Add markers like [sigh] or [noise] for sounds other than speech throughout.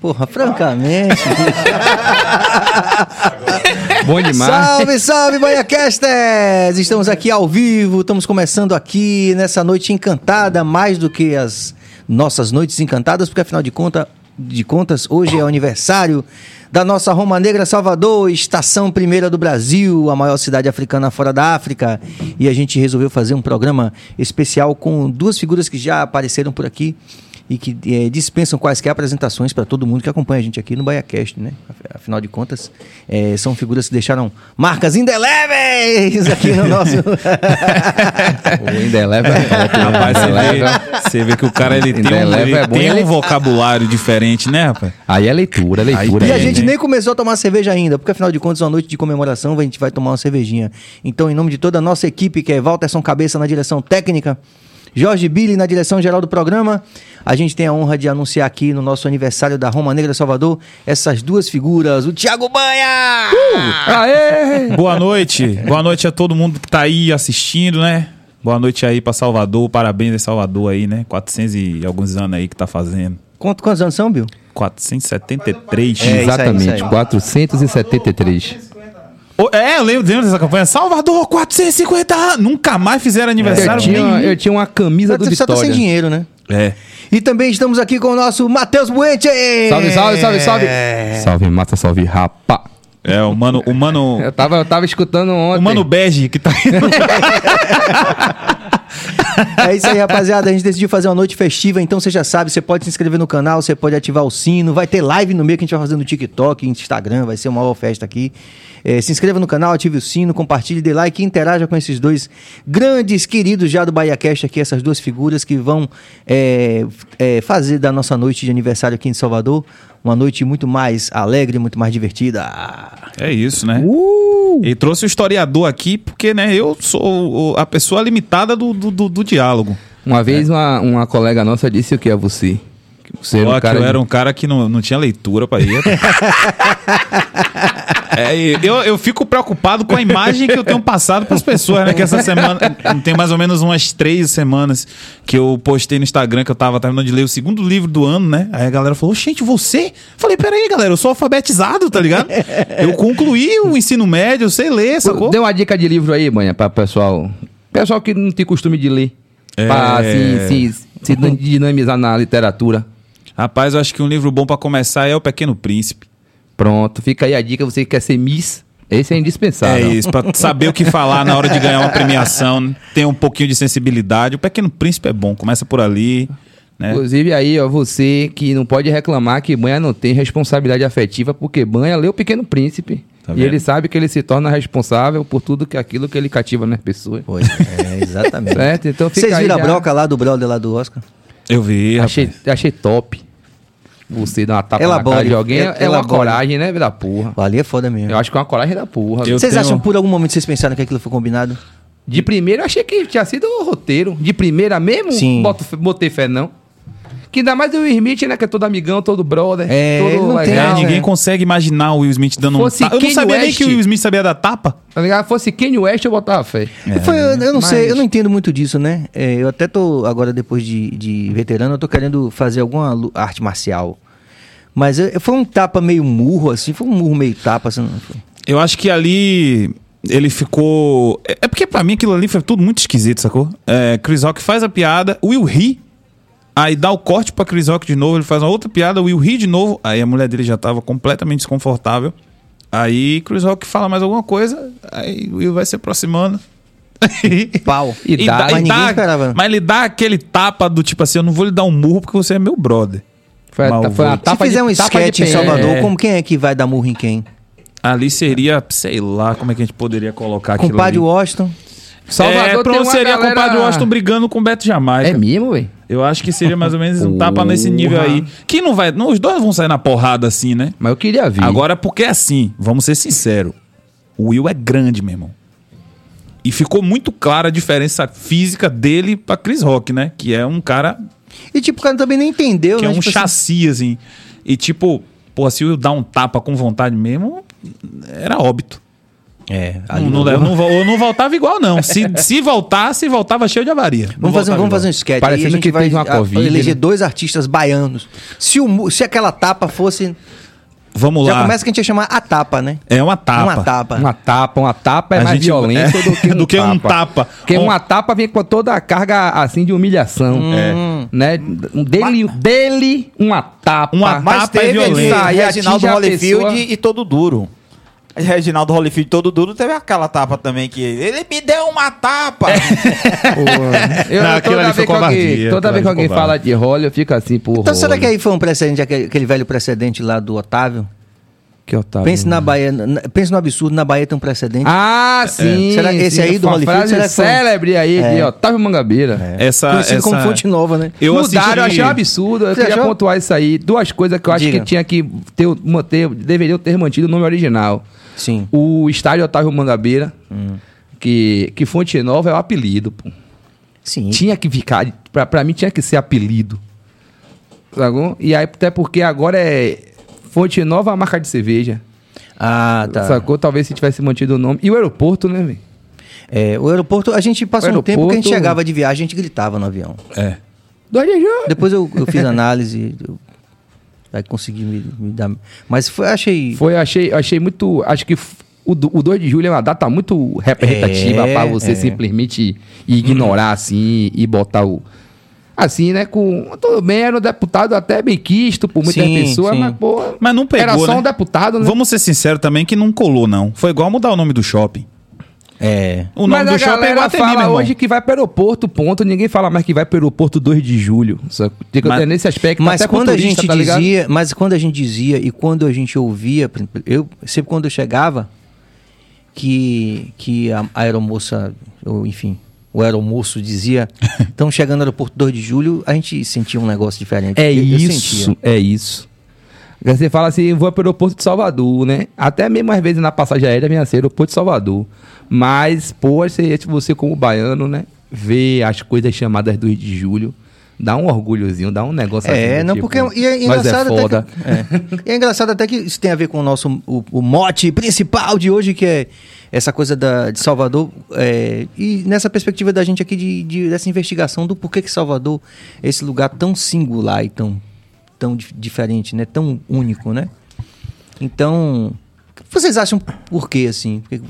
Porra, francamente. [laughs] Bom demais. salve, salve, BaiaCasters! Estamos aqui ao vivo, estamos começando aqui nessa noite encantada, mais do que as nossas noites encantadas, porque afinal de, conta, de contas, hoje é o aniversário da nossa Roma Negra Salvador, estação primeira do Brasil, a maior cidade africana fora da África. E a gente resolveu fazer um programa especial com duas figuras que já apareceram por aqui e que é, dispensam quaisquer apresentações para todo mundo que acompanha a gente aqui no BaiaCast, né? Afinal de contas, é, são figuras que deixaram marcas indeléveis aqui no nosso... [laughs] o indelével é top, rapaz, você vê, você vê que o cara ele tem, um, ele é bom, tem um vocabulário diferente, né, rapaz? Aí é leitura, leitura. Aí, e a gente né? nem começou a tomar cerveja ainda, porque afinal de contas, é uma noite de comemoração, a gente vai tomar uma cervejinha. Então, em nome de toda a nossa equipe, que é Walterson Cabeça na direção técnica, Jorge Billy na direção geral do programa. A gente tem a honra de anunciar aqui no nosso aniversário da Roma Negra Salvador essas duas figuras. O Thiago Banha! Uh! Aê! Boa noite. Boa noite a todo mundo que tá aí assistindo, né? Boa noite aí pra Salvador. Parabéns a Salvador aí, né? 400 e alguns anos aí que tá fazendo. Quantos, quantos anos são, Bill? 473. É, Exatamente, isso aí, isso aí. 473. É, eu lembro, lembro dessa campanha. Salvador, 450 anos. Nunca mais fizeram Eu aniversário tinha, nenhum. eu tinha uma camisa do Você só tá sem Vitória. dinheiro, né? É. E também estamos aqui com o nosso Matheus Buente! Salve, salve, salve, salve. Salve, mata, salve, rapa. É, o mano, o mano, Eu tava, eu tava escutando ontem. o mano bege que tá [laughs] É isso aí, rapaziada. A gente decidiu fazer uma noite festiva, então você já sabe, você pode se inscrever no canal, você pode ativar o sino, vai ter live no meio que a gente vai fazer no TikTok, Instagram, vai ser uma maior festa aqui. É, se inscreva no canal, ative o sino, compartilhe, dê like e interaja com esses dois grandes queridos já do BahiaCast aqui, essas duas figuras que vão é, é, fazer da nossa noite de aniversário aqui em Salvador uma noite muito mais alegre, muito mais divertida. É isso, né? Uh! E trouxe o historiador aqui porque, né, eu sou a pessoa limitada do, do, do- do diálogo. Uma vez uma, uma colega nossa disse o que é você. Você era Ó, um que cara eu de- era um cara que não, não tinha leitura pra ir. [laughs] É, eu, eu fico preocupado com a imagem que eu tenho passado pras pessoas, né? Que essa semana, tem mais ou menos umas três semanas que eu postei no Instagram que eu tava terminando de ler o segundo livro do ano, né? Aí a galera falou, gente, você? Falei, peraí, galera, eu sou alfabetizado, tá ligado? Eu concluí o ensino médio, eu sei ler, sacou? Dê uma dica de livro aí, manhã, pra pessoal. Pessoal que não tem costume de ler. É. Pra assim, se, se [laughs] dinamizar na literatura. Rapaz, eu acho que um livro bom pra começar é O Pequeno Príncipe. Pronto, fica aí a dica. Você que quer ser Miss, esse é É indispensável. isso, pra saber o que falar na hora de ganhar uma premiação, ter um pouquinho de sensibilidade. O Pequeno Príncipe é bom, começa por ali, né? Inclusive aí, ó, você que não pode reclamar que Banha não tem responsabilidade afetiva, porque Banha lê o Pequeno Príncipe. Tá e ele sabe que ele se torna responsável por tudo que aquilo que ele cativa nas pessoas. Pois é, exatamente. [laughs] Certo? Então fica Vocês aí viram a já. broca lá do brother lá do Oscar? Eu vi, Achei, rapaz. achei top. Você dar uma tapa na Elabore, cara de alguém é, é uma coragem, né, da porra. Ali é foda mesmo. Eu acho que é uma coragem da porra. Eu Vocês tenho- acham por algum momento vocês pensaram que aquilo foi combinado? De primeira, eu achei que tinha sido o roteiro. De primeira mesmo, Sim. boto, botei fé, não. Que ainda mais o Will Smith, né? Que é todo amigão, todo brother. É, todo não tem- É, legal. ninguém é. consegue imaginar o Will Smith dando Fosse um tapa. Eu não sabia nem West. que o Will Smith sabia dar tapa. Tá ligado? Fosse Kanye West, eu botava fé. E foi- eu, eu não mas- sei, eu não entendo muito disso, né? É, eu até tô, agora depois de, de veterano, eu tô querendo fazer alguma arte marcial. Mas é, foi um tapa meio murro, assim, foi um murro meio tapa, assim. não foi? Eu acho que ali ele ficou. É é porque pra mim aquilo ali foi tudo muito esquisito, sacou? É, Chris Rock faz a piada, o Will ri. Aí dá o corte pra Chris Rock de novo, ele faz uma outra piada, o Will ri de novo. Aí a mulher dele já tava completamente desconfortável. Aí Chris Rock fala mais alguma coisa, aí o Will vai se aproximando. [laughs] Pau. E dá, mas ninguém esperava. Mas ele dá aquele tapa do tipo assim: eu não vou lhe dar um murro porque você é meu brother. Foi, a- Mal foi uma vou. Se tapa fizer de, um tapa sketch em. Salvador, É. como quem é que vai dar murro em quem? Ali seria, sei lá, como é que a gente poderia colocar aquilo Compadre ali. Washington. Salvador é, tem pronto, uma seria galera- compadre Washington brigando com o Beto Jamaica. É mesmo, velho? Eu acho que seria mais ou menos um [laughs] tapa nesse nível aí. Que não vai. Não, os dois vão sair na porrada assim, né? Mas eu queria ver. Agora, porque assim, vamos ser sinceros. O Will é grande, meu irmão. E ficou muito clara a diferença física dele pra Chris Rock, né? Que é um cara E tipo, o cara também nem entendeu, que é né? um Tipo assim, chassi, assim. E tipo, pô, se o Will dar um tapa com vontade mesmo, era óbito. É, Não, não, não ou não voltava igual, não. [laughs] Se, se voltasse, voltava cheio de avaria. Vamos fazer, vamos fazer um sketch Parecendo aí, que vai teve uma Covid, eleger né? dois artistas baianos. Se, o, se aquela tapa fosse... Vamos Já lá. começa que a gente ia chamar a tapa, né? É uma tapa. Uma tapa. Uma tapa, uma tapa é A mais gente- violenta é, do que [laughs] um do que tapa. um tapa. Porque Um- uma tapa vem com toda a carga assim de humilhação. Hum. Né? Dele, dele uma tapa. Uma Mas tapa é teve violento. aí Aí Reginaldo Holyfield pessoa- e todo duro. Reginaldo Holyfield todo duro teve aquela tapa também que ele me deu uma tapa. [laughs] Pô, eu, Não, aquilo toda ali foi vez que alguém, toda vez que alguém fala de role, eu fico assim, pô. Então será role. que aí foi um precedente, aquele, aquele velho precedente lá do Otávio? Que otário. Pense na Bahia, na- pense no absurdo, na Bahia tem um precedente. Ah, sim. Será que esse sim, aí do Holyfield, frase será que foi- célebre aí, É. de Otávio Mangabeira. Essa, conhecido essa... como Fonte Nova, né? Eu Mudaram, eu assisti- achei um absurdo. Eu Você queria achou? pontuar isso aí. Duas coisas que eu acho Diga. que tinha que ter, manter, deveriam ter mantido o nome original. Sim. O estádio Otávio Mangabeira, que, que Fonte Nova é o apelido, pô. Sim. Tinha que ficar, pra, pra mim tinha que ser apelido. Sacou? E aí, até porque agora é Fonte Nova a marca de cerveja. Ah, tá. Sacou? Talvez se tivesse mantido o nome. E o aeroporto, né, velho? É, o aeroporto, a gente passou O um tempo que a gente aeroporto- chegava de viagem, a gente gritava no avião. É. Depois eu, eu fiz análise, eu, aí consegui me, me dar. Mas foi, achei. Foi, achei, achei muito. Acho que o, o 2 de julho é uma data muito representativa É, pra você é. simplesmente ignorar assim e botar o. Assim, né? Com. Tudo bem, era um deputado até bem quisto por muitas Sim, pessoas, sim. mas, pô. Mas não pegou, Era só né? um deputado, né? Vamos ser sinceros também que não colou, não. Foi igual mudar o nome do shopping. É. O nome mas do a shopping é galera Guatemi, fala hoje que vai para o aeroporto, ponto. Ninguém fala mais que vai para o aeroporto 2 de julho. Só que Mas- nesse aspecto, Mas até quando a gente tá dizia, mas quando a gente dizia e quando a gente ouvia, eu sempre quando eu chegava que que a, a aeromoça, ou enfim, o aeromoço dizia, [laughs] estão chegando no aeroporto 2 de julho, a gente sentia um negócio diferente. É Eu- eu isso, sentia. é isso. Você fala assim, vou para o aeroporto de Salvador, né? Até mesmo às vezes na passagem aérea vem assim, aeroporto de Salvador. Mas, pô, você, você como baiano, né? Ver as coisas chamadas 2 de julho, dá um orgulhozinho, dá um negócio É, assim. não, tipo, porque e é mas engraçado é até que, é. É engraçado até que isso tem a ver com o nosso o, o mote principal de hoje, que é essa coisa da, de Salvador, é, e nessa perspectiva da gente aqui de, de- dessa investigação do porquê que Salvador é esse lugar tão singular e tão, tão dif- diferente, né? Tão único, né? Então, vocês acham por quê, assim? Porque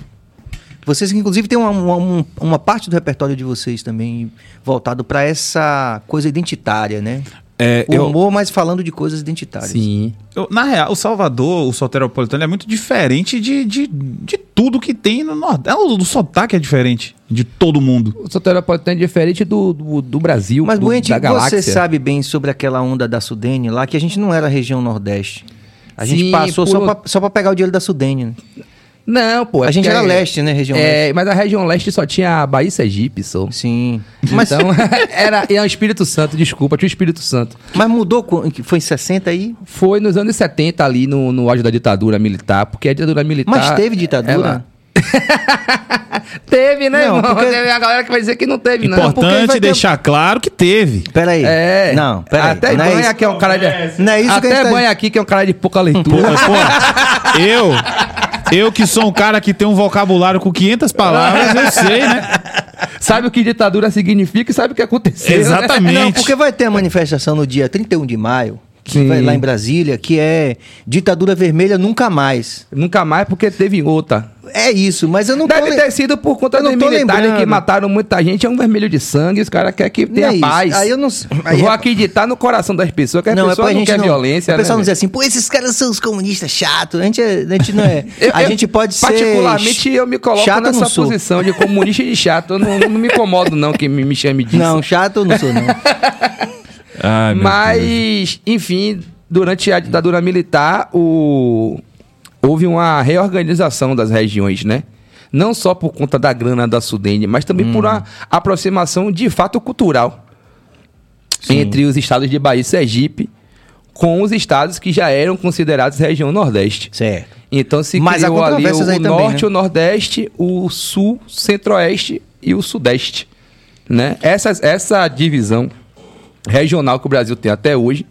vocês, inclusive, têm uma, uma, um- uma parte do repertório de vocês também voltado para essa coisa identitária, né? É, O eu- humor, mas falando de coisas identitárias. Sim. Eu- na real, o Salvador, o soteropolitano, é muito diferente de, de, de tudo que tem no Nordeste. O do sotaque é diferente de todo mundo. O soteropolitano é diferente do, do, do Brasil, Mas, do, Buente, da galáxia. você sabe bem sobre aquela onda da Sudene lá, que a gente não era região Nordeste. A gente Sim, passou só por- pra, só pra pegar o dinheiro da Sudene. né? Não, pô. é A gente porque era é- leste, né? Região É, leste. mas a região leste só tinha Bahia e Sergipe, só. Sim. Mas, Então, [laughs] era, era o Espírito Santo, desculpa, tinha o Espírito Santo. mas mudou, foi em 60 aí? Foi nos anos 70 ali, no, no auge da ditadura militar, porque a ditadura militar... Mas teve ditadura? ela- [laughs] Teve, né, Não, irmão? porque- Teve a galera que vai dizer que não teve, não. porque Importante vai ter- deixar claro que teve. Pera aí. É. Não, pera aí. Até não é banha isso. que é um cara de... Não é isso que a Até gente tá- banha aqui que é um cara de pouca Pô, leitura. pô, [laughs] eu, eu que sou um cara que tem um vocabulário com 500 palavras, eu sei, né? sabe o que ditadura significa e sabe o que aconteceu, né? Exatamente. Não, porque vai ter a manifestação no dia 31 de maio, que Sim. vai lá em Brasília, que é ditadura vermelha nunca mais. Nunca mais porque teve outra. É isso, mas eu não Deve tô ter sido por conta dos tô militares que mataram muita gente. É um vermelho de sangue. Os caras querem que tenha é paz. Aí eu não- aí vou é- acreditar no coração das pessoas, que a não, é pessoa pra não gente quer não, violência, O pessoal né? não diz assim, pô, esses caras são os comunistas chatos. A gente, é- a gente não é. [laughs] Eu- a gente pode ser. Particularmente, eu me coloco chato, nessa posição de comunista e de chato. Eu não, não me incomodo, não, que me, me chame disso. Não, chato eu não sou, não. [laughs] Ai. Mas, enfim, durante a ditadura militar, o... houve uma reorganização das regiões, né? Não só por conta da grana da Sudene, mas também por Hum. uma aproximação de fato cultural Sim. entre os estados de Bahia e Sergipe com os estados que já eram considerados região Nordeste. Certo. Então se Mas criou ali o, norte, né? o nordeste, o sul, centro-oeste e o sudeste, né? Essa, essa divisão regional que o Brasil tem até hoje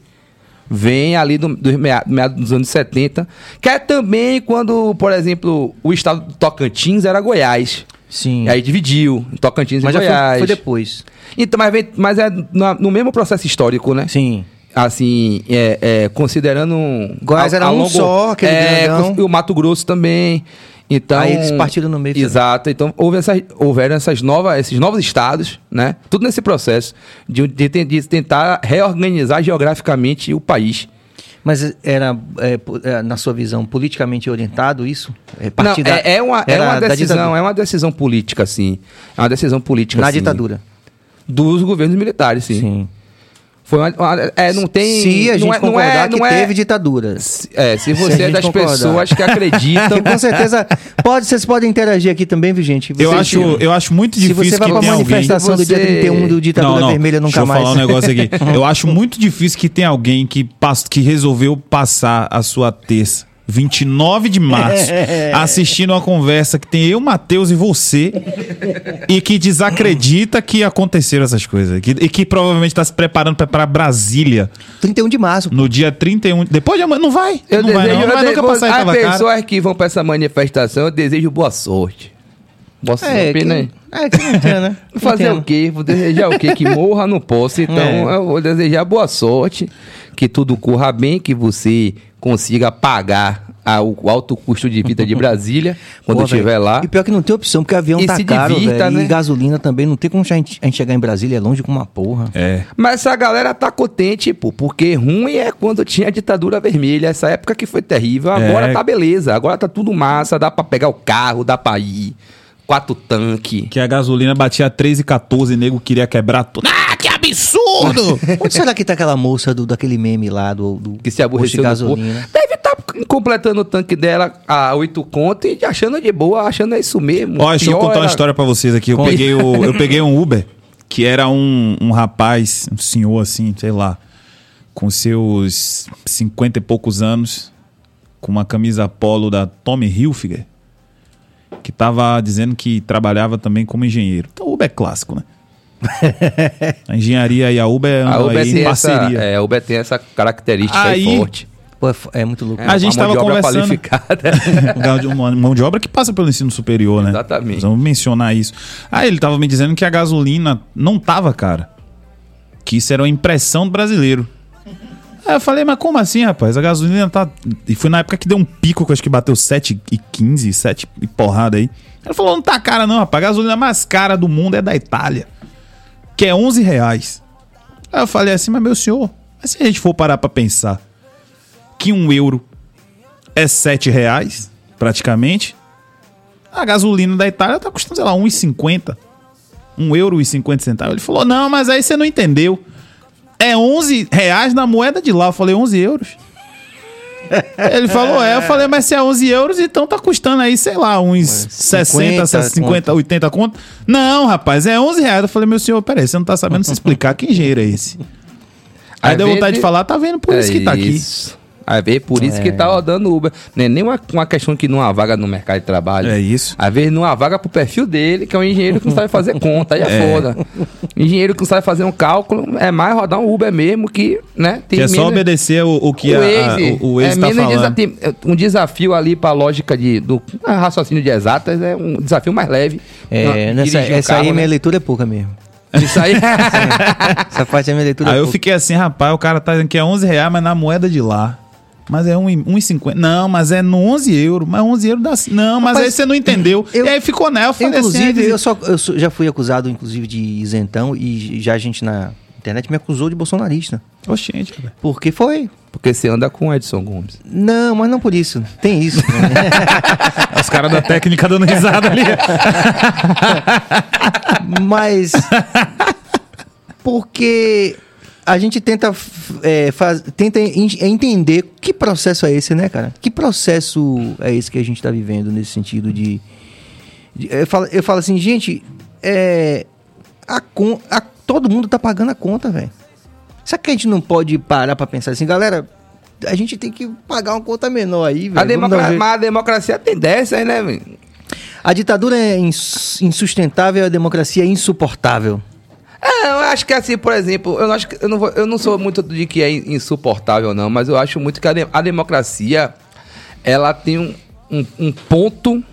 vem ali do, mea- meados dos anos 70, que é também quando, por exemplo, o estado do Tocantins era Goiás. Sim. E aí dividiu, Tocantins Mas e já foi, Goiás. foi depois. Então, mas, vem- mas é na- no mesmo processo histórico, né? Sim. Assim, é, é, considerando. Goiás era um só, aquele é, grandão. E o Mato Grosso também. Então, Aí eles partiram no meio também. Exato. Então, houve essas, houveram essas novas, esses novos estados, né? Tudo nesse processo de, de, de tentar reorganizar geograficamente o país. Mas era, é, é, na sua visão, politicamente orientado isso? É, Não, da- é, é uma, é uma decisão, é uma decisão política, sim. É uma decisão política. Na sim. ditadura. Dos governos militares, sim. Sim. Foi uma, uma- é, não tem. Se a não gente é, não concordar é, que não é- teve ditadura. Se- É, se Se você é gente das concordar. pessoas que acreditam. [laughs] Com certeza. Pode, vocês podem interagir aqui também, viu, gente? Eu acho, eu acho muito Se difícil você vai que pra tenha alguém... manifestação do dia Você- 31 do Ditadura Vermelha nunca deixa mais. eu falar um negócio aqui. [laughs] Eu acho muito difícil que tenha alguém que, pass- que resolveu passar a sua terça, 29 de março, [laughs] assistindo uma conversa que tem eu, Matheus e você, e que desacredita que aconteceram essas coisas. que- e que provavelmente está se preparando para Brasília 31 de março. no dia 31. Depois de amanhã. Não vai. Eu não vai, desejo, não. Não vai nunca passar As pessoas que vão pra essa manifestação, eu desejo boa sorte. Boa É, sorte, que, né? é, que não entendo, né? [laughs] Fazer Entendo. o quê? Vou desejar o quê? Que morra, não posso. Então, [laughs] É. eu vou desejar boa sorte, que tudo corra bem, que você consiga pagar a- o alto custo de vida de [laughs] Brasília quando estiver lá. E pior que não tem opção, porque avião E tá caro, divirta, né? E gasolina também. Não tem como a gente, a gente chegar em Brasília, é longe com uma porra. É. Mas essa galera tá contente, pô, porque ruim é quando tinha a ditadura vermelha, essa época que foi terrível. Agora É. tá beleza, agora tá tudo massa, dá pra pegar o carro, dá pra ir, quatro tanque. Que a gasolina batia 3,14 e nego queria quebrar tudo. Ah, absurdo! [laughs] Onde será que tá aquela moça do, daquele meme lá, do, do Que se aborreceu de gasolina? Deve estar completando o tanque dela a oito conto e achando de boa, achando é isso mesmo. Ó, deixa eu contar uma era- história pra vocês aqui. Eu Conta. peguei, o, eu [laughs] peguei um Uber, que era um, um rapaz, um senhor assim, sei lá, com seus 50 e poucos anos, com uma camisa polo da Tommy Hilfiger, que tava dizendo que trabalhava também como engenheiro. Então, Uber é clássico, né? [laughs] a engenharia e a Uber A andam Uber, aí em tem essa, parceria. é, a Uber tem essa característica aí, Aí- forte. Pô, é, é muito louco. É, A gente uma mão tava de obra conversando. qualificada. [laughs] uma mão de obra que passa pelo ensino superior, né? Exatamente. Vamos mencionar isso. Aí ele tava me dizendo que a gasolina não tava cara. Que isso era uma impressão do brasileiro. Aí eu falei, mas como assim, rapaz? A gasolina tá. E foi na época que deu um pico, que eu acho que bateu 7 e 15, 7 e porrada aí. Ele falou, não tá cara não, rapaz. A gasolina mais cara do mundo é da Itália. Que é 11 reais. Aí eu falei assim, mas meu senhor, mas se a gente for parar pra pensar que um euro é 7 reais, praticamente, a gasolina da Itália tá custando, sei lá, 1,50. 1 euro e 50 centavos. Ele falou, não, mas aí você não entendeu. É 11 reais na moeda de lá. Eu falei, 11 euros. Ele falou, é. Eu falei, mas se é 11 euros, então tá custando aí, sei lá, uns 60, 50 50, 80 conto. Não, rapaz, é 11 reais. Eu falei, meu senhor, peraí, você não tá sabendo se explicar que engenheiro é esse. Aí Às deu vontade de falar, tá vendo por isso que tá aqui. Às vezes, por isso que tá rodando Uber. Não é nem uma, uma questão que não há vaga no mercado de trabalho. É isso. Às vezes não há vaga pro perfil dele, que é um engenheiro que não sabe fazer conta. Aí é, [laughs] foda. Engenheiro que não sabe fazer um cálculo, é mais rodar um Uber mesmo que, né? Que é só menos- obedecer o, o que o a- a- Waze, o, o Waze é tá menos falando. desati- um desafio ali pra lógica de, do ah, raciocínio de exatas, é um desafio mais leve. É, Não, nessa, um essa aí carro, minha né? leitura é pouca mesmo. Isso aí. [laughs] Essa parte da minha leitura Aí é eu pouca. fiquei assim, rapaz, o cara tá dizendo que é 11 reais, mas na moeda de lá. Mas é 1,50. Não, mas é no 11 euros. Mas 11 euros dá... Não, mas Rapaz, aí você não entendeu. eu- e aí ficou né? Eu falei Inclusive, assim... eu, só, eu já fui acusado, inclusive, de isentão e já a gente na internet me acusou de bolsonarista. Oxente, velho. Porque foi. Porque você anda com o Edson Gomes. Não, mas não por isso. Tem isso. né? [laughs] Os caras da técnica dando risada ali. [laughs] mas. Porque a gente tenta, é, faz, tenta en- entender que processo é esse, né, cara? Que processo é esse que a gente tá vivendo nesse sentido de. de- eu, falo, eu falo assim, gente, é, a, a- todo mundo tá pagando a conta, velho. Será que a gente não pode parar pra pensar assim, galera? A gente tem que pagar uma conta menor aí, velho. A, democra- a democracia tem dessas, né, velho? A ditadura é ins- insustentável, a democracia é insuportável. É, eu acho que assim, por exemplo, eu, não acho que, eu, não vou- eu não sou muito de que é insuportável, não, mas eu acho muito que a, de- a democracia ela tem um, um, um ponto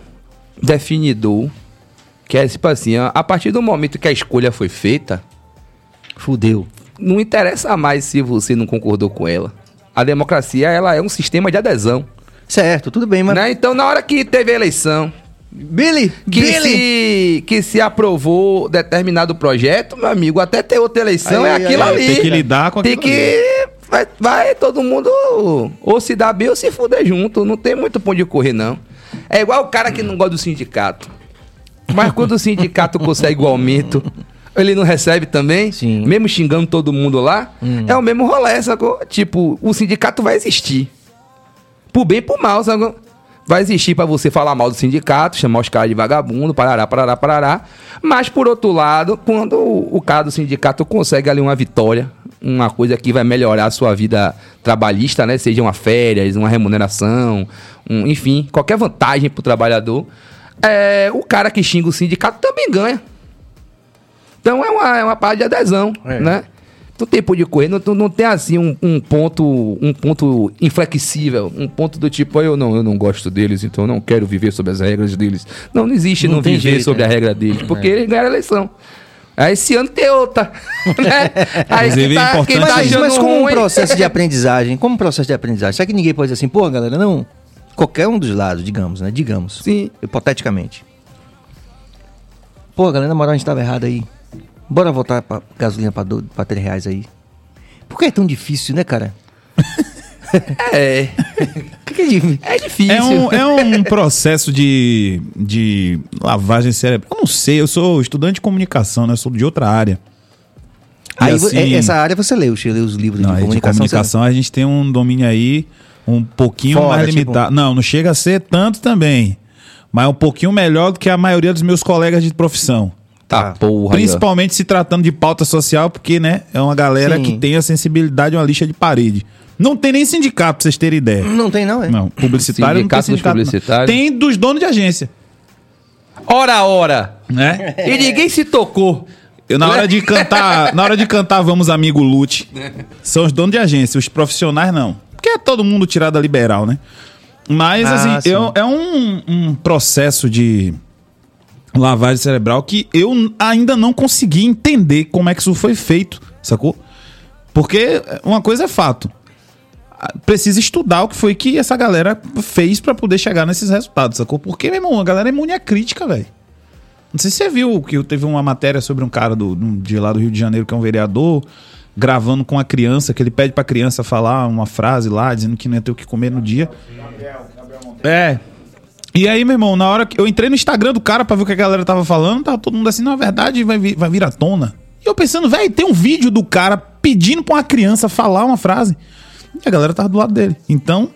definidor, que é tipo assim, a, a partir do momento que a escolha foi feita, Fudeu. não interessa mais se você não concordou com ela. A democracia ela é um sistema de adesão. Certo, tudo bem, mas. Né? Então, na hora que teve a eleição, Billy! que Billy! se, que se aprovou determinado projeto, meu amigo, até ter outra eleição Aí, é aquilo aí, ali. tem que lidar com Tem aquilo que. Vai, vai todo mundo ou se dar bem ou se fuder junto. Não tem muito ponto de correr, não. É igual o cara que não gosta do sindicato. Mas quando o sindicato consegue o aumento, ele não recebe também? Sim. Mesmo xingando todo mundo lá? É o mesmo rolê, sacou? Tipo, o sindicato vai existir. Por bem e por mal, sacou? Vai existir pra você falar mal do sindicato, chamar os caras de vagabundo, parará, parará, parará. Mas, por outro lado, quando o, o cara do sindicato consegue ali uma vitória, uma coisa que vai melhorar a sua vida trabalhista, né? Seja uma férias, uma remuneração, um- enfim, qualquer vantagem pro trabalhador, é, o cara que xinga o sindicato também ganha. Então é uma, é uma parte de adesão, É. né? Não tem por de correr, não, não- tem assim um, um ponto um ponto inflexível, um ponto do tipo, "Ah, eu não, eu não gosto deles, então eu não quero viver sobre as regras deles. Não, não existe Não não, viver jeito, sobre né? a regra deles, porque eles ganharam a eleição. Aí esse ano tem outra. [laughs] né? Aí Inclusive, quem é importante- quem Mas, mas como um processo de [laughs] aprendizagem, como um processo de aprendizagem, será que ninguém pode dizer assim, pô, galera, não. Qualquer um dos lados, digamos, né? Digamos. Sim. Hipoteticamente. Pô, galera, na moral, a gente tava errado aí. Bora voltar pra gasolina pra, do, pra 3 reais aí. Por que é tão difícil, né, cara? [laughs] É, [laughs] Por que é difícil? é difícil. É um, é um [laughs] processo de, de lavagem cerebral. Eu não sei, eu sou estudante de comunicação, né? Eu sou de outra área. E Aí, assim- essa área você leu, você leu os livros Não, de de comunicação. comunicação, a gente tem um domínio aí um pouquinho Fora, mais tipo- limitado. Não, não chega a ser tanto também. Mas é um pouquinho melhor do que a maioria dos meus colegas de profissão. Tá, porra. Principalmente se tratando de pauta social, porque, né, é uma galera Sim. que tem a sensibilidade, uma lixa de parede. Não tem nem sindicato, pra vocês terem ideia. Não tem, não, é? Não, publicitário não tem Sindicato dos sindicato. não. publicitários. Tem dos donos de agência, Ora, ora. né? E ninguém se tocou. Eu, na hora de cantar, [laughs] na hora de cantar Vamos Amigo Lute, são os donos de agência, os profissionais não. Porque é todo mundo tirado da liberal, né? Mas, Ah, assim, sim. eu- é um, um processo de lavagem cerebral que eu ainda não consegui entender como é que isso foi feito, sacou? Porque uma coisa é fato. Precisa estudar o que foi que essa galera fez pra poder chegar nesses resultados, sacou? Porque, meu irmão, a galera é imune à crítica, velho. Não sei se você viu que teve uma matéria sobre um cara do, de lá do Rio de Janeiro, que é um vereador, gravando com a criança, que ele pede pra criança falar uma frase lá, dizendo que não ia ter o que comer no dia. É. E aí, meu irmão, na hora que eu entrei no Instagram do cara pra ver o que a galera tava falando, tava todo mundo assim, na verdade vai vir, vai vir à tona. E eu pensando, velho, tem um vídeo do cara pedindo pra uma criança falar uma frase. E a galera tava do lado dele. Então,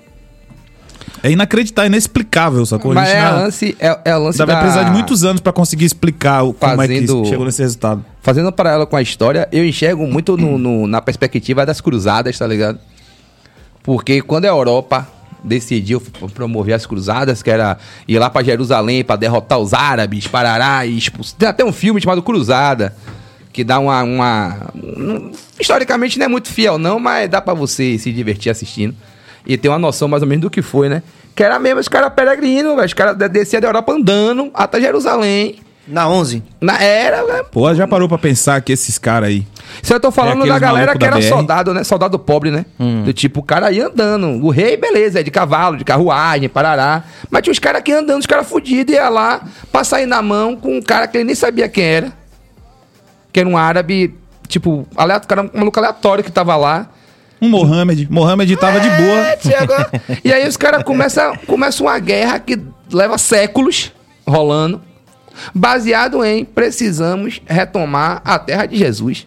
é inacreditável, inexplicável, sacou? Mas é, lance, é, é o lance Vai da... precisar de muitos anos pra conseguir explicar o, como é Fazendo- que chegou nesse resultado. Fazendo um paralelo com a história, eu enxergo muito no- no- na perspectiva das cruzadas, tá ligado? Porque quando a Europa decidiu promover as cruzadas, que era ir lá pra Jerusalém pra derrotar os árabes, parará e expulsar. Tem até um filme chamado Cruzada, que dá uma. uma um- historicamente não é muito fiel, não, mas dá pra você se divertir assistindo. E ter uma noção mais ou menos do que foi, né? Que era mesmo os caras peregrinos. Os caras de- desciam da Europa andando até Jerusalém. Na 11. Na era, né? Pô, já parou pra pensar que esses caras aí. Isso eu tô falando É da galera que da era BR. soldado, né? Soldado pobre, né? Do tipo, o cara ia andando. O rei, beleza, é de cavalo, de carruagem, parará. Mas tinha os caras aqui andando, os caras fudidos, ia lá pra sair na mão com um cara que ele nem sabia quem era. Que era um árabe, tipo, aleatório, cara, um maluco aleatório que tava lá. Um Mohamed. Mohamed tava de É, boa. chegou. [laughs] e aí os caras começam começa uma guerra que leva séculos rolando, baseado em precisamos retomar a terra de Jesus.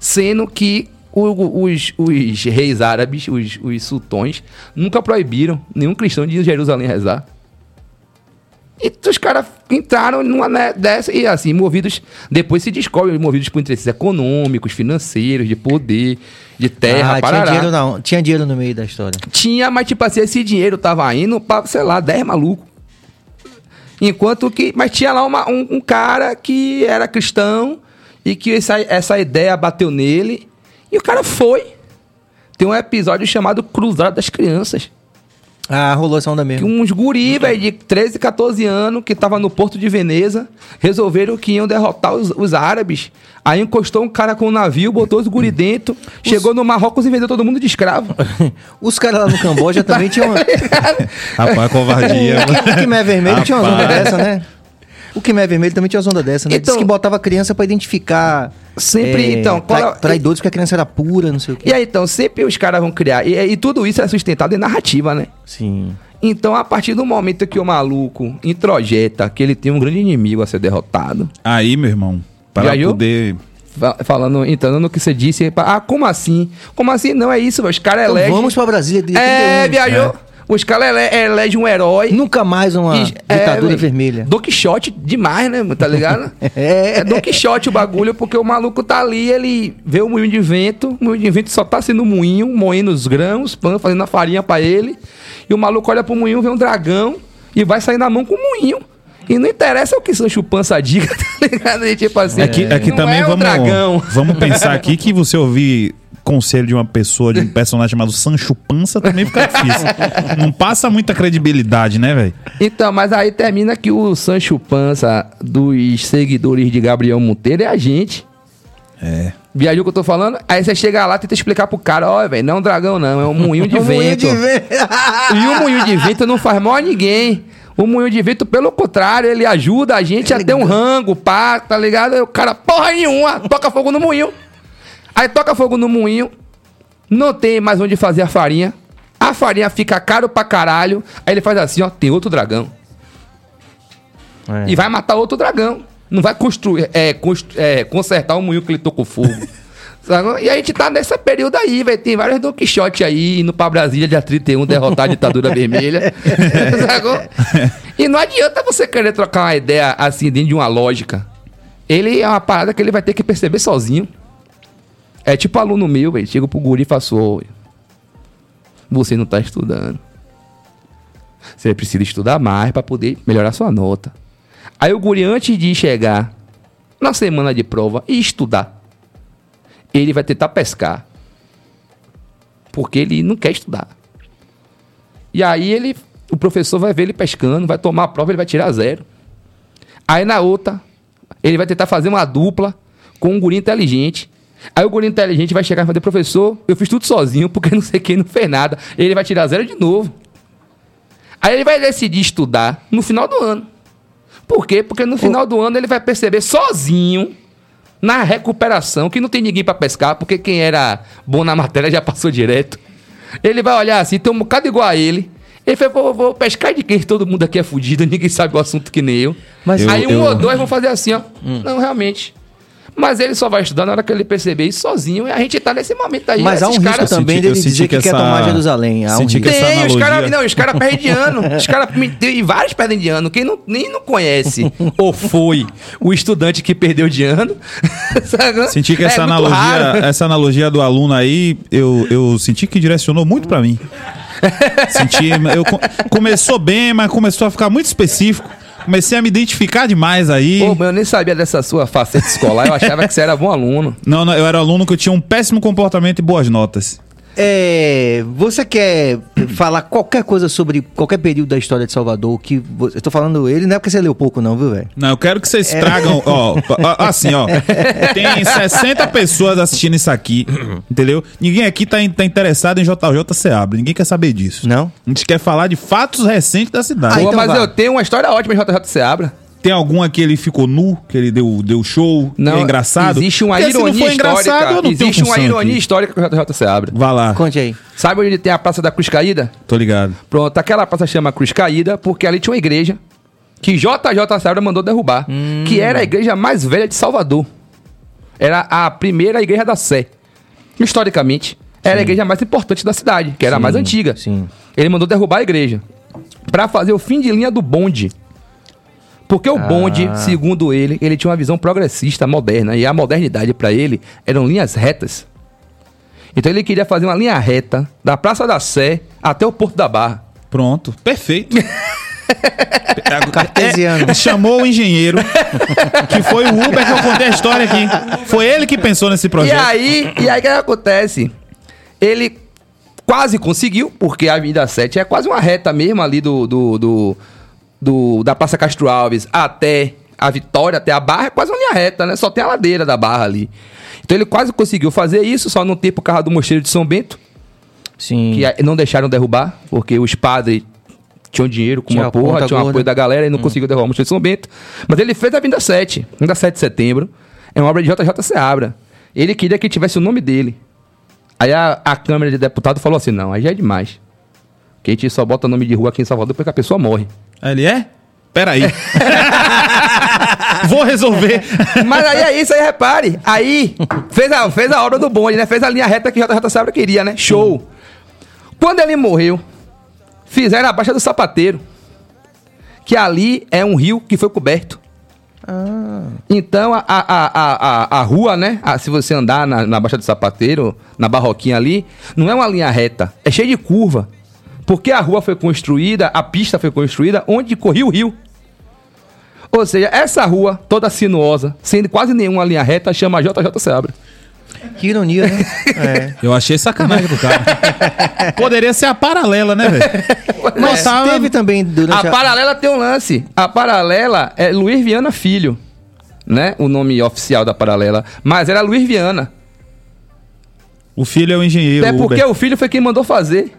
Sendo que os, os reis árabes, os, os sultões, nunca proibiram nenhum cristão de Jerusalém rezar. E os caras entraram numa né, dessa e assim, movidos. Depois se descobre, movidos por interesses econômicos, financeiros, de poder, de terra, ah, tinha dinheiro, não. tinha dinheiro no meio da história. Tinha, mas tipo assim, esse dinheiro tava indo pra, sei lá, 10 malucos. Enquanto que. Mas tinha lá uma- um, um cara que era cristão E que essa, essa ideia bateu nele e o cara foi. Tem um episódio chamado Cruzada das Crianças. Ah, rolou essa onda Que mesmo. uns guri, velho, de 13, 14 anos, que tava no porto de Veneza, resolveram que iam derrotar os, os árabes. Aí encostou um cara com um navio, botou os guri dentro, [laughs] chegou no Marrocos e vendeu todo mundo de escravo. [laughs] Os caras lá no Camboja também [laughs] tinham. Rapaz, covardia. o Quimé Vermelho tinha uma onda dessa, né? O Quimé Vermelho também tinha uma onda dessa, né? Então- Diz que botava a criança pra identificar. Sempre, então, trai- qual é- traidores, porque a criança era pura, não sei o quê. E aí, então, sempre os caras vão criar. E, e tudo isso é sustentado em narrativa, né? Sim. Então, a partir do momento que o maluco introjeta que ele tem um grande inimigo a ser derrotado, Aí, meu irmão, para viu? poder... fa- falando, entrando no que você disse, ah, como assim? Como assim? Não é isso. Os caras Então elegem. vamos pra Brasília de É, 31. viajou. Os caras ele, elegem um herói. Nunca mais uma E- é, ditadura velho, vermelha. Don Quixote demais, né? Tá ligado? [laughs] É. é Don Quixote o bagulho, porque o maluco tá ali, ele vê o moinho de vento, o moinho de vento só tá sendo moinho, moendo os grãos, fazendo a farinha pra ele. E o maluco olha pro moinho, vê um dragão e vai sair na mão com o moinho. E não interessa o que Sancho Pança diga, [laughs] tá ligado? E tipo assim, É que, é que não também é um vamos, dragão. vamos pensar aqui que você ouvir conselho de uma pessoa, de um personagem chamado Sancho Pança, também fica difícil. Não passa muita credibilidade, né, velho? Então, mas aí termina que o Sancho Pança dos seguidores de Gabriel Monteiro é a gente. É. Viajou o que eu tô falando? Aí você chega lá, tenta explicar pro cara, ó, velho, não é um dragão não, é um moinho de [laughs] Um moinho vento. de vento. E o moinho de vento não faz mal a ninguém. O moinho de vento, pelo contrário, ele ajuda a gente a ter um rango, pá, tá ligado? Aí o cara, porra nenhuma, toca fogo no moinho. Aí toca fogo no moinho, não tem mais onde fazer a farinha. A farinha fica caro pra caralho. Aí ele faz assim, ó, tem outro dragão. É. E vai matar outro dragão. Não vai construir, é, constru- é, consertar o moinho que ele tocou fogo. [laughs] E a gente tá nesse período aí, velho. Tem vários Don Quixote aí, indo pra Brasília dia 31, derrotar a ditadura vermelha. [laughs] Sacou? E não adianta você querer trocar uma ideia assim, dentro de uma lógica. Ele é uma parada que ele vai ter que perceber sozinho. É tipo aluno meu, velho. Chega pro guri e "Ô, você não tá estudando. Você precisa estudar mais pra poder melhorar sua nota. Aí o guri, antes de chegar na semana de prova e estudar, ele vai tentar pescar. Porque ele não quer estudar. E aí ele, o professor vai ver ele pescando, vai tomar a prova, ele vai tirar zero. Aí na outra, ele vai tentar fazer uma dupla com um guri inteligente. Aí o guri inteligente vai chegar e falar, professor, eu fiz tudo sozinho porque não sei quem não fez nada. Ele vai tirar zero de novo. Aí ele vai decidir estudar no final do ano. Por quê? Porque no final do ano ele vai perceber sozinho, na recuperação, que não tem ninguém pra pescar, porque quem era bom na matéria já passou direto. Ele vai olhar assim, tem um bocado igual a ele. Ele vai, vou, vou pescar de quem? Todo mundo aqui é fudido, [laughs] ninguém sabe o assunto que nem eu. Mas Aí Eu- um eu- ou dois vão fazer assim, ó. Não, realmente. Mas ele só vai estudar na hora que ele perceber isso sozinho. E a gente tá nesse momento aí. Mas há um risco caras- também senti- dele eu senti dizer que, que quer essa- tomar Jerusalém. Há um senti risco. que Tem, os analogia- caras. Não, os caras perdem de ano. Os caras. Tem vários perdem de ano. Quem não, nem não conhece [laughs] ou foi o estudante que perdeu de ano. [laughs] Senti que É essa, muito analogia, [laughs] essa analogia do aluno aí, eu, eu senti que direcionou muito pra mim. senti, eu, co- começou bem, mas começou a ficar muito específico. Comecei a me identificar demais aí. Pô, eu nem sabia dessa sua faceta escolar. Eu achava que você era bom aluno. Não, não, eu era aluno que eu tinha um péssimo comportamento e boas notas. É, você quer falar qualquer coisa sobre qualquer período da história de Salvador que vo- eu tô falando ele não é porque você leu pouco não, viu, velho? Não, eu quero que vocês tragam, ó, ó, assim, ó. Tem 60 pessoas assistindo isso aqui, entendeu? Ninguém aqui tá, tá interessado em JJ Seabra, ninguém quer saber disso. Não? A gente quer falar de fatos recentes da cidade. Ah, então mas vai. eu tenho uma história ótima em JJ Seabra. Tem algum aqui que ele ficou nu, que ele deu, deu show, que é engraçado? Existe uma Porque se não ironia for engraçado, eu histórica. não tenho Existe uma ironia aqui. histórica com o JJ Seabra. Vá lá, Conte aí. Sabe onde tem a Praça da Cruz Caída? tô ligado. Pronto, aquela praça chama Cruz Caída porque ali tinha uma igreja que JJ Seabra mandou derrubar, que era a igreja mais velha de Salvador. Era a primeira igreja da Sé. Historicamente, era a igreja mais importante da cidade, que era a mais antiga. sim. Ele mandou derrubar a igreja Pra fazer o fim de linha do bonde. Porque o bonde, segundo ele, ele tinha uma visão progressista, moderna, e a modernidade pra ele eram linhas retas. Então ele queria fazer uma linha reta da Praça da Sé até o Porto da Barra. Pronto, perfeito. [laughs] Cartesiano. É, chamou o engenheiro, que foi o Uber que eu contei a história aqui. Foi ele que pensou nesse E projeto. aí, e aí o que acontece? Ele quase conseguiu, porque a Avenida 7 é quase uma reta mesmo ali do, do, do, do- da Praça Castro Alves até a Vitória, até a Barra, é quase uma linha reta, né? Só tem a ladeira da Barra ali. Então ele quase conseguiu fazer isso, só não tem por causa do Mosteiro de São Bento, Sim. que não deixaram derrubar, porque os padres tinham dinheiro com Tinha uma porra, gorda. apoio da galera e não conseguiu derrubar o Mosteiro de São Bento. Mas ele fez a Vinda 7, Vinda 7 de setembro, é uma obra de JJ Seabra. Ele queria que tivesse o nome dele. Aí a, a Câmara de Deputado falou assim, não, aí já é demais. Que a gente só bota nome de rua aqui em Salvador porque a pessoa morre. Aí Ele é? Peraí. [laughs] Vou resolver. Mas aí é isso, aí repare. Aí fez a, fez a obra do bonde, né? Fez a linha reta que JJ Seabra queria, né? Show. Quando ele morreu, fizeram a Baixa do Sapateiro. Que ali é um rio que foi coberto. Então a, a, a, a, a rua, né? a- se você andar na, na Baixa do Sapateiro, na barroquinha ali, não é uma linha reta, é cheio de curva. Porque a rua foi construída, a pista foi construída onde corria o rio. Ou seja, essa rua toda sinuosa, sem quase nenhuma linha reta, chama JJ Seabra. Que ironia, né? [laughs] É. Eu achei sacanagem do cara. Poderia ser a paralela, né, velho? Mas teve também durante A paralela tem um lance. A paralela é Luiz Viana Filho, né? O nome oficial da paralela. Mas era Luiz Viana. O filho é o engenheiro. Até porque Uber. o filho foi quem mandou fazer.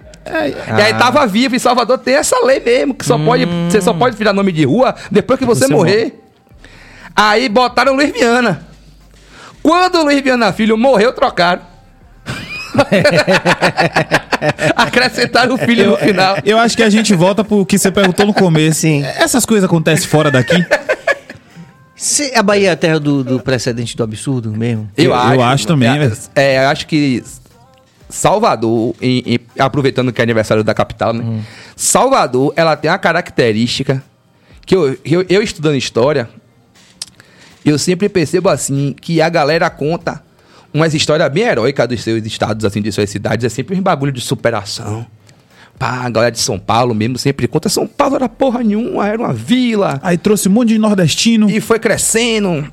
E aí tava vivo. Em Salvador tem essa lei mesmo, que só pode, você só pode virar nome de rua depois que você, Você morrer. Aí botaram Luiz Viana. Quando o Luiz Viana Filho morreu, trocaram. [laughs] Acrescentaram o filho no final. Eu acho que a gente volta pro que você perguntou no começo. Sim. Essas coisas acontecem fora daqui? Se a Bahia é a terra do, do precedente do absurdo mesmo. Eu acho também, é, velho. É, eu acho que Salvador, em- em- aproveitando que é aniversário da capital, né? Hum. Salvador, ela tem uma característica que eu, eu, eu estudando história, eu sempre percebo assim que a galera conta umas histórias bem heróicas dos seus estados, assim, de suas cidades. É sempre um bagulho de superação. Pá, a galera de São Paulo mesmo sempre conta. São Paulo era porra nenhuma, era uma vila. Aí trouxe um monte de nordestino. E foi crescendo.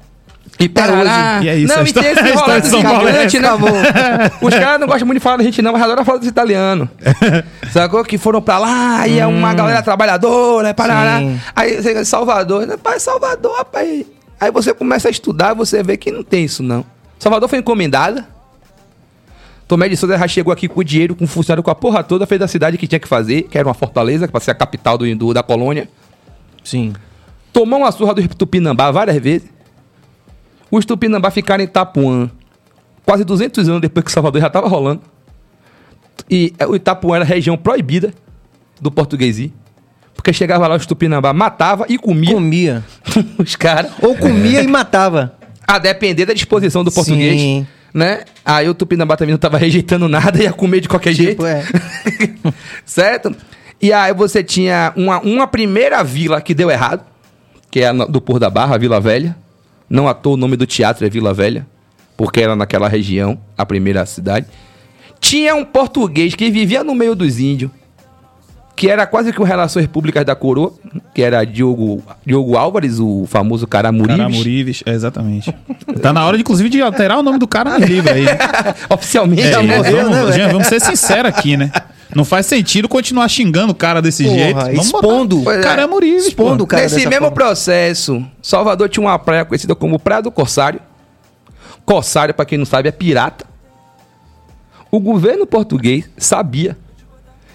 E parará. E é isso, Não, e tem esse [laughs] a história rolando de São Paulo é gigante, né? Os [laughs] caras não gostam muito de falar da gente, não, mas adoram falar dos italianos. [laughs] Sacou? Que foram pra lá, e é uma galera trabalhadora, parará. Sim. Aí você Salvador, né? pai, Salvador, rapaz. Aí você começa a estudar, você vê que não tem isso, não. Salvador foi encomendada. Tomé de Souza já chegou aqui com o dinheiro, com o funcionário, com a porra toda, fez a cidade que tinha que fazer, que era uma fortaleza, pra ser a capital do, do- da colônia. Sim. Tomou uma surra do Tupinambá várias vezes. Os Tupinambá ficaram em Itapuã quase 200 anos depois que Salvador já estava rolando. E é, o Itapuã era a região proibida do português. Porque chegava lá, os Tupinambá matava e comia Comia. [laughs] os caras. Ou comia e matava. A depender da disposição do português. Sim. Né? Aí o Tupinambá também não estava rejeitando nada, ia comer de qualquer jeito. Tipo, é. [laughs] certo? E aí você tinha uma, uma primeira vila que deu errado, que é a do Por da Barra, a Vila Velha. Não à toa o nome do teatro é Vila Velha, porque era naquela região, a primeira cidade. Tinha um português que vivia no meio dos índios, que era quase que um Relações Públicas da Coroa, que era Diogo, Diogo Álvares, o famoso Caramurives. Caramurives, é, exatamente. Tá na hora, inclusive, de alterar o nome do cara no livro aí. [laughs] Oficialmente É, já morreu, vamos, né, gente, vamos ser sinceros aqui, né? Não faz sentido continuar xingando o cara desse Porra, jeito. Vamos expondo. botar Pois é. Caramurives, Expondo o cara Nesse mesmo forma. processo, Salvador tinha uma praia conhecida como Praia do Corsário. Corsário, pra quem não sabe, é pirata. O governo português sabia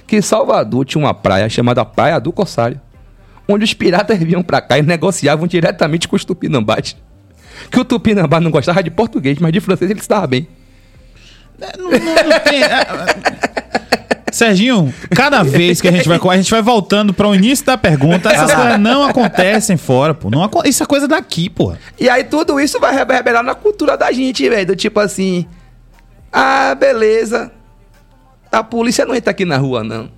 que Salvador tinha uma praia chamada Praia do Corsário, onde os piratas vinham pra cá e negociavam diretamente com os tupinambás. Que o tupinambá não gostava de português, mas de francês ele estava bem. Não, não- não tem- é, é. Serginho, cada vez que a gente vai a gente vai voltando para o início da pergunta, essas coisas não acontecem fora, pô. Não, isso é coisa daqui, pô. E aí tudo isso vai reverberar na cultura da gente, velho. Do tipo assim. Ah, beleza. A polícia não entra aqui na rua, não.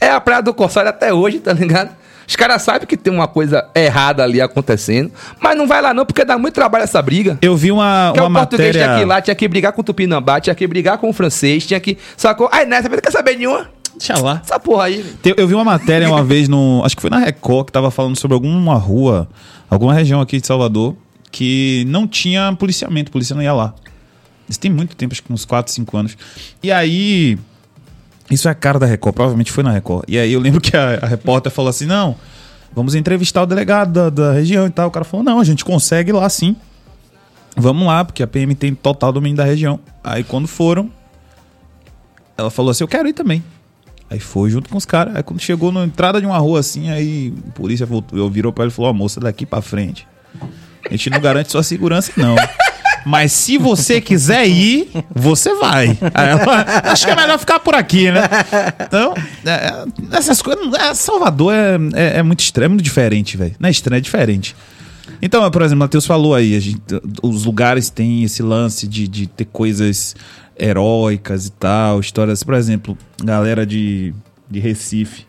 É a Praia do Corsário até hoje, tá ligado? Os caras sabem que tem uma coisa errada ali acontecendo, mas não vai lá não, porque dá muito trabalho essa briga. Eu vi uma, Porque uma o português matéria. tinha que ir lá, tinha que brigar com o Tupinambá, tinha que brigar com o francês, tinha que. Sacou? Aí nessa vez, não quer saber nenhuma? Deixa lá. Essa porra aí. Eu vi uma matéria uma vez no. Acho que foi na Record, que tava falando sobre alguma rua, alguma região aqui de Salvador, que não tinha policiamento, a polícia não ia lá. Isso tem muito tempo, acho que uns 4, 5 anos. E aí. Isso é a cara da Record, provavelmente foi na Record. E aí eu lembro que a, a repórter falou assim: não, vamos entrevistar o delegado da, da região e tal. O cara falou: não, a gente consegue lá sim. Vamos lá, porque a PM tem total domínio da região. Aí quando foram, ela falou assim: eu quero ir também. Aí foi junto com os caras. Aí quando chegou na entrada de uma rua assim, aí a polícia voltou, eu virou pra ele e falou: Ó, moça, daqui pra frente. A gente não garante sua segurança, não. Mas se você quiser ir, você vai. Acho que é melhor ficar por aqui, né? Então, é, é, essas coisas. é, Salvador é, é, é muito estranho, é muito diferente, velho. Não é estranho, é diferente. Então, por exemplo, o Matheus falou aí, gente, os lugares têm esse lance de, de ter coisas heróicas e tal, histórias, por exemplo, galera de, de Recife.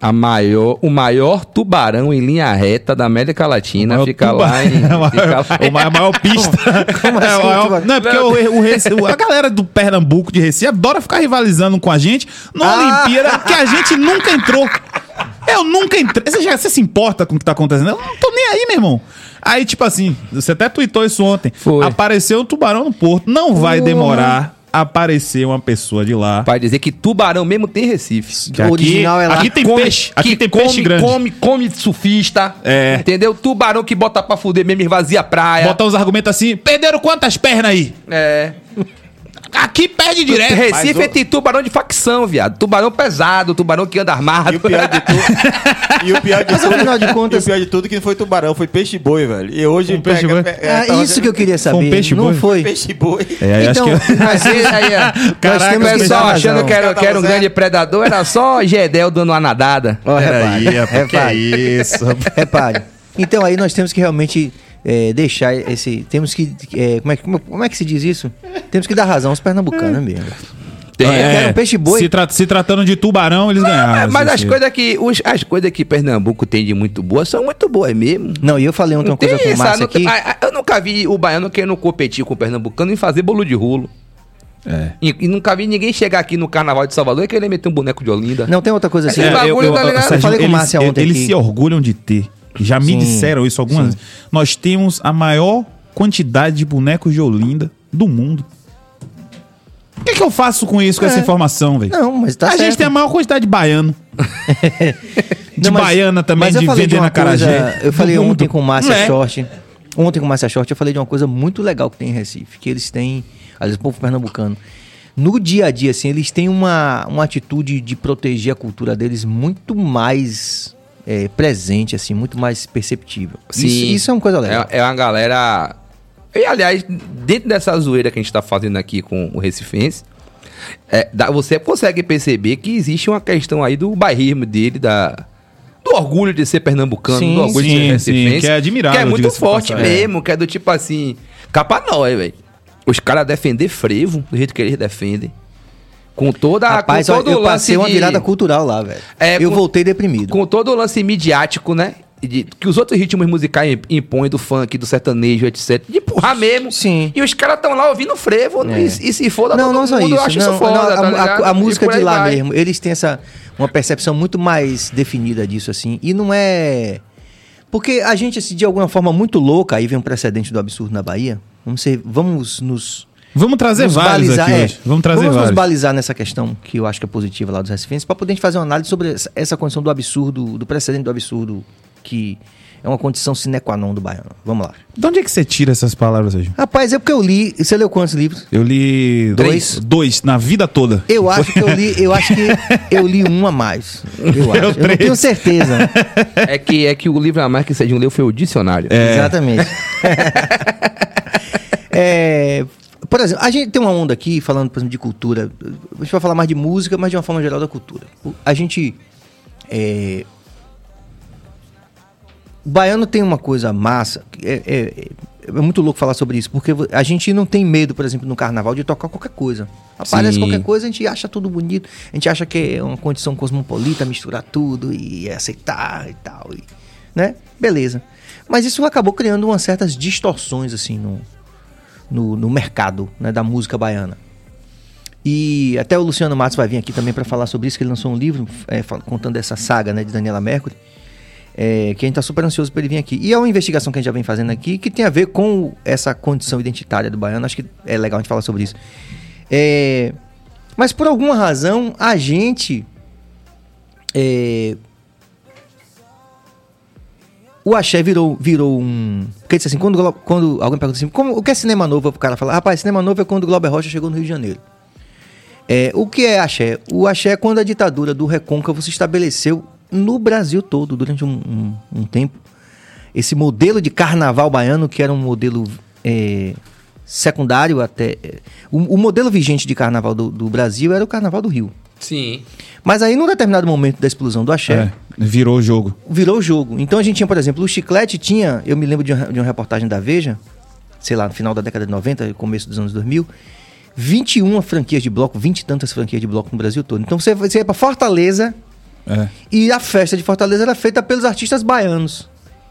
A maior, o maior tubarão em linha reta da América Latina fica lá em. [laughs] fica o maior, a maior pista. [laughs] Como É, assim, o maior- tubarão? não, é porque o, o Reci- a galera do Pernambuco de Recife adora ficar rivalizando com a gente numa Ah. Olimpíada que a gente nunca entrou. Eu nunca entrei. Você, já, você se importa com o que tá acontecendo? Eu não tô nem aí, meu irmão. Aí, tipo assim, você até tweetou isso ontem. Foi. Apareceu um tubarão no porto. Não vai demorar aparecer uma pessoa de lá. Vai dizer que tubarão mesmo tem Recife. Que O original é lá. Aqui tem Come- peixe. Aqui tem come, peixe grande. Come, come surfista. É. Entendeu? Tubarão que bota pra fuder mesmo, esvazia a praia. Bota uns argumentos assim. Perderam quantas pernas aí? É. Aqui perde direto. Recife mas o- tem tubarão de facção, viado. Tubarão pesado, tubarão que anda armado. E o pior de tudo. [laughs] e o pior de Mas tudo. afinal de contas- E o pior de tudo que não foi tubarão, foi peixe-boi, velho. E hoje. Um peixe-boi? é, Ah, tava isso que eu queria Foi um saber. peixe não foi. Peixe-boi. É, aí então, acho que... mas [laughs] Aí, aí, ó. Caraca, o pessoal achando que era, que era um Zé. grande predador, era só Gedel dando uma nadada. Peraí, rapaz, que é isso, repare. Então aí nós temos que realmente é, deixar esse. Temos que. é, como, é, que- como, como é que se diz isso? Temos que dar razão aos pernambucanos mesmo. É, um peixe-boi. Se, tra- se tratando de tubarão, eles ganharam. É, mas esse- as coisas que os- as coisas que Pernambuco tem de muito boas são muito boas mesmo. Não, e eu falei ontem uma coisa com o Márcio não aqui. eu nunca vi o baiano querendo competir com o pernambucano em fazer bolo de rolo. É. E, e nunca vi ninguém chegar aqui no carnaval de Salvador e querer meter um boneco de Olinda. Não, tem outra coisa assim. Esse bagulho tá ligado? Eu falei com o eles, Márcio ontem Eles aqui. se orgulham de ter. Já me Sim, disseram isso algumas vezes. Nós temos a maior quantidade de bonecos de Olinda do mundo. O que, que eu faço com isso, com essa É. informação, velho? Não, mas tá a certo. gente tem a maior quantidade de baiano. [laughs] de Não, mas- baiana também, de vender na Carajé. Eu falei ontem com o Márcia é? Short. Ontem com o Márcia Short, eu falei de uma coisa muito legal que tem em Recife. Que eles têm, aliás, o povo pernambucano. No dia a dia, assim, eles têm uma, uma atitude de proteger a cultura deles muito mais é, presente, assim, muito mais perceptível. Isso, isso é uma coisa legal. É, é uma galera. E, aliás, dentro dessa zoeira que a gente tá fazendo aqui com o Recifense, é, dá- você consegue perceber que existe uma questão aí do bairrismo dele, da, do orgulho de ser pernambucano, Sim, do orgulho de sim, ser sim, recifense. que é admirável, Que é muito de forte mesmo, que é do tipo assim, capa nós, velho. Os caras defender frevo, do jeito que eles defendem. Com toda Rapaz, com todo eu o passei lance uma de- virada cultural lá, velho. É, eu com- voltei deprimido. com todo o lance midiático, né? De- que os outros ritmos musicais imp- impõem do funk, do sertanejo, etc. De empurrar mesmo. Sim. E os caras estão lá ouvindo frevo. É. E, e se foda não, todo não só mundo, isso. eu acho não, isso foda, não, a, tá a- a E música de lá vai. mesmo, eles têm essa uma percepção muito mais definida disso assim. E não é porque a gente assim, de alguma forma muito louca, aí vem um precedente do absurdo na Bahia. Vamos ser, vamos nos Vamos trazer nos vários aqui é, hoje. Vamos trazer vamos nos vários. balizar nessa questão que eu acho que é positiva lá dos recifenses para poder fazer uma análise sobre essa, condição do absurdo, do precedente do absurdo que é uma condição sine qua non do baiano. Vamos lá. De onde é que você tira essas palavras hoje? Rapaz, é porque eu li. Você leu quantos livros? Eu li Dois. dois, dois na vida toda. Eu acho que eu li, [laughs] eu acho que eu li um a mais. Eu acho. Eu não tenho certeza. É que, é que o livro a mais que Cedinho leu foi o dicionário. É. Exatamente. [laughs] É, por exemplo, a gente tem uma onda aqui falando, por exemplo, de cultura. A gente vai falar mais de música, mas de uma forma geral da cultura. A gente. É, o baiano tem uma coisa massa. É, é- é muito louco falar sobre isso, porque a gente não tem medo, por exemplo, no carnaval, de tocar qualquer coisa. Aparece Sim. qualquer coisa, a gente acha tudo bonito, a gente acha que é uma condição cosmopolita misturar tudo e aceitar e tal. e- né? Beleza. Mas isso acabou criando umas certas distorções, assim, no, no, no mercado né, da música baiana. E até o Luciano Matos vai vir aqui também para falar sobre isso, que ele lançou um livro é, contando essa saga né, de Daniela Mercury. é, que a gente tá super ansioso para ele vir aqui. E é uma investigação que a gente já vem fazendo aqui, que tem a ver com essa condição identitária do baiano. Acho que é legal a gente falar sobre isso. É, mas por alguma razão, a gente. O axé virou, virou um. Quer dizer assim, quando, quando alguém pergunta assim, como, o que é cinema novo? O cara fala, rapaz, cinema novo é quando o Glauber Rocha chegou no Rio de Janeiro. É, o que é axé? O axé é quando a ditadura do recôncavo se estabeleceu no Brasil todo durante um, um- um tempo. Esse modelo de carnaval baiano, que era um modelo é, secundário até. é, o, o modelo vigente de carnaval do, do Brasil era o carnaval do Rio. Sim. Mas aí, num determinado momento da explosão do axé, É, virou o jogo. virou o jogo. Então a gente tinha, por exemplo, o Chiclete tinha, eu me lembro de uma, de uma reportagem da Veja, sei lá, no final da década de 90, começo dos anos 2000, 21 franquias de bloco, 20 e tantas franquias de bloco no Brasil todo. Então você, você ia pra Fortaleza É. e a festa de Fortaleza era feita pelos artistas baianos.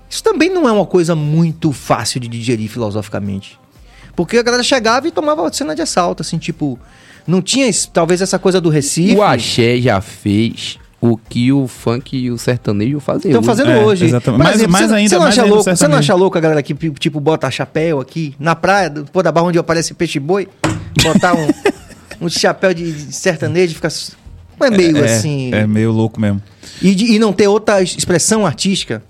Isso também não é uma coisa muito fácil de digerir filosoficamente. Porque a galera chegava e tomava cena de assalto, assim, tipo... Não tinha talvez essa coisa do Recife. O axé já fez o que o funk e o sertanejo fazem Estão hoje. fazendo É, hoje. exatamente. Mais- exemplo, mais você, ainda- você não mais acha ainda louco, Você não acha louco a galera que, tipo, bota chapéu aqui na praia, do pôr da barra onde aparece peixe-boi, botar um, [laughs] um chapéu de, de sertanejo e ficar... Não é meio é, assim... É meio louco mesmo. E, de- e não ter outra es- expressão artística,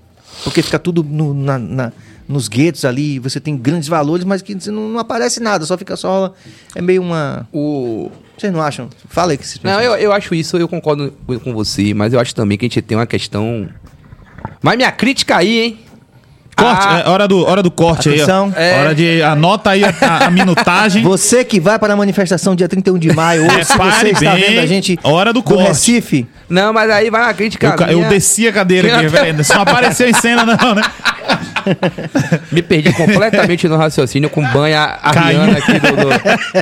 porque fica tudo no- na- na- nos guetos ali, você tem grandes valores, mas que não, não aparece nada, só fica só... É meio uma... O... Vocês não acham? Fala aí que vocês Não, eu, eu acho isso, eu concordo com com você, mas eu acho também que a gente tem uma questão. Mas minha crítica aí, hein? Corte, Ah, é, hora, do, hora do corte Atenção. aí. É. Hora de. Anota aí a, a- a minutagem. [laughs] Você que vai para a manifestação dia 31 de maio, ou se você Repare está bem, vendo a gente hora do corte. Recife, Não, mas aí vai uma crítica. Eu, eu desci a cadeira aqui, velho. Isso não apareceu em cena, não, né? [laughs] Me perdi completamente no raciocínio com banha arriana aqui do. do-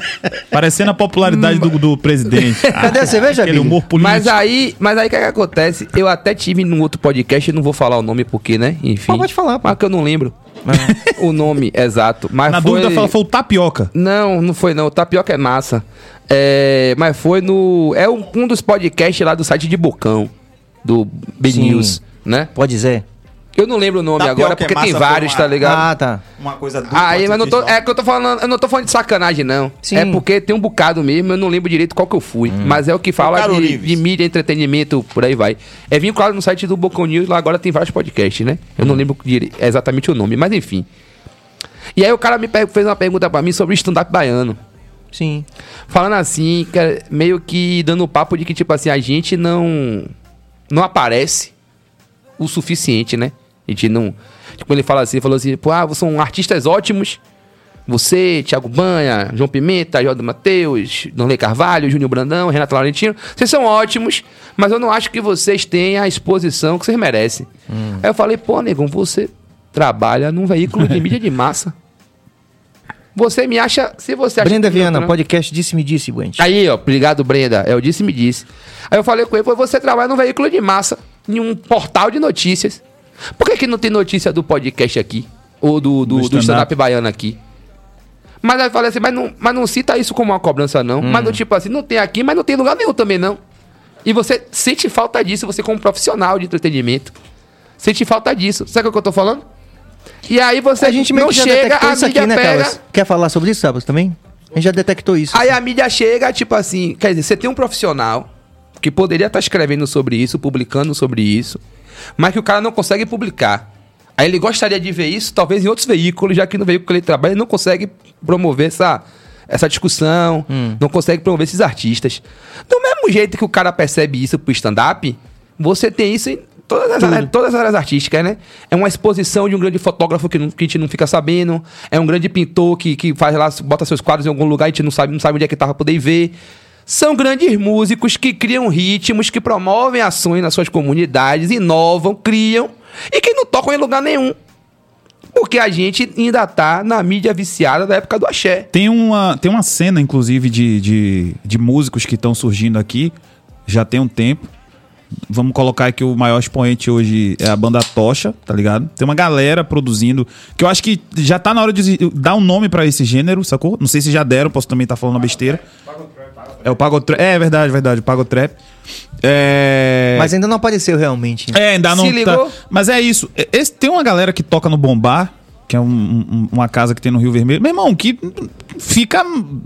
[laughs] Parecendo a popularidade do, do presidente. Cadê a cerveja, Aquele humor político. Mas aí, mas aí o que, que acontece? Eu até tive num outro podcast, não vou falar o nome porque, né? Enfim. Pô, pode falar, pô. Que eu não lembro o nome exato. Mas Na foi... dúvida, fala, foi o tapioca. Não, não foi não. O tapioca é massa. É, mas foi no. É um, um dos podcasts lá do site de Bocão, do B Sim. News, né? pode dizer. Eu não lembro o nome Tapioca agora, é porque tem vários, uma- tá ligado? Ah, tá. Uma coisa dupla, Aí, mas não tô, é que eu tô falando, eu não tô falando de sacanagem, não. Sim. É porque tem um bocado mesmo, eu não lembro direito qual que eu fui. Mas é o que fala de, de mídia, entretenimento, por aí vai. É vinculado no site do Bocão News, lá agora tem vários podcasts, né? Eu não lembro dire- exatamente o nome, mas enfim. E aí o cara me fez uma pergunta pra mim sobre o stand-up baiano. Sim. Falando assim, que é meio que dando o papo de que, tipo assim, a gente não. Não aparece o suficiente, né? A gente não. Tipo, ele fala assim, falou assim, pô, ah, são artistas ótimos. Você, Thiago Banha, João Pimenta, Jorge Matheus, Donley Carvalho, Júnior Brandão, Renato Laurentino, vocês são ótimos, mas eu não acho que vocês tenham a exposição que vocês merecem. Aí eu falei, pô, negão, você trabalha num veículo de mídia de massa. Você me acha. Se você acha Brenda Viana, trampo- podcast Disse-me Disse, Buente. Aí, ó, obrigado, Brenda. É, Eu disse me disse. Aí eu falei com ele, você trabalha num veículo de massa, em um portal de notícias. Por que, que não tem notícia do podcast aqui? Ou do, do, Do do stand-up. stand-up baiano aqui? Mas aí falei assim, mas não, mas não cita isso como uma cobrança, não. Mas Hum. do tipo assim, não tem aqui, mas não tem lugar nenhum também, não. E você sente falta disso, você como profissional de entretenimento. Sente falta disso. Sabe o que eu tô falando? E aí você a gente não chega, a isso mídia aqui, né, pega... Carlos? Quer falar sobre isso, Sabas, também? A gente já detectou isso. Aí a mídia chega, tipo assim, quer dizer, você tem um profissional que poderia estar escrevendo sobre isso, publicando sobre isso, mas que o cara não consegue publicar. Aí ele gostaria de ver isso, talvez em outros veículos, já que no veículo que ele trabalha, ele não consegue promover essa, essa discussão, não consegue promover esses artistas. Do mesmo jeito que o cara percebe isso pro stand-up, você tem isso em todas as, áreas, todas as áreas artísticas, né? É uma exposição de um grande fotógrafo que, não- que a gente não fica sabendo, é um grande pintor que, que faz lá, bota seus quadros em algum lugar e a gente não sabe, não sabe onde é que tá pra poder ver. São grandes músicos que criam ritmos, que promovem ações nas suas comunidades, inovam, criam e que não tocam em lugar nenhum. Porque a gente ainda tá na mídia viciada da época do axé. Tem uma, tem uma cena, inclusive, de, de, de músicos que estão surgindo aqui, já tem um tempo, Vamos colocar que o maior expoente hoje é a banda Tocha, tá ligado? Tem uma galera produzindo, que eu acho que já tá na hora de dar um nome pra esse gênero, sacou? Não sei se já deram, posso também estar falando uma besteira. É o Pagotrap. É verdade, verdade, o Pagotrap. É... Mas ainda não apareceu realmente. É, ainda não Se ligou? tá. Mas é isso. Esse, tem uma galera que toca no Bombar, que é um- um- uma casa que tem no Rio Vermelho. Meu irmão, que fica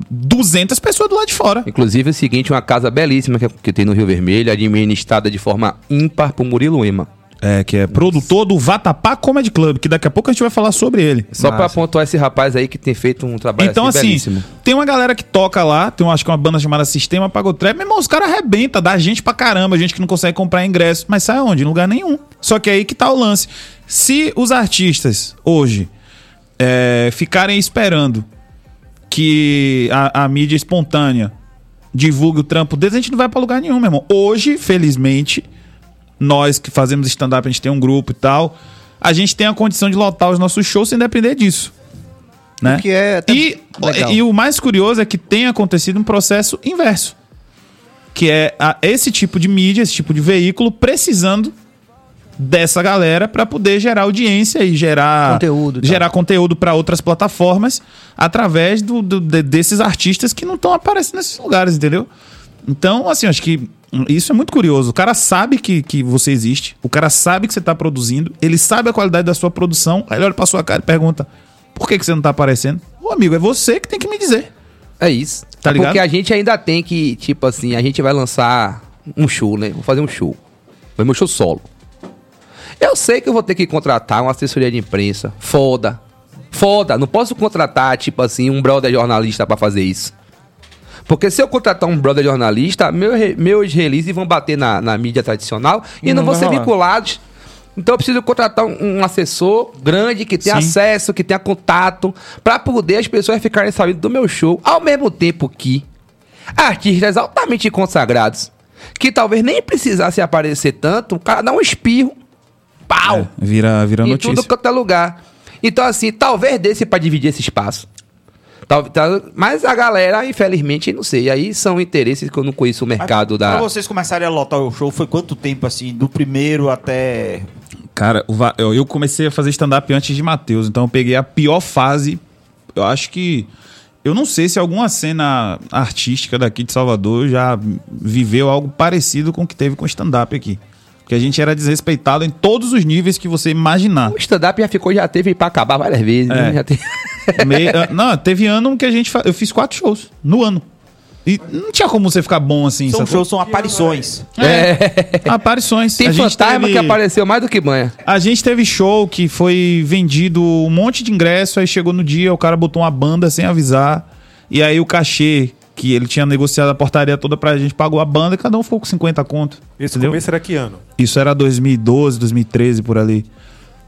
200 pessoas do lado de fora. Inclusive é o seguinte, uma casa belíssima que, que tem no Rio Vermelho, administrada de forma ímpar por Murilo Ema. É, que é produtor do Vatapá Comedy Club, que daqui a pouco a gente vai falar sobre ele. Só pra Massa. pontuar esse rapaz aí que tem feito um trabalho Então, assim, belíssimo. tem uma galera que toca lá, tem, um- acho que uma banda chamada Sistema Pagotrap. Meu irmão, os caras arrebentam, dá gente pra caramba, gente que não consegue comprar ingresso. Mas sai onde? Em lugar nenhum. Só que aí que tá o lance. Se os artistas, hoje, é, ficarem esperando que a, a mídia espontânea divulgue o trampo deles, a gente não vai pra lugar nenhum, meu irmão. Hoje, felizmente, nós que fazemos stand-up, a gente tem um grupo e tal, a gente tem a condição de lotar os nossos shows sem depender disso. Né? O que é e, legal. e o mais curioso é que tem acontecido um processo inverso. Que é a- esse tipo de mídia, esse tipo de veículo precisando dessa galera para poder gerar audiência e gerar Conteúdo gerar conteúdo para outras plataformas através do, do- de- desses artistas que não estão aparecendo nesses lugares, entendeu? Então, assim, acho que isso é muito curioso. O cara sabe que, que você existe, o cara sabe que você tá produzindo, ele sabe a qualidade da sua produção, aí ele olha pra sua cara e pergunta: por que, que você não tá aparecendo? Ô, amigo, é você que tem que me dizer. É isso. Tá É ligado? Porque a gente ainda tem que, tipo assim, a gente vai lançar um show, né? Vou fazer um show. Vai meu show solo. Eu sei que eu vou ter que contratar uma assessoria de imprensa. Foda. Foda. Não posso contratar, tipo assim, um brother jornalista pra fazer isso. Porque se eu contratar um brother jornalista, meu meus releases vão bater na, na mídia tradicional e, não, não vão ser rolar. vinculados. Então eu preciso contratar um, um assessor grande que tenha Sim. acesso, que tenha contato, pra poder as pessoas ficarem sabendo do meu show, ao mesmo tempo que artistas altamente consagrados, que talvez nem precisassem aparecer tanto, o cara dá um espirro, pau, Vira, vira em notícia. tudo quanto é lugar. Então, assim, talvez desse pra dividir esse espaço. Tal- tal- mas a galera, infelizmente, não sei. Aí são interesses que eu não conheço o mercado Pra da. vocês começarem a lotar o show, foi quanto tempo, assim, do primeiro até... Cara, eu eu comecei a fazer stand-up antes de Matheus, então eu peguei a pior fase. Eu acho que. Eu não sei se alguma cena artística daqui de Salvador já viveu algo parecido com o que teve com o stand-up aqui. Porque a gente era desrespeitado em todos os níveis que você imaginar. O stand-up já ficou, já teve pra acabar várias vezes. É. né? Já teve- [laughs] Me- ah, não, teve ano que a gente. fa- Eu fiz quatro shows no ano. E não tinha como você ficar bom assim. São sacou? shows, são aparições. É. Aparições. Tem A gente fantasma teve- que apareceu mais do que banha. A gente teve show que foi vendido um monte de ingresso, aí chegou no dia, o cara botou uma banda sem avisar, e aí o cachê que ele tinha negociado a portaria toda pra gente, pagou a banda e cada um ficou com 50 conto. Esse entendeu? começo era que ano? Isso era 2012, 2013, por ali.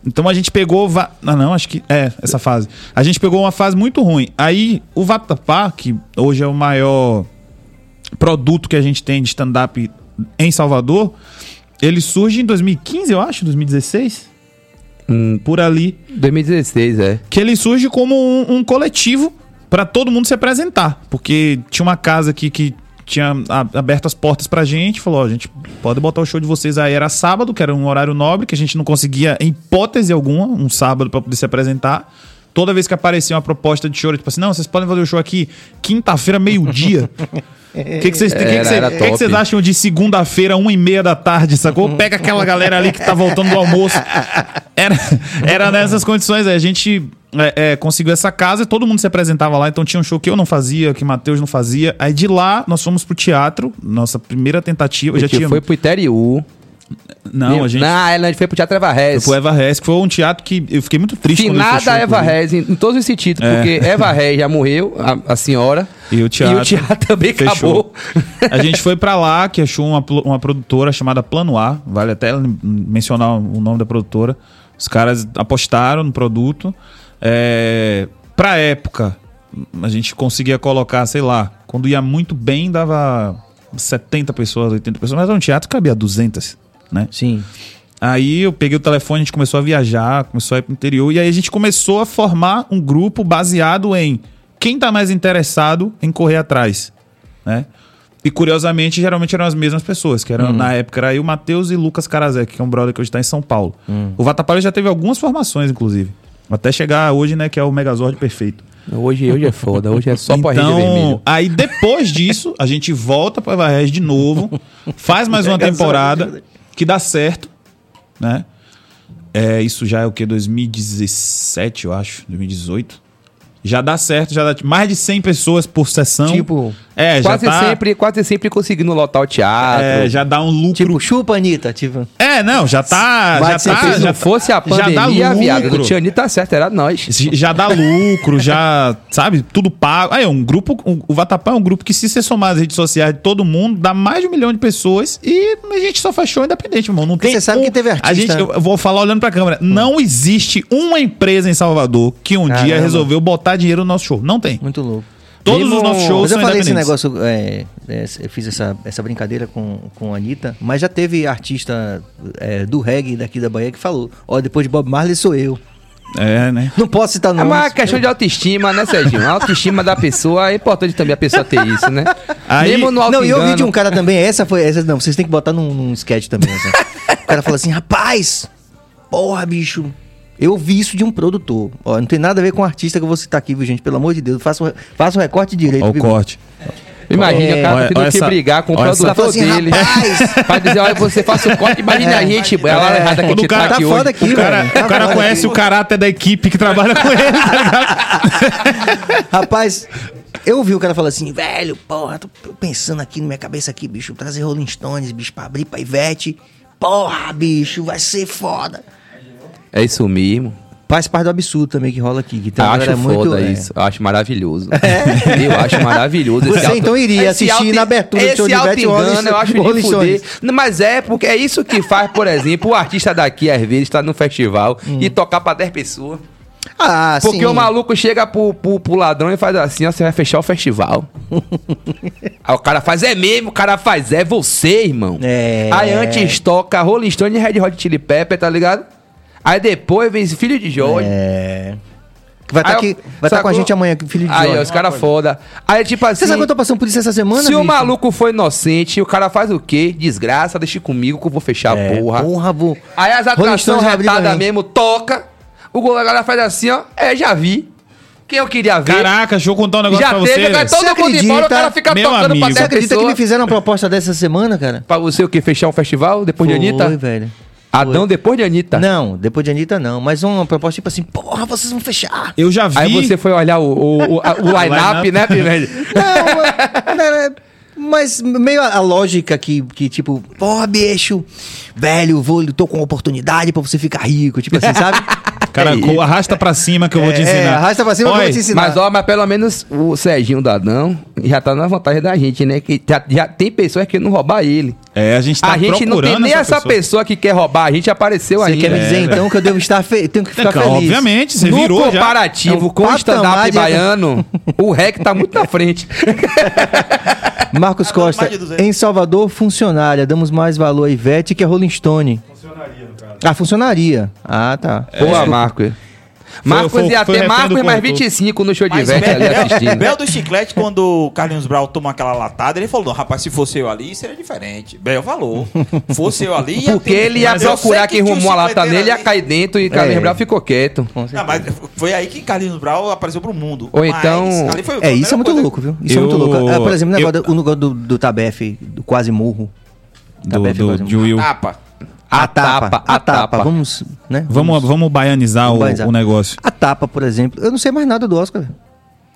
Então a gente pegou. Va... Ah, não, acho que. É, essa fase. A gente pegou uma fase muito ruim. Aí o Vatapá, que hoje é o maior produto que a gente tem de stand-up em Salvador, ele surge em 2015, eu acho, 2016. Hum, Por ali. 2016, é. Que ele surge como um, um coletivo pra todo mundo se apresentar. Porque tinha uma casa aqui que tinha a- aberto as portas pra gente, falou, ó, gente, pode botar o show de vocês aí. Era sábado, que era um horário nobre, que a gente não conseguia, em hipótese alguma, um sábado pra poder se apresentar. Toda vez que aparecia uma proposta de show, tipo assim, não, vocês podem fazer o show aqui quinta-feira, meio-dia. [laughs] O que, que vocês que, que, Era- cê- era que que acham de segunda-feira, uma e meia da tarde, sacou? Pega aquela galera ali que tá voltando do almoço. Era, era nessas condições. aí A gente é, é, conseguiu essa casa e todo mundo se apresentava lá. Então tinha um show que eu não fazia, que Matheus não fazia. Aí de lá nós fomos pro teatro, nossa primeira tentativa. A já gente tinha. foi pro Iteriú. Não, a gente. Não, a gente foi pro Teatro Eva Rez. Foi pro Eva Rez, que foi um teatro que eu fiquei muito triste Finada fechou, Eva. Rez, em, em todos os sentidos. É. Porque Eva [laughs] Rez já morreu, a, a senhora. E o teatro, E o teatro [laughs] também fechou. acabou. A gente foi pra lá, que achou uma, uma produtora chamada Plano A. Vale até mencionar o nome da produtora. Os caras apostaram no produto. É, pra época, a gente conseguia colocar, sei lá, quando ia muito bem, dava 70 pessoas, 80 pessoas. Mas era um teatro que cabia 200, né? Sim. Aí eu peguei o telefone, a gente começou a viajar, começou a ir pro interior, e aí a gente começou a formar um grupo baseado em quem tá mais interessado em correr atrás, né? E curiosamente, geralmente eram as mesmas pessoas, que eram Uhum. na época era o Matheus e Lucas Karasek, que é um brother que hoje tá em São Paulo. Uhum. O Vatapalha já teve algumas formações, inclusive. Até chegar hoje, né, que é o Megazord perfeito. Hoje, hoje é foda, hoje é só então, vermelho. aí depois disso, a gente volta pra Varese de novo, faz mais uma [laughs] Megazord, temporada que dá certo, né? É, isso já é o que? 2017, eu acho, 2018. Já dá certo, já dá mais de 100 pessoas por sessão. Tipo, é, já quase, tá, sempre, quase sempre conseguindo lotar o teatro. é, já dá um lucro. tipo, chupa, Anitta. Tipo, é, não, já tá, Mais já de 100 tá. Se já não fosse a já dá pandemia, viado, lucro. não tinha tá certo, era nós. Já dá lucro, já, sabe, tudo pago. Aí, é um grupo, um- o Vatapá é um grupo que, se você somar as redes sociais de todo mundo, dá mais de um milhão de pessoas e a gente só faz show independente, irmão. Não tem Você sabe um- que teve A artista- gente, eu vou falar olhando pra câmera. Não existe uma empresa em Salvador que um dia Caramba. resolveu botar dinheiro no nosso show. Não tem. muito louco. Todos Mesmo- os nossos shows Mas eu são falei esse negócio, é, é, eu fiz essa, essa brincadeira com, com a Anitta, mas já teve artista é, do reggae daqui da Bahia que falou: Ó, depois de Bob Marley sou eu. É, né? Não posso citar É nomes. uma questão de autoestima, né, Serginho? A autoestima da pessoa é importante também a pessoa ter isso, né? Aí- Mesmo no Não, e eu vi de um cara também, essa foi, essa não, vocês têm que botar num, num sketch também. essa. o cara falou assim, rapaz, porra, bicho, eu vi isso de um produtor. Ó, não tem nada a ver com o artista que eu vou citar aqui, viu, gente? Pelo amor de Deus, faça o, faça o recorte direito. Olha o corte. Imagina, É. o cara Olha- tendo que essa- brigar com o produtor assim, dele. rapaz! [laughs] pra dizer, olha, você faz o corte, imagina a gente, ela É. errada que a Quando o gente cara tá tá aqui foda hoje. aqui, O cara, velho. Tá o cara conhece aqui. o caráter da equipe que trabalha com ele, tá? [laughs] Rapaz, eu ouvi o cara falar assim, velho, porra, tô pensando aqui na minha cabeça aqui, bicho, trazer Rolling Stones, bicho, pra abrir pra Ivete. Porra, bicho, vai ser foda. É isso mesmo. Faz parte do absurdo também que rola aqui. Que tem acho foda é. isso. Eu acho maravilhoso. [laughs] Eu acho maravilhoso. esse Você então iria esse assistir na abertura do esse show de auto-engano, Rolling- eu acho de fuder. Mas é, porque é isso que faz, por exemplo, o artista daqui, às vezes, estar no festival e tocar pra 10 pessoas. Ah, Porque sim. o maluco chega pro, pro, pro ladrão e faz assim, ó, você vai fechar o festival. [laughs] Aí o cara faz, é mesmo, o cara faz, é você, irmão. É. Aí antes toca Rolling Stone e Red Hot Chili Pepper, tá ligado? Aí depois vem esse filho de Jorge. É. Vai estar Aí aqui, vai estar com a gente amanhã, filho de Aí, ó, Jorge. os caras foda. Aí, tipo assim. Você sabe que eu tô passando por isso essa semana, Se o bicho? maluco foi inocente, o cara faz o quê? Desgraça, deixa comigo que eu vou fechar É, a porra. Porra, vou. Aí as atrações retadas mesmo, toca. O gol- a galera faz assim, ó. É, já vi. Quem eu queria ver. Caraca, deixa eu contar um negócio já pra teve, você. todo Você mundo embora, o acredita? cara fica Meu tocando amigo. pra Você 10 acredita que pessoas. me fizeram uma proposta dessa semana, cara? Pra você o quê? Fechar um festival depois de Anitta? Foi, velho. Adão depois de Anitta? Não, depois de Anitta não. Mas uma proposta tipo assim, porra, vocês vão fechar. Eu já vi. Aí você foi olhar o, o, o, a- o [laughs] line-up, line-up. né, Pivete? [laughs] Não, mas- mas meio a, a lógica que, que, tipo, porra, bicho, velho, vou, tô com uma oportunidade pra você ficar rico, tipo assim, sabe? [laughs] Cara, co- arrasta pra cima que eu vou te É, ensinar. arrasta pra cima que eu vou te ensinar. Mas, ó, mas pelo menos o Serginho Dadão já tá na vantagem da gente, né? Que já, já tem pessoas que não roubar ele. É, a gente tá a gente não tem nem essa pessoa. pessoa. que quer roubar, a gente apareceu Você ainda. quer me dizer É, então que eu devo estar fe... tenho que ficar É, feliz? Obviamente, você no virou já. comparativo É um com o stand-up baiano, o REC tá muito na frente. [laughs] Marcos Costa, mais de 200. em Salvador, funcionária. Damos mais valor a Ivete que a Rolling Stone. Ah, funcionaria. Ah, tá. Boa, Marcos. Marcos foi- ia ter refém Marcos do e mais condutor. 25 no show de Mas Ivete ali Bel, assistindo. Bel do Chiclete, quando o Carlinhos Brau tomou aquela latada, ele falou: não, rapaz, se fosse eu ali, seria diferente. Bel falou. Fosse eu ali. ia Porque ter- ele ia procurar que quem um rumou a lata nele, ia ali. cair dentro e Carlinhos É. Brau ficou quieto. Não, mas foi aí que Carlinhos Brau apareceu pro mundo. Ou Mas então- foi É, isso é muito coisa- louco, viu? Isso é Eu- muito louco. Ah, por exemplo, o eu- negócio, do, o negócio do, do Tabef, do quase morro. Do, Tabef do, quase de morro. Will. Tapa. A tapa, a tapa. Vamos, né? Vamos, vamos baianizar Vamos o, baianizar. o negócio. A tapa, por exemplo. Eu não sei mais nada do Oscar, velho.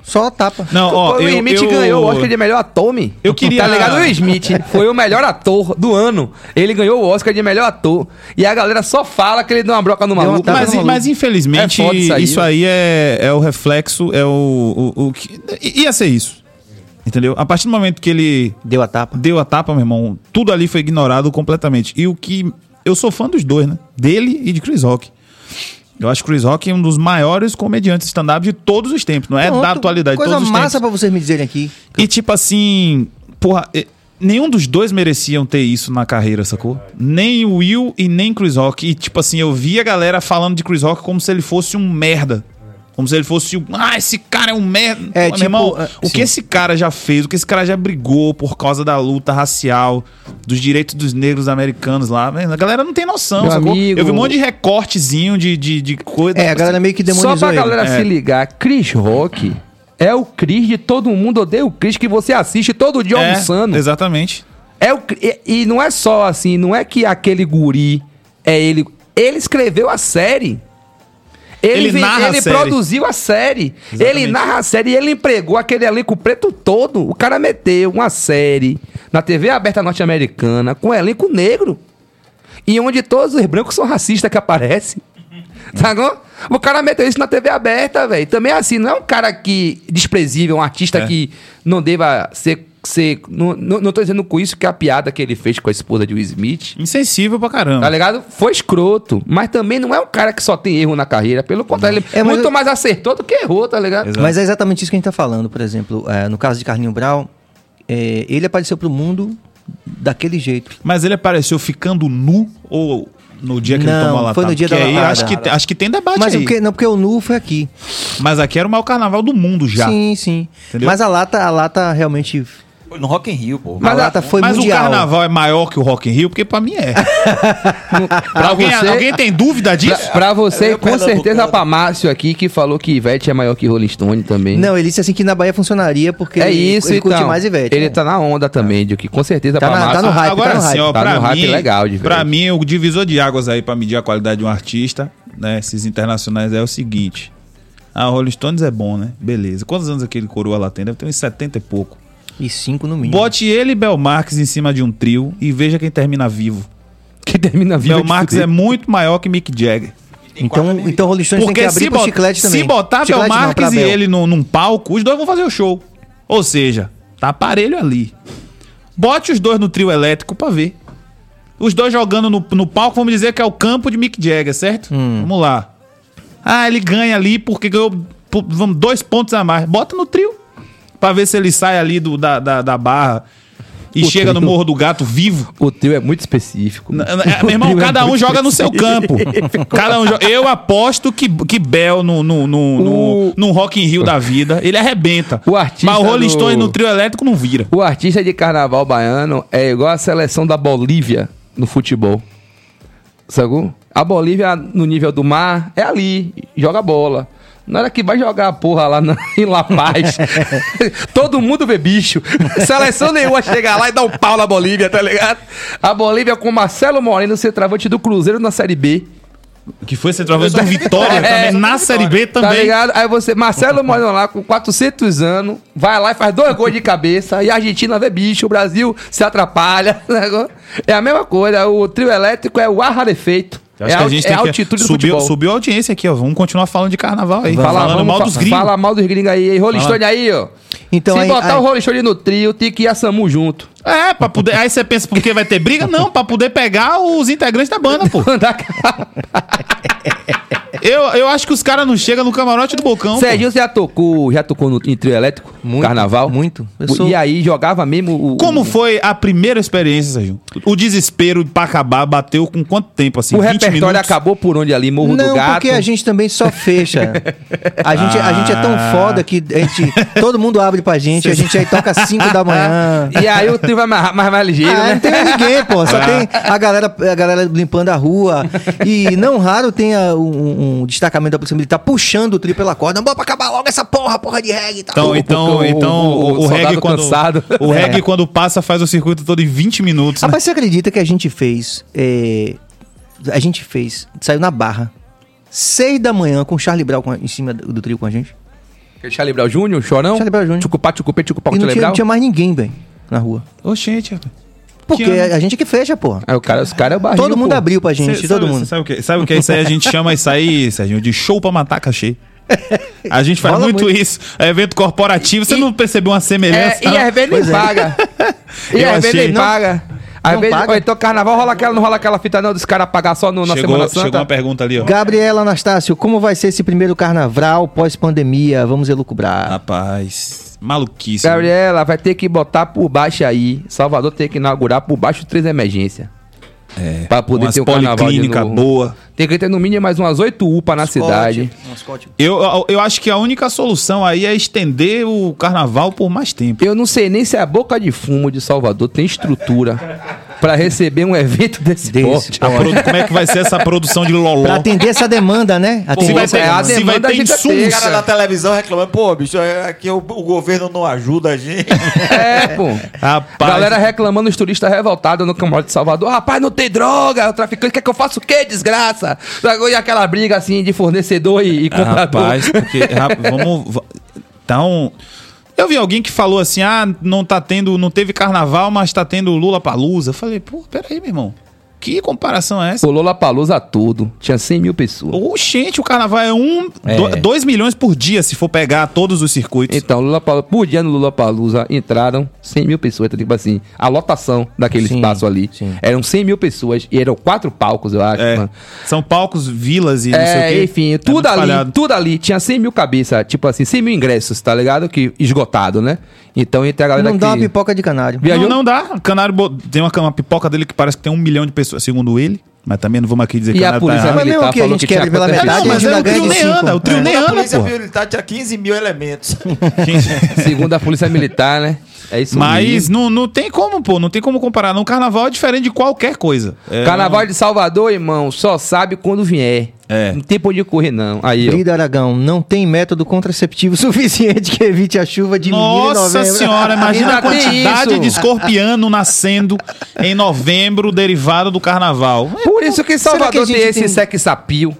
Só a tapa. Não, ó, o eu, Smith eu- ganhou o Oscar de melhor ator, me. Eu queria- Tá ligado? O Will Smith foi o melhor ator do ano. Ele ganhou o Oscar de melhor ator. E a galera só fala que ele deu uma broca no maluco. tapa Mas, no maluco. mas infelizmente, É isso isso aí, aí, é, é o reflexo, é o, o, o que. i- Ia ser isso. Entendeu? A partir do momento que ele Deu a tapa. deu a tapa, meu irmão, tudo ali foi ignorado completamente. E o que. Eu sou fã dos dois, né? Dele e de Chris Rock. Eu acho que Chris Rock é um dos maiores comediantes stand-up de todos os tempos. Não é Pronto, da atualidade, de Coisa todos os massa tempos. pra vocês me dizerem aqui. E tipo assim, porra, nenhum dos dois mereciam ter isso na carreira, sacou? Nem o Will e nem Chris Rock. E tipo assim, eu vi a galera falando de Chris Rock como se ele fosse um merda. Como se ele fosse, o- ah, esse cara é um merda. É, Meu tipo, irmão, é, o sim. que esse cara já fez, o que esse cara já brigou por causa da luta racial, dos direitos dos negros americanos lá, a galera não tem noção, Meu sacou? amigo- Eu vi um monte de recortezinho de, de, de coisa. É, a galera meio que demonizou Só pra ele. galera É. se ligar, Chris Rock é o Chris de todo mundo odeia o Chris que você assiste todo dia É, almoçando. Exatamente. É o, e, e não é só assim, não é que aquele guri é ele. Ele escreveu a série. Ele, Ele narra a ele série. produziu a série. Exatamente. Ele narra a série e ele empregou aquele elenco preto todo. O cara meteu uma série na TV aberta norte-americana com elenco negro. E onde todos os brancos são racistas que aparecem. [laughs] Sacou? O cara meteu isso na TV aberta, velho. Também é assim, não é um cara que desprezível, um artista É. que não deva ser. ser não, não, não tô dizendo com isso que a piada que ele fez com a esposa de Will Smith. Insensível pra caramba. Tá ligado? Foi escroto. Mas também não é um cara que só tem erro na carreira. Pelo contrário, ele É, muito eu- mais acertou do que errou, tá ligado? Exato. Mas é exatamente isso que a gente tá falando, por exemplo, é, no caso de Carlinho Brown, é, ele apareceu pro mundo daquele jeito. Mas ele apareceu ficando nu ou no dia que ele Não, tomou a latada? foi no dia Porque da latada. acho que, acho que tem debate Mas aí. o que, não, porque o nu foi aqui. Mas aqui era o maior carnaval do mundo já. Sim, sim. Entendeu? Mas a lata, a lata realmente. No Rock in Rio, pô. a lata foi Mas mundial. o carnaval é maior que o Rock in Rio? Porque pra mim é. [laughs] Pra alguém, você- alguém tem dúvida disso? Pra você, Eu com certeza, pra Márcio aqui, que falou que Ivete é maior que Rolling Stone também. Não, ele disse assim que na Bahia funcionaria porque é ele, isso, ele então. curte mais Ivete. Ele né? tá na onda também, de que com certeza Tá pra na- tá Márcio... no hype, Agora tá no hype. ó, Tá pra no hype mim, legal, de pra mim, o divisor de águas aí pra medir a qualidade de um artista, né, esses internacionais, é o seguinte. Ah, o Rolling Stones é bom, né? Beleza. Quantos anos aquele coroa lá tem? Deve ter uns 70 e pouco. E cinco no mínimo. Bote ele e Bel Marques em cima de um trio e veja quem termina vivo. Que termina vivo Bel de Marques fuder. é muito maior que Mick Jagger. Então, então Rolling Stones tem que Porque abrir se, pro chiclete também. se botar Bel Chiclete não, pra Marques e Bel. ele num, num palco, os dois vão fazer o show. Ou seja, tá aparelho ali. Bote os dois no trio elétrico pra ver. Os dois jogando no, no palco, vamos dizer que é o campo de Mick Jagger, certo? Hum. Vamos lá. Ah, ele ganha ali porque ganhou vamos, dois pontos a mais. Bota no trio. Pra ver se ele sai ali do, da, da, da barra e O chega no. Morro do Gato vivo. O trio é muito específico. N- Meu irmão, é cada um muito joga no seu campo. [laughs] Cada um. Eu aposto que, que Bel no, no, no, no, O- no Rock in Rio da vida, ele arrebenta. O artista Mas o Rolling do- Stones no trio elétrico não vira. O artista de carnaval baiano é igual a seleção da Bolívia no futebol. Sacou? A Bolívia, no nível do mar, é ali, joga bola. Na hora que vai jogar a porra lá na- [laughs] em La Paz, [laughs] todo mundo vê bicho. Seleção nenhuma chega lá e dá um pau na Bolívia, tá ligado? A Bolívia com Marcelo Moreno, centroavante do Cruzeiro na Série B. Que foi centroavante [laughs] do Vitória É, também, na Série B Tá também. ligado? Aí você, Marcelo Moreno lá com 400 anos, vai lá e faz dois gols de cabeça, e a Argentina vê bicho, o Brasil se atrapalha. né? É a mesma coisa, o trio elétrico é o ar rarefeito. Eu É, acho que a gente é tem a que altitude do subiu, futebol. subiu a audiência aqui, ó. Vamos continuar falando de carnaval aí. Fala, falando mal fa- dos gringos. Fala mal dos gringos aí. Rolling Fala. Stone aí, ó. Então, Se aí- botar aí- o Rolling Stone no trio, tem que ir a Samu junto. É, pra poder. Aí você pensa porque vai ter briga? Não, pra poder pegar os integrantes da banda, pô. [laughs] Eu, eu acho que os caras não chegam no camarote do Bocão. Serginho, você já tocou, já tocou no, em trio elétrico? Muito, Carnaval? muito. Sou- E aí jogava mesmo o... Como o- foi a primeira experiência, Sérgio? O desespero pra acabar bateu com quanto tempo, assim? O 20 repertório minutos? acabou por onde ali? Morro do Não, Gato? porque a gente também só fecha. A gente, a gente é tão Ah. foda que a gente, todo mundo abre pra gente, a gente aí toca 5 da manhã. [laughs] E aí o trio vai mais, mais, mais ligeiro, Ah, né? não tem ninguém, pô. Só tem a galera, a galera limpando a rua. E não raro tem a- um, um destacamento da Polícia Militar puxando o trio pela corda. Bora pra acabar logo essa porra, porra de reggae e tal. Então, então, o- então o- o, o o reggae quando cansado. o [laughs] É. reggae quando passa faz o circuito todo em 20 minutos, né? Rapaz, você acredita que a gente fez. é, a gente fez. Saiu na barra. Seis da manhã com o Charlie Brown em cima do, do trio com a gente. Charlie Brown Júnior, Chorão? Charlie Brown Júnior. Tchucupá, tchucupê, tchucupá, E não tinha, não tinha mais ninguém, velho, na rua. Oxente, rapaz. Porque Que ano? a gente é que fecha, porra. Aí o cara, os caras é o barril, Todo mundo pô. abriu pra gente, Cê todo sabe, mundo. Sabe o que? Sabe o que é isso aí? A gente chama isso aí, Sérgio, de show pra matar cachê. A gente faz muito, muito. isso. É evento corporativo. Você não percebeu uma semelhança? É, e às vezes nem é. paga. [laughs] E às vezes nem paga. Às não vezes, paga? então carnaval rola aquela, não rola aquela fita não dos caras pagar só no, na chegou, Semana chegou Santa. uma pergunta ali, ó. Gabriela Anastácio, como vai ser esse primeiro carnaval pós-pandemia? Vamos elucubrar. Rapaz, maluquice. Gabriela, vai ter que botar por baixo aí. Salvador tem que inaugurar por baixo três emergência. É. Pra poder Umas ter um carnaval de policlínica novo. boa. Tem que ter no mínimo mais umas oito UPA na cidade. Eu, eu, eu acho que a única solução aí é estender o carnaval por mais tempo. Eu não sei nem se a Boca de Fumo de Salvador tem estrutura pra receber um evento desse, Desse porte. Produ- como é que vai ser essa produção de loló? Pra atender essa demanda, né? Atender Se vai ter, é, a demanda. se vai ter insumos. O cara da televisão reclamando, pô, bicho, é- aqui o, o governo não ajuda a gente. [laughs] É, pô. Rapaz. Galera reclamando, os turistas revoltados no camarote de Salvador. Rapaz, não tem droga, o traficante quer que eu faça o quê, desgraça? E aquela briga assim de fornecedor e, e comprador. Rapaz, porque. rap- [laughs] vamos. va- Então. Eu vi alguém que falou assim: ah, não tá tendo. Não teve carnaval, mas tá tendo Lula Palusa. Eu falei, pô, peraí, meu irmão. Que comparação é essa? Pulou La Palusa tudo. Tinha 100 mil pessoas. Oxente, o carnaval é um. É. 2 milhões por dia se for pegar todos os circuitos. Então, Lula Palusa, por dia no Lula Palusa entraram 100 mil pessoas. Então, tipo assim, a lotação daquele Sim, espaço ali. sim. Eram 100 mil pessoas e eram quatro palcos, eu acho. É, mano. são palcos, vilas e não sei o É, quê. enfim, É tudo muito ali, espalhado. tudo ali tinha 100 mil cabeças, tipo assim, 100 mil ingressos, tá ligado? Que esgotado, né? Então, entre a galera Não dá uma que pipoca de canário. viajou, Não, não dá. Canário tem uma, uma pipoca dele que parece que tem um milhão de pessoas, segundo ele. Mas também não vamos aqui dizer que E o a Canário polícia tá Mas errado. mesmo que a gente que tinha quebre pela metade, Não, mas a gente é o ainda ganha trio nem anda, o trio Segundo nem a anda, polícia pô. militar tinha 15 mil elementos. segundo a polícia militar, né? É isso Mas mesmo. não, não tem como, pô. Não tem como comparar. Não, carnaval é diferente de qualquer coisa. É, Carnaval de Salvador, irmão, só sabe quando vier. É. Não tem pra onde correr, não. Aí, ó. Brida Aragão, não tem método contraceptivo [laughs] suficiente que evite a chuva de Nossa senhora, [laughs] imagina a quantidade isso. de escorpiano nascendo em novembro, derivado do carnaval. Por isso que Salvador que tem esse tem- sex sapio.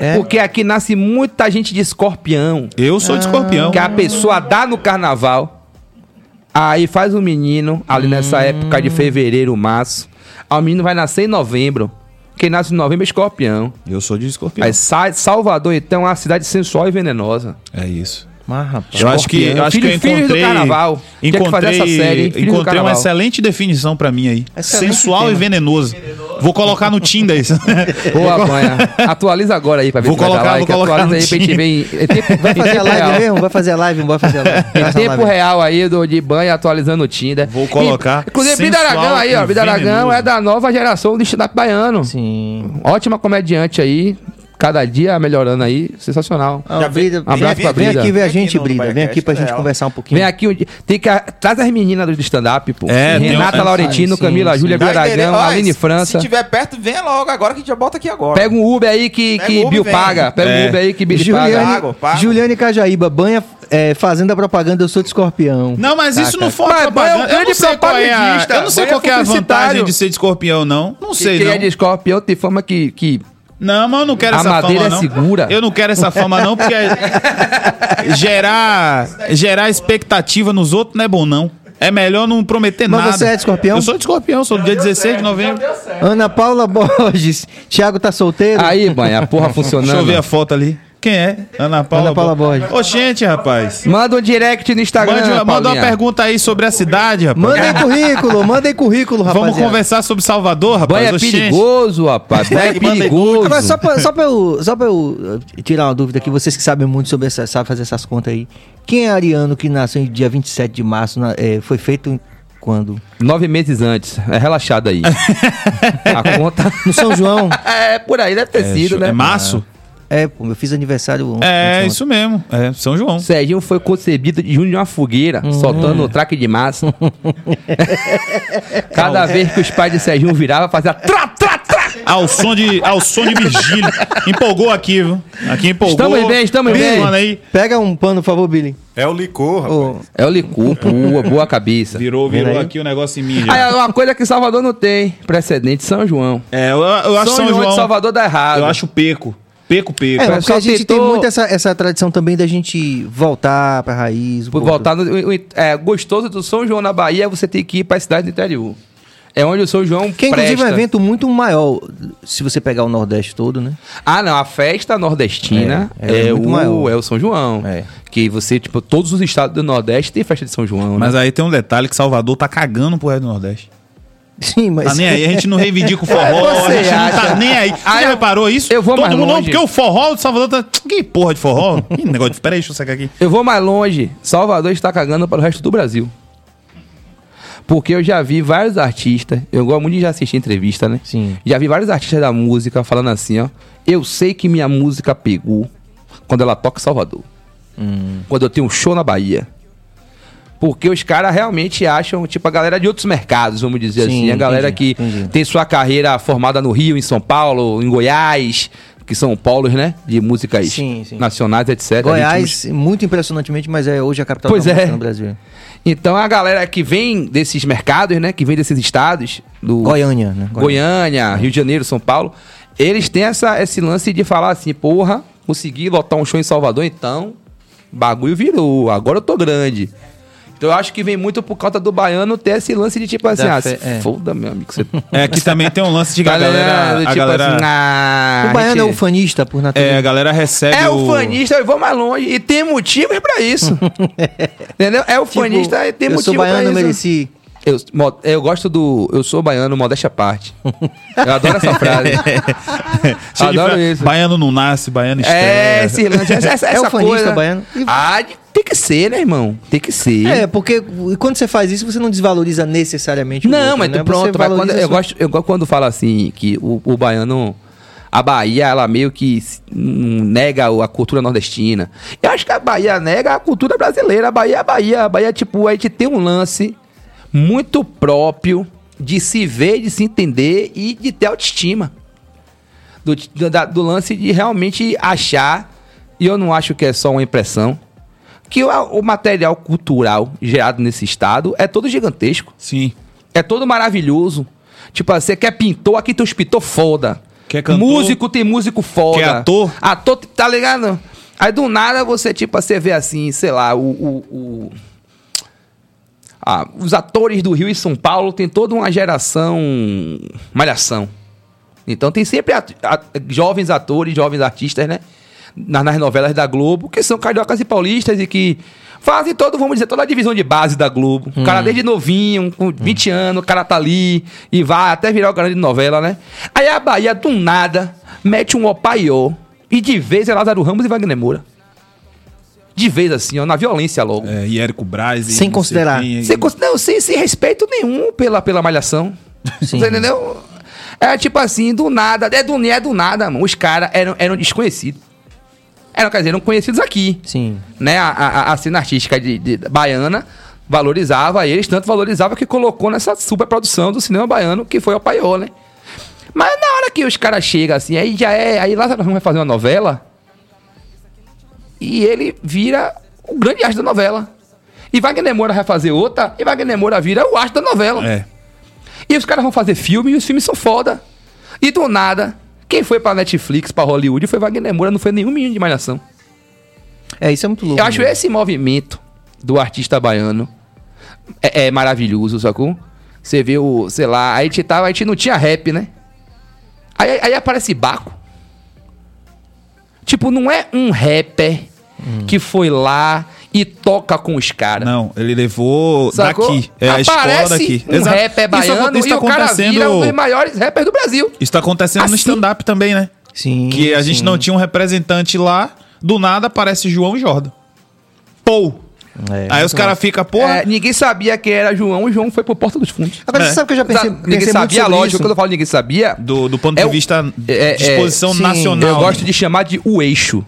É. Porque aqui nasce muita gente de escorpião. Eu sou de escorpião. Que a pessoa dá no carnaval, aí faz um menino, ali nessa época de fevereiro, março. Aí o menino vai nascer em novembro. Quem nasce em novembro é escorpião. Eu sou de escorpião. Aí sai, Salvador, então, é uma cidade sensual e venenosa. É isso. Mas, rapaz. Eu acho que, eu acho que eu Filho- filhos do encontrei. carnaval. Que Encontrei, essa série, encontrei uma excelente definição pra mim aí. Excelente Sensual tema. e venenoso. Vou colocar no Tinder isso. [laughs] Boa, Banha. Atualiza agora aí pra ver Vou se vai dar colocar, like. vou colocar Atualiza no aí pra gente ver Vai fazer a live real. mesmo? Vai fazer a live, vai fazer a live. Em tempo live. real aí do, de banho atualizando o Tinder. Vou colocar E, inclusive, Bida Aragão aí, ó. Bida Aragão venenoso. é da nova geração do stand-up baiano. Sim. Ótima comediante aí. Cada dia melhorando aí. Sensacional. Ah, Já Brida, um abraço vem, pra vem Brida. aqui ver a Vem gente, Brida. Vem aqui pra é gente real. conversar um pouquinho. Vem aqui. Tem que. Traz as meninas do stand-up, pô. É, Renata um- Laurentino, sim, Camila sim. Júlia, Dá Bida endereço. Aragão, Ó, Aline França. Se tiver perto, venha logo agora que a gente já bota aqui agora. Pega um Uber aí que, que Bill vem. paga. Pega É. um Uber aí que Bill Juliane, paga. Juliane Cajaíba, banha é, fazendo a propaganda Eu Sou de Escorpião. Não, mas isso não foi Mas Banha é um propaganda. Eu não grande sei qual é a, propagandista. eu não sei qual que é a vantagem de ser de escorpião, não. Não sei, Quem não. é de escorpião tem fama que, que Não, mas eu não quero A essa madeira fama, é não. segura. Eu não quero essa fama, não, porque [laughs] gerar, gerar expectativa nos outros não é bom, não. É melhor não prometer Mas nada. você é de escorpião? Eu sou de escorpião, sou do dia 16 de novembro. Ana Paula Borges. Thiago tá solteiro? Aí, banha, a porra funcionando. Deixa eu ver a foto ali. Quem é? Ana Paula, Ana Paula Borges. Ô, gente, rapaz. Manda um direct no Instagram. Mande, manda uma Paulinha. pergunta aí sobre a cidade, rapaz. Mandem currículo, [laughs] mandem currículo, rapaziada. Vamos conversar sobre Salvador, rapaz. Banho é perigoso, rapaz. Banho é manda perigoso. Agora, só pra, só, pra eu, só pra eu uh, tirar uma dúvida aqui, vocês que sabem muito sobre essa, sabem fazer essas contas aí. Quem é ariano que nasceu no dia 27 de março, na- é, foi feito em- quando? Nove meses antes. É relaxado aí. [laughs] a conta. No São João? [laughs] É, por aí deve ter É, sido, né? é março? É, pô, eu fiz aniversário ontem. É, isso mesmo. É, São João. Serginho foi concebido de junho de uma fogueira, soltando o traque de massa. [laughs] Cada vez que os pais de Serginho viravam, fazia trá, trá, trá. Ao som de, ao som de vigília. Empolgou aqui, viu? Aqui empolgou. Estamos bem, estamos Billy, bem. Mano, aí. Pega um pano, por favor, Billy. É o licor, rapaz. Ô, É o licor, boa, boa cabeça. Virou, virou aqui o negócio em mim já. Aí, é uma coisa que Salvador não tem, precedente, São João. É, eu, eu acho São, São, João, João. de Salvador dá errado. Eu acho peco. Peco, peco. É, mas porque a gente tem tentou- muito essa, essa tradição também da gente voltar pra raiz. Por voltar no, é, gostoso do São João na Bahia é você ter que ir pra cidade do interior. É onde o São João Que é inclusive presta. um evento muito maior, se você pegar o Nordeste todo, né? Ah, não, a festa nordestina É, é é, o, maior. é o São João. É. Que você, tipo, todos os estados do Nordeste tem festa de São João, Mas né? aí tem um detalhe que Salvador tá cagando pro resto do Nordeste. Sim, mas. Tá nem aí, a gente não reivindica o [laughs] forró, Você a gente não tá acha? nem aí. Você Ah, já reparou isso? eu vou Todo mais mundo, não, longe. porque o forró de Salvador tá... Que porra de forró? Que negócio de... Peraí, deixa eu sacar aqui. Eu vou mais longe. Salvador está cagando para o resto do Brasil. Porque eu já vi vários artistas, eu gosto muito de já assistir entrevista, né? Sim. Já vi vários artistas da música falando assim, ó. Eu sei que minha música pegou quando ela toca em Salvador. Hum. Quando eu tenho um show na Bahia. Porque os caras realmente acham, tipo, a galera de outros mercados, vamos dizer Sim, assim. A galera entendi, que entendi. tem sua carreira formada no Rio, em São Paulo, em Goiás, que são polos, né? De músicas Sim, sim. nacionais, etc. Goiás, muito impressionantemente, mas é hoje a capital Pois da música é. no Brasil. Então a galera que vem desses mercados, né? Que vem desses estados, do Goiânia, né? Goiânia, Rio de Janeiro, São Paulo, eles têm essa, esse lance de falar assim, porra, consegui lotar um show em Salvador, então, bagulho virou, agora eu tô grande. Então eu acho que vem muito por causa do baiano ter esse lance de tipo assim, Da ah, é. foda, meu amigo, você [laughs] É que também tem um lance de tá galera. ligado? A Tipo galera, assim, ah, O baiano é gente- o fanista, por natureza. é, a galera recebe. É o fanista, eu vou mais longe. E tem motivos pra isso. [laughs] Entendeu? É o Tipo, fanista e tem eu motivo sou baiano, pra isso. mereci. Eu, eu gosto do. Eu sou baiano, modéstia à parte. Eu adoro essa frase. [laughs] Adoro fra- isso. Baiano não nasce, baiano É, estreia. esse lance, essa, essa, [laughs] É essa coisa. baiano. E- Ah, tem que ser, né, irmão? Tem que ser. É, porque quando você faz isso, você não desvaloriza necessariamente o Não, outro, mas né? tu pronto. Mas quando, eu, gosto, eu gosto quando fala assim, que o, o baiano. A Bahia, ela meio que nega a cultura nordestina. Eu acho que a Bahia nega a cultura brasileira. A Bahia é a Bahia. A Bahia, tipo, a gente tem um lance muito próprio de se ver, de se entender e de ter autoestima. Do, do, do lance de realmente achar, e eu não acho que é só uma impressão, que o, o material cultural gerado nesse estado é todo gigantesco. Sim. É todo maravilhoso. Tipo, você quer pintor, aqui tem pintor foda. Quer cantor? Músico tem músico foda. Quer ator? Ator, tá ligado? Aí do nada você, tipo, você vê assim, sei lá, o. o- o- Ah, os atores do Rio e São Paulo tem toda uma geração malhação. Então tem sempre at- a- jovens atores, jovens artistas, né? Na- Nas novelas da Globo, que são cariocas e paulistas e que fazem todo, vamos dizer, toda a divisão de base da Globo. O cara desde novinho, com 20 anos, o cara tá ali e vai até virar o grande de novela, né? Aí a Bahia, do nada, mete um opaiô e de vez é Lázaro Ramos e Wagner Moura. De vez assim, ó, na violência logo. É, e Érico Braz. e Sem considerar. quem, e- Sem, não, sem, sem respeito nenhum pela, pela malhação. [laughs] Sim. Você entendeu? É tipo assim, do nada, é do, é do nada, mano. Os caras eram, eram desconhecidos. Eram, quer dizer, eram conhecidos aqui. Sim. Né? A, a, a cena artística de, de- baiana valorizava eles, tanto valorizava que colocou nessa superprodução do cinema baiano, que foi o Paiô, né? Mas na hora que os caras chegam assim, aí já é. Aí Ramos vai fazer uma novela e ele vira o grande astro da novela. E Wagner Moura vai fazer outra, e Wagner Moura vira o astro da novela. É. E os caras vão fazer filme e os filmes são foda. E do nada, quem foi pra Netflix, pra Hollywood, foi Wagner Moura, não foi nenhum menino de malhação. É, isso é muito louco. Eu acho mesmo. esse movimento do artista baiano é, é maravilhoso, sacou? Você vê o, sei lá, a gente, tava, a gente não tinha rap, né? Aí, aí aparece Baco. Tipo, não é um rapper que foi lá e toca com os caras. Não, ele levou Sacou? daqui. É a escola Aparece daqui. Um Exato. rapper Isso baiano isso e tá o cara acontecendo- vira um dos maiores rappers do Brasil. Isso tá acontecendo no Assim. stand-up também, né? Sim. Que a gente sim. não tinha um representante lá, do nada aparece João Jordan. Pou! É, Aí os caras ficam, porra. É, ninguém sabia quem era João e João foi pro Porta dos Fundos. Agora, É. você sabe que eu já pensei, pensei ninguém muito sabia, sobre lógico. isso. Quando eu falo ninguém sabia, Do, do ponto É de vista é- é- de exposição sim, nacional. eu gosto de chamar de o eixo.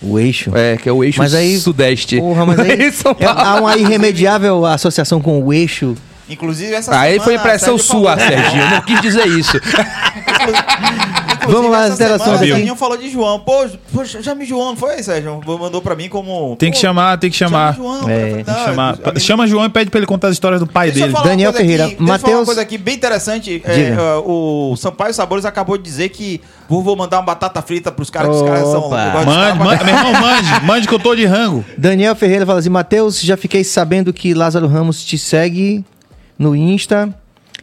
O eixo. É, que é o eixo Mas aí- sudeste. Porra, mas [laughs] aí, é- há uma irremediável associação com o eixo. Inclusive, essa Aí semana, foi impressão Sérgio sua, Serginho. Eu não quis dizer isso. [laughs] Vamos lá, as interações aqui. O Serginho falou de João. Pô, pô, chame João, não foi, Sérgio? Mandou pra mim como... Tem que chamar, tem que chamar. Chama João. É, tem que Não, chamar. amigo- Chama João e pede pra ele contar as histórias do pai Deixa eu dele. Daniel Ferreira, Aqui, deixa Mateus- uma coisa aqui bem interessante. É, é, o Sampaio Sabores acabou de dizer que vou, vou mandar uma batata frita pros caras, que os caras são... Mande, mande, meu irmão, mande. [laughs] Mande que eu tô de rango. Daniel Ferreira fala assim: Matheus, já fiquei sabendo que Lázaro Ramos te segue no Insta.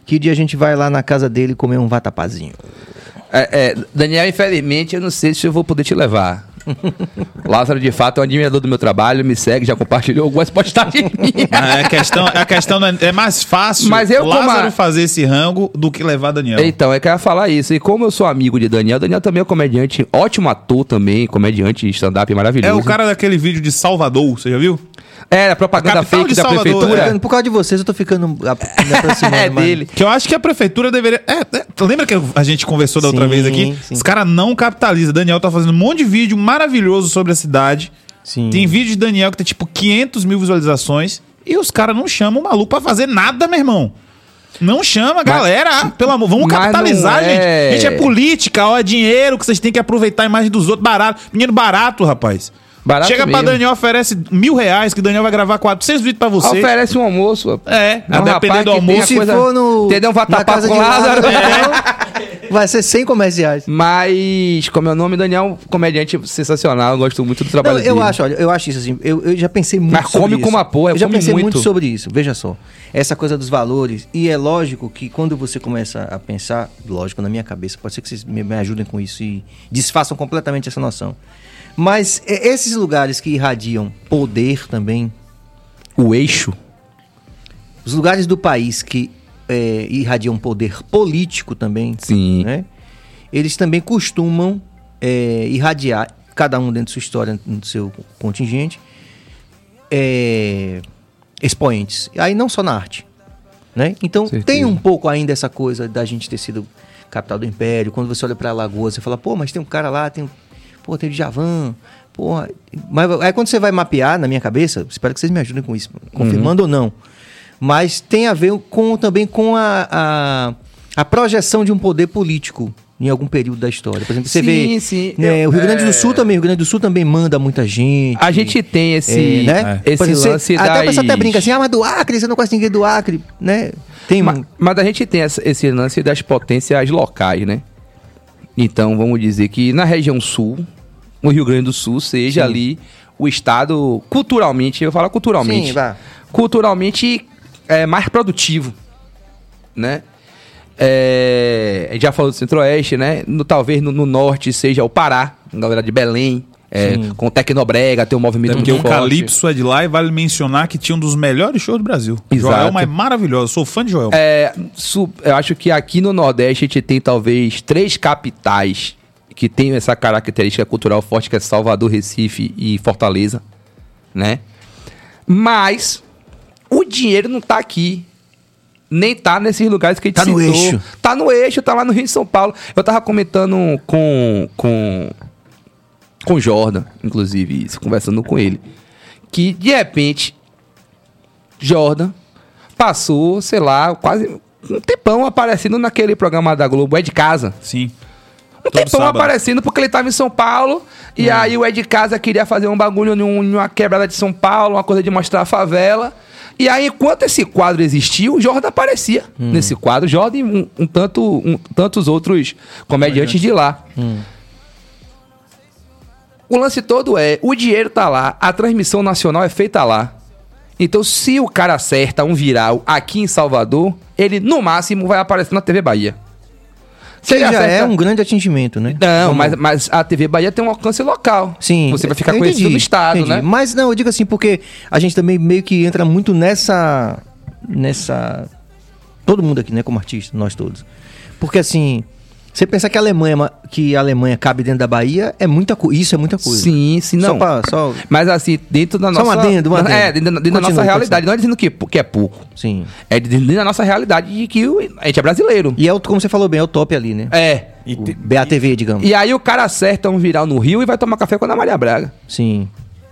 Que dia a gente vai lá na casa dele comer um vatapazinho? É, é, Daniel, infelizmente, eu não sei se eu vou poder te levar. [laughs] Lázaro, de fato, é um admirador do meu trabalho, me segue, já compartilhou algumas postagens [laughs] minhas. A questão, a questão não é, é mais fácil Mas eu, Lázaro a- fazer esse rango do que levar Daniel. Então, é que eu ia falar isso. E como eu sou amigo de Daniel, Daniel também é um comediante, ótimo ator também, comediante, stand-up É maravilhoso. o cara daquele vídeo de Salvador, você já viu? Era propaganda A fake da Salvador, prefeitura. Ficando- Por causa de vocês, eu tô ficando a- me aproximando [laughs] É dele. Que eu acho que a prefeitura deveria. É, é, lembra que a gente conversou da outra Sim, vez aqui? sim. Os caras não capitalizam. Daniel tá fazendo um monte de vídeo maravilhoso sobre a cidade. Sim. Tem vídeo de Daniel que tem tipo 500 mil visualizações. E os caras não chamam o maluco pra fazer nada, meu irmão. Não chama, galera. Ah, pelo amor, vamos capitalizar, não gente. é- Gente, é política, ó, é dinheiro que vocês têm que aproveitar a imagem dos outros. Barato. Menino barato, rapaz. Barato Chega pra mesmo. Daniel, oferece mil reais, que Daniel vai gravar 400 vídeos pra você. Oferece um almoço. ó. É, É a um depender rapaz do almoço. Se coisa- for no. Entendeu? Um vatapá com Lázaro. então, vai ser 100 comerciais. Mas, como é o nome, Daniel, comediante sensacional. Eu gosto muito do trabalho Não, eu dele. acho, olha, eu acho isso assim. Eu, eu já pensei muito Mas sobre come isso. como a porra, Eu já come pensei muito. muito. sobre isso. Veja só. Essa coisa dos valores. E é lógico que quando você começa a pensar, lógico, na minha cabeça, pode ser que vocês me, me ajudem com isso e desfaçam completamente essa noção. Mas é, esses lugares que irradiam poder também, O eixo. os lugares do país que é, irradiam poder político também, Sim. né? Eles também costumam é, irradiar, cada um dentro de sua história, no seu contingente, é, expoentes. Aí não só na arte, né? Então Certeza. tem um pouco ainda essa coisa da gente ter sido capital do império. Quando você olha pra Lagoa, você fala, pô, mas tem um cara lá, tem, pô, tem o Djavan, porra. Mas aí quando você vai mapear na minha cabeça, espero que vocês me ajudem com isso, confirmando ou não. Mas tem a ver com também com a, a, a projeção de um poder político em algum período da história. Por exemplo, você Sim, vê sim. né, o Rio Grande do é- Sul também, o Rio Grande do Sul também manda muita gente. A gente tem esse, É, né? esse Por exemplo, você- lance Até das... o pessoal até brinca assim, ah, mas do Acre, você não conhece ninguém do Acre, né? Tem Ma-. Mas a gente tem esse lance das potências locais, né? Então, vamos dizer que na região sul, o Rio Grande do Sul seja Sim. ali o estado culturalmente, eu falo culturalmente, Sim, culturalmente é, mais produtivo, né? É, já falou do Centro-Oeste, né? No, talvez no, no Norte seja o Pará, a galera de Belém, é, com o Tecnobrega, tem um movimento É porque muito o forte. Calypso é de lá e vale mencionar que tinha um dos melhores shows do Brasil. Exato. Joelma é maravilhoso, sou fã de Joelma. É, eu acho que aqui no Nordeste a gente tem talvez três capitais que tem essa característica cultural forte, que é Salvador, Recife e Fortaleza, né? Mas o dinheiro não tá aqui. Nem tá nesses lugares que a gente Tá no citou. eixo. Tá no eixo, tá lá no Rio de São Paulo. Eu tava comentando com com com o Jordan, inclusive, isso, conversando com ele, que de repente Jordan passou, sei lá, quase um tempão aparecendo naquele programa da Globo, é de casa. Sim. Um Todo tempão sábado. aparecendo porque ele tava em São Paulo e aí o Ed Casa queria fazer um bagulho num- numa quebrada de São Paulo, uma coisa de mostrar a favela. E aí, enquanto esse quadro existiu, o Jordan aparecia nesse quadro. Jordan e um, um tanto, um- tantos outros comediantes de lá. O lance todo é, o dinheiro tá lá, a transmissão nacional é feita lá. Então, se o cara acerta um viral aqui em Salvador, ele no máximo vai aparecer na TV Bahia. Se Que já é acerta- um grande atingimento, né? não, Vamos- mas, mas a TV Bahia tem um alcance local. Sim. Você vai ficar eu conhecido entendi, no estado, entendi. né? Mas não, eu digo assim, porque a gente também meio que entra muito nessa. Nessa. Todo mundo aqui, né, como artista, nós todos. Porque assim. Você pensar que a Alemanha, ma- que a Alemanha cabe dentro da Bahia, é muita coisa. Isso é muita coisa. Sim, sim, Só não. pra, só, Mas assim, dentro da Só um nossa... adendo, um adendo. É, dentro, da- dentro da Continue, nossa realidade. Não é dizendo que, que é pouco. sim. É dentro da nossa realidade de que a gente é brasileiro. E é, o- como você falou bem, é o top ali, né? É. E te- BATV, digamos. E aí o cara acerta um viral no Rio e vai tomar café com a Ana Maria Braga. Sim.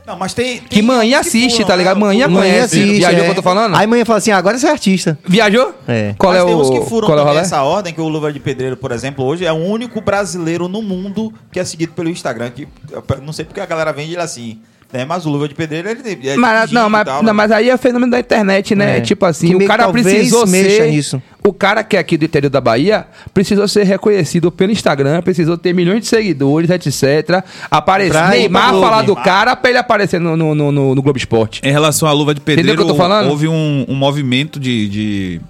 Não, mas tem. Que tem manhã alguns assiste, tá ligado? né? Manhã conhece. assiste, Viajou é. o que eu tô falando? Aí manhã fala assim, ah, agora você é artista. Viajou? É. Qual Mas é tem o... uns que furam qual é o também rolê? essa ordem, que o Luva de Pedreiro, por exemplo, hoje é o único brasileiro no mundo que é seguido pelo Instagram. Que, eu não sei porque a galera vende ele assim. Né? Mas o Luva de Pedreiro, ele é Mas, de não, mas, tal, não, né? mas aí é fenômeno da internet, né? É. Tipo assim, Que o cara precisou mexa ser. nisso. O cara que é aqui do interior da Bahia precisou ser reconhecido pelo Instagram, precisou ter milhões de seguidores, etc. Aparecer. Neymar falar do cara pra ele aparecer no, no, no, no- no Globo Esporte. Em relação à luva de pedreiro, que eu tô falando? houve um, um movimento de, de,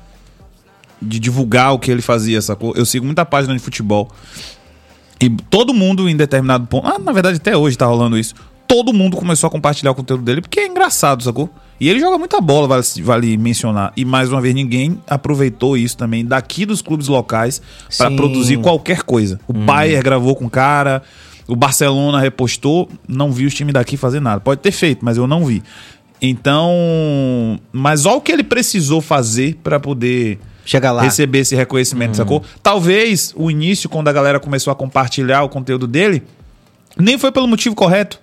de divulgar o que ele fazia, sacou? Eu sigo muita página de futebol. E todo mundo, em determinado ponto. Ah, na verdade, até hoje tá rolando isso. Todo mundo começou a compartilhar o conteúdo dele, porque é engraçado, sacou? E ele joga muita bola, vale, vale mencionar. E mais uma vez, ninguém aproveitou isso também daqui dos clubes locais pra Sim. produzir qualquer coisa. O Bayern gravou com o cara, o Barcelona repostou, não vi os times daqui fazer nada. Pode ter feito, mas eu não vi. Então, mas olha o que ele precisou fazer pra poder Chega lá. receber esse reconhecimento, sacou? Talvez o início, quando a galera começou a compartilhar o conteúdo dele, nem foi pelo motivo correto.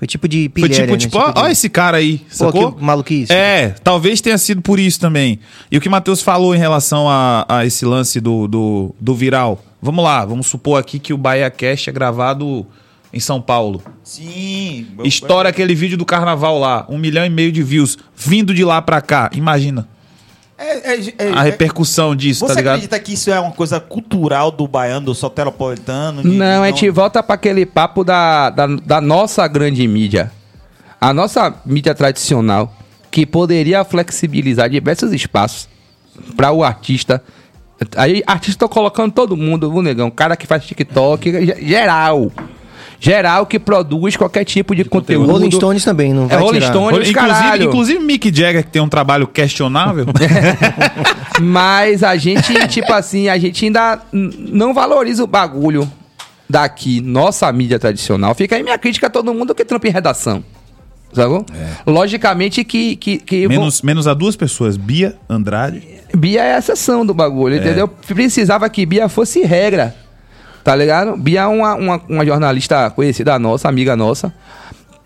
Foi tipo de Foi pilhéria, tipo, né? tipo, ó, de- ó esse cara aí, Pô, sacou? que maluquice. É, talvez tenha sido por isso também. E o que o Matheus falou em relação a, a esse lance do, do, do viral. Vamos lá, vamos supor aqui que o Bahia Cast é gravado em São Paulo. Sim. Estoura aquele vídeo do carnaval lá, um milhão e meio de views, vindo de lá pra cá. Imagina É, é, é, a repercussão disso, Você tá ligado? acredita que isso é uma coisa cultural do baiano, do soteropolitano? de- Não, a de gente volta para aquele papo da, da, da nossa grande mídia. A nossa mídia tradicional, que poderia flexibilizar diversos espaços para o artista. Aí, artista, tô colocando todo mundo, o negão, cara que faz TikTok, ge- geral. Geral que produz qualquer tipo de, conteúdo. Rolling Stones também, não É vai Rolling tirar. Stones. Inclusive, caralho. inclusive Mick Jagger, que tem um trabalho questionável. [laughs] Mas a gente, tipo assim, a gente ainda não valoriza o bagulho daqui, nossa mídia tradicional. Fica aí minha crítica a todo mundo que trampa em redação. Sacou? Logicamente que. que, que menos, menos a duas pessoas, Bia Andrade. Bia é a exceção do bagulho, entendeu? Precisava que Bia fosse regra. Tá ligado? Bia é uma, uma, uma jornalista conhecida nossa, amiga nossa,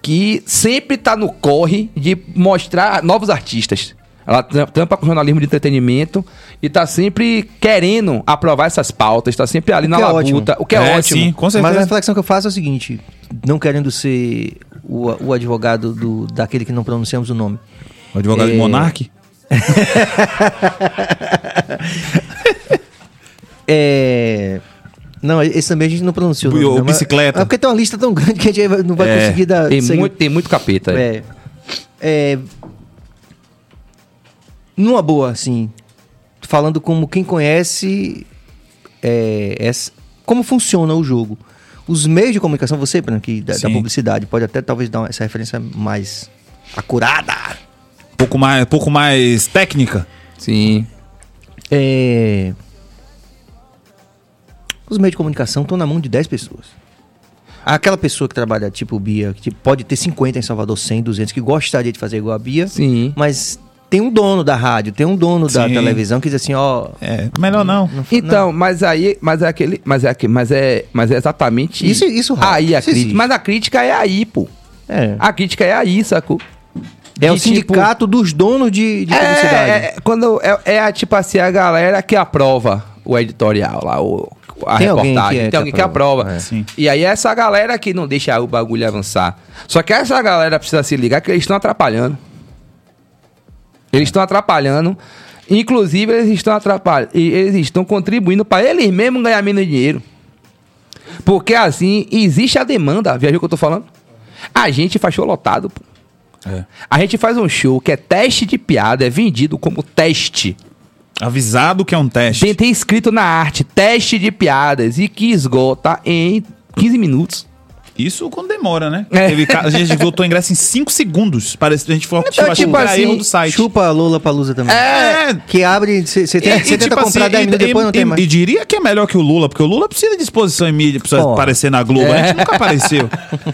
que sempre tá no corre de mostrar novos artistas. Ela trampa com jornalismo de entretenimento e tá sempre querendo aprovar essas pautas, tá sempre ali na que é labuta, o que é, ótimo. sim, com Mas a certeza. reflexão que eu faço é o seguinte: não querendo ser o, o advogado do, daquele que não pronunciamos o nome. O advogado de É. Monark. [laughs] É. Não, esse também a gente não pronunciou. O- nome, o não, mas- bicicleta. É porque tem uma lista tão grande que a gente não vai É. conseguir dar. Tem, seguir- muito, tem muito capeta. aí. É. É. Numa boa, assim. Falando como quem conhece. É, essa- como funciona o jogo. Os meios de comunicação, você, Bruno, que da, da publicidade, pode até talvez dar essa referência mais acurada. Pouco mais, pouco mais técnica. Sim. É. Os meios de comunicação estão na mão de 10 pessoas. Aquela pessoa que trabalha tipo Bia, que tipo, pode ter 50 em Salvador, 100, 200, que gostaria de fazer igual a Bia, Sim. mas tem um dono da rádio, tem um dono da Sim. televisão que diz assim, ó... É, melhor não. não- Então, mas aí, mas é aquele, mas é aquele, mas é, mas é exatamente Isso- isso rola, Aí a isso crítica, existe. mas a crítica é aí, pô. É, A crítica é aí, sacou? é o de tipo- sindicato dos donos de, de publicidade. É, é, quando é, é a, tipo assim, a galera que aprova o editorial lá, o, a Tem alguém reportagem. que é- Tem que alguém que aprova, aprova. é. Sim. E aí é essa galera que não deixa o bagulho avançar. Só que essa galera precisa se ligar que eles estão atrapalhando. Eles estão atrapalhando. Inclusive, eles estão atrapalhando. E eles estão contribuindo para eles mesmos ganhar menos dinheiro. Porque assim, existe a demanda. Viajou o que eu tô falando? A gente faz show lotado, pô. É. A gente faz um show que é teste de piada, é vendido como teste. Avisado que é um teste. Tem, tem escrito na arte, teste de piadas, e que esgota em 15 minutos. Isso quando demora, né? É. Teve a gente voltou ingresso em 5 segundos. Parece que a gente foi Então, tipo assim, erro do site. Chupa a Lola Palusa também. É. Que abre, você tenta, e, tenta tipo comprar assim, 10 minutos e- depois, não e- tem e- mais. E diria que é melhor que o Lula, porque o Lula precisa de exposição em mídia, precisa Pô. aparecer na Globo. A gente nunca apareceu.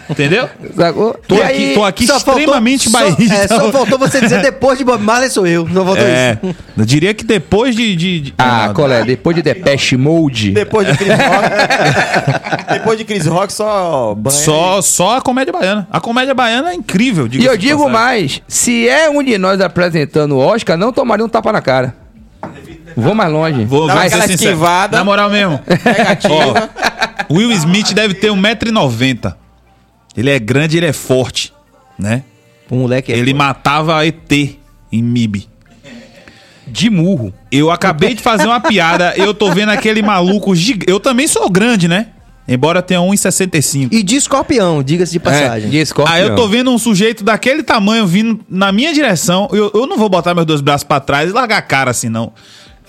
Entendeu? Sacou? Tô E aqui, aí- tô aqui Só faltou- extremamente só, bairrista. é, só faltou você dizer depois de Bob Marley sou eu. Só faltou É, isso. eu diria que depois de. de, de- Ah, não, colé, depois de Depeche Mode. Depois de Chris Rock. [laughs] depois de Chris Rock, só. Banha Só, só a comédia baiana. A comédia baiana é incrível. E eu digo passagem. mais: se é um de nós apresentando o Oscar, não tomaria um tapa na cara. Vou mais longe. Vou, Dá vou aquela esquivada. Na moral mesmo. [laughs] Negativa. Ó, Will Smith deve ter 1,90m. Ele é grande, ele é forte, né? O moleque é. Ele matava ET em MIB. De murro. Eu acabei de fazer uma piada, eu tô vendo aquele maluco gigante. Eu também sou grande, né? Embora tenha 1,65. E de escorpião, diga-se de passagem. De escorpião. Aí eu tô vendo um sujeito daquele tamanho vindo na minha direção. Eu, eu não vou botar meus dois braços pra trás e largar a cara assim, não.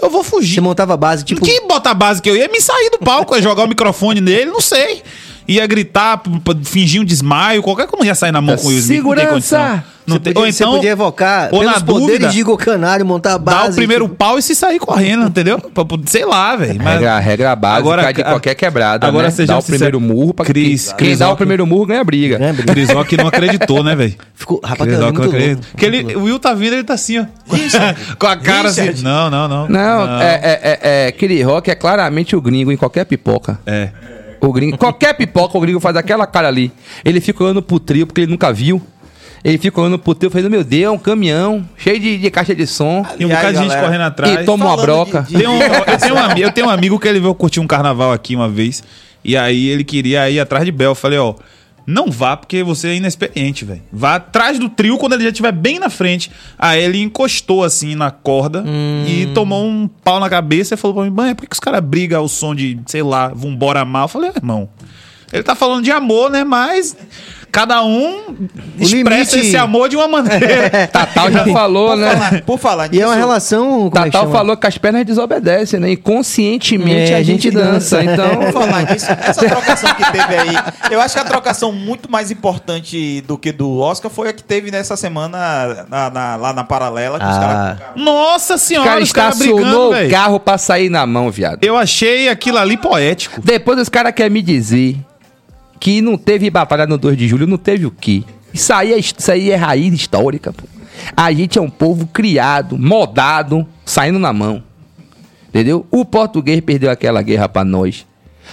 Eu vou fugir. Você montava a base, tipo. Que bota a base que eu ia me sair do palco, ia jogar o microfone nele, não sei. Ia gritar, fingir um desmaio, qualquer coisa não ia sair na mão com o Will Smith. não tem Segurança! condição. Não Você tem- podia, ou você então, podia evocar ou pelos na poderes dúvida, de Igor Canário, montar a dar base. o primeiro tipo, pau e se sair correndo, entendeu? Sei lá, velho. mas- Regra, regra básica Agora, de qualquer quebrada, agora né? sejam Dá o primeiro murro pra Cris- quem, quem Cris dá o Rock- primeiro murro ganha briga. né, Brito? Crisóque não acreditou, né, velho? Ficou, rapaz, não é muito acredita. louco. Porque ele, o Will tá vindo, ele tá assim, ó. [laughs] Com a cara assim. Richard. Não, não, não. Não, é, é, é, é, Rock é claramente o gringo em qualquer pipoca. É. O gringo, qualquer pipoca, o gringo faz aquela cara ali. Ele fica olhando pro trio porque ele nunca viu. Ele fica olhando pro trio falando, meu Deus, é um caminhão cheio de, de caixa de som. E um bocado de gente galera? correndo atrás. E toma uma broca. de- de- Tem um- eu, tenho um, eu tenho um amigo que ele veio curtir um carnaval aqui uma vez. E aí ele queria ir atrás de Bel. Eu falei, ó. Não vá porque você é inexperiente, velho. Vá atrás do trio quando ele já estiver bem na frente. Aí ele encostou assim na corda e tomou um pau na cabeça e falou pra mim: Mãe, por que, que os caras brigam ao som de, sei lá, vambora mal? Eu falei: "Ah, Irmão, ele tá falando de amor, né? Mas cada um expressa limite- esse amor de uma maneira. [laughs] Tatal já [laughs] falou, Por né? falar, por falar E é uma nisso, relação. É que Tatal chama? falou que as pernas desobedecem, né? Inconscientemente É, a gente dança. Então, Por falar nisso, essa [laughs] trocação que teve aí, eu acho que a trocação muito mais importante do que do Oscar foi a que teve nessa semana na- na- lá na paralela. Que os Ah. caras. Nossa o senhora, cara os caras estacionou brigando, o carro pra sair na mão, viado. Eu achei aquilo ali poético. Depois os caras querem me dizer que não teve batalha no 2 de julho, não teve o quê? Isso aí é, isso aí é raiz histórica, pô. A gente é um povo criado, modado, saindo na mão. Entendeu? O português perdeu aquela guerra pra nós.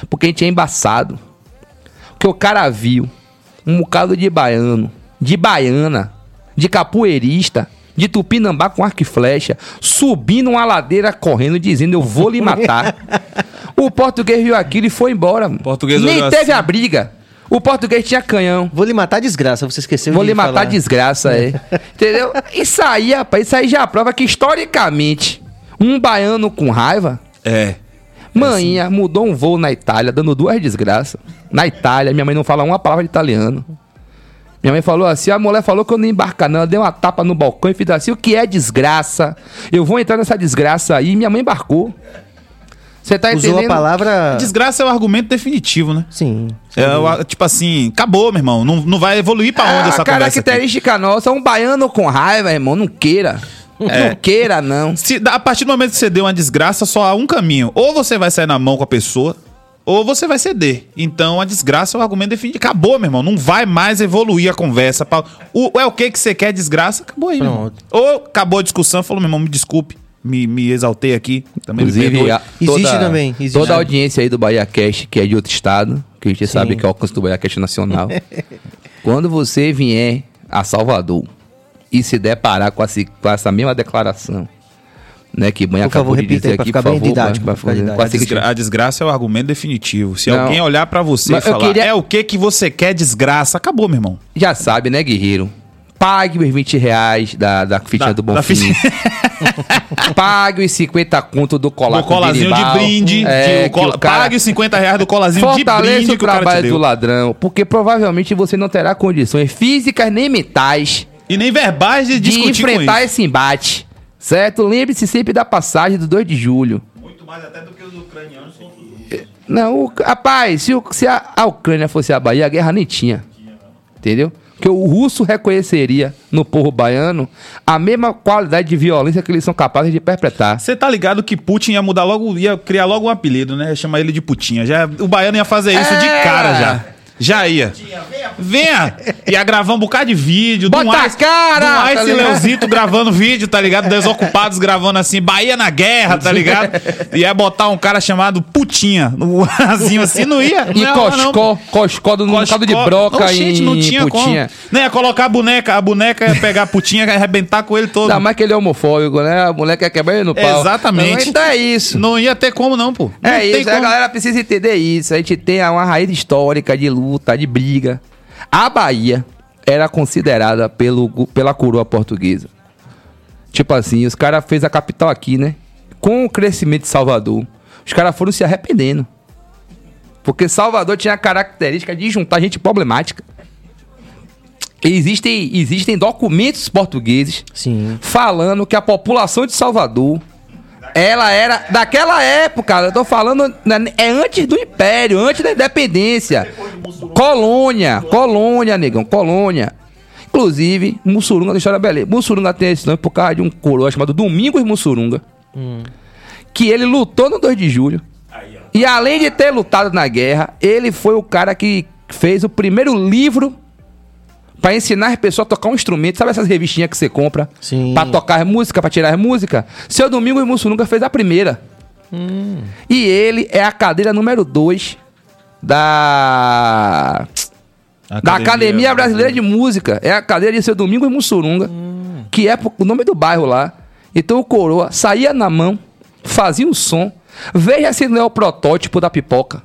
Porque a gente é embaçado. Porque o cara viu um bocado de baiano, de baiana, de capoeirista, de tupinambá com arco e flecha, subindo uma ladeira correndo, dizendo: Eu vou lhe matar. [laughs] o português viu aquilo e foi embora. mano. português Nem teve assim. a briga. O português tinha canhão. Vou lhe matar desgraça, você esqueceu Vou de lhe matar falar. desgraça, é. [laughs] Entendeu? Isso aí, rapaz, isso aí já prova que historicamente, um baiano com raiva, É. Maninha mudou um voo na Itália, dando duas desgraças. Na Itália, minha mãe não fala uma palavra de italiano. Minha mãe falou assim: a mulher falou que eu não ia embarcar, não. Ela deu uma tapa no balcão e fez assim: o que é desgraça? Eu vou entrar nessa desgraça aí. E minha mãe embarcou. Você tá Usou entendendo? a palavra. Desgraça é o argumento definitivo, né? Sim. É, o- tipo assim, acabou, meu irmão. Não, não vai evoluir pra onde É essa a conversa aqui. característica nossa, um baiano com raiva, irmão, não queira. É. Não queira, não. Se, a partir do momento que você deu uma desgraça, só há um caminho. Ou você vai sair na mão com a pessoa, ou você vai ceder. Então a desgraça é o argumento definitivo. Acabou, meu irmão. Não vai mais evoluir a conversa. pra- O, é o que que você quer, desgraça? Acabou aí. Pronto. Ou acabou a discussão, falou, meu irmão, me desculpe. Me, me exaltei aqui. Também Inclusive, a- Existe também, existe. Toda a audiência aí do Bahia Cash, que é de outro estado, que a gente sabe que é o alcance do Bahia Cash nacional. [laughs] quando você vier a Salvador e se deparar com, essa- com essa mesma declaração, né, que Banha Por favor, acabou de dizer aí aqui, ficar por bem favor, didático, pra ficar a didático. A, desgra- a desgraça é o argumento definitivo. Se Não. alguém olhar pra você Mas e falar, queria- é o que que você quer, desgraça, acabou, meu irmão. Já sabe, né, guerreiro? Pague os 20 reais da, da fitinha Da- do da Bonfim. [laughs] Pague os 50 conto do colar Do colazinho de brinde. É, de- cola- cara- Pague os 50 reais do colazinho de Fortaleça brinde o que o trabalho do deu. ladrão, porque provavelmente você não terá condições físicas nem mentais E nem verbais de, de discutir com enfrentar isso. esse embate. Certo? Lembre-se sempre da passagem do 2 de julho. Muito mais até do que os ucranianos contra os Não, o, rapaz, se, o- se a, a Ucrânia fosse a Bahia, a guerra nem tinha. Entendeu? Porque o russo reconheceria no povo baiano a mesma qualidade de violência que eles são capazes de perpetrar. Você tá ligado que Putin ia mudar logo, ia criar logo um apelido, né? Chamar ele de Putinha. Já, o baiano ia fazer isso de É. cara já. Já ia. Venha! Ia gravar um bocado de vídeo. Bota do a Ice- cara, Do tá Ice ligado? Leozito gravando vídeo, tá ligado? Desocupados gravando assim, Bahia na guerra, tá ligado? Ia botar um cara chamado Putinha. No azinho assim, não ia. Não E ia não. Coscó, Coscó do Coscó- bocado de broca Oxente, e não tinha putinha. como. Não ia colocar a boneca, a boneca ia pegar a putinha e arrebentar com ele todo. Ainda mais que ele é homofóbico, né? A mulher quer quebrar ele no pau. Exatamente. Então é isso. Não ia ter como não, pô. Não É isso, a como. galera precisa entender isso. A gente tem uma raiz histórica de luta, de briga. A Bahia era considerada pelo, pela coroa portuguesa. Tipo assim, os caras fez a capital aqui, né? Com o crescimento de Salvador, os caras foram se arrependendo. Porque Salvador tinha a característica de juntar gente problemática. Existem, existem documentos portugueses Sim. falando que a população de Salvador ela era daquela época, eu tô falando né, é antes do império, antes da independência. Colônia, Colônia, negão, Colônia. Inclusive, Mussurunga da história beleza. Mussurunga tem esse nome por causa de um coroa chamado Domingos Mussurunga. Que ele lutou no 2 de julho. E além de ter lutado na guerra, ele foi o cara que fez o primeiro livro pra ensinar as pessoas a tocar um instrumento. Sabe essas revistinhas que você compra? Sim. Pra tocar música, pra tirar música? Seu Domingos Mussurunga fez a primeira. E ele é a cadeira número 2 da. Da Academia Brasileira de Música. É a cadeira de seu Domingo em Mussurunga. Que é o nome do bairro lá. Então o coroa saía na mão, fazia o som. Veja se não é o protótipo da pipoca.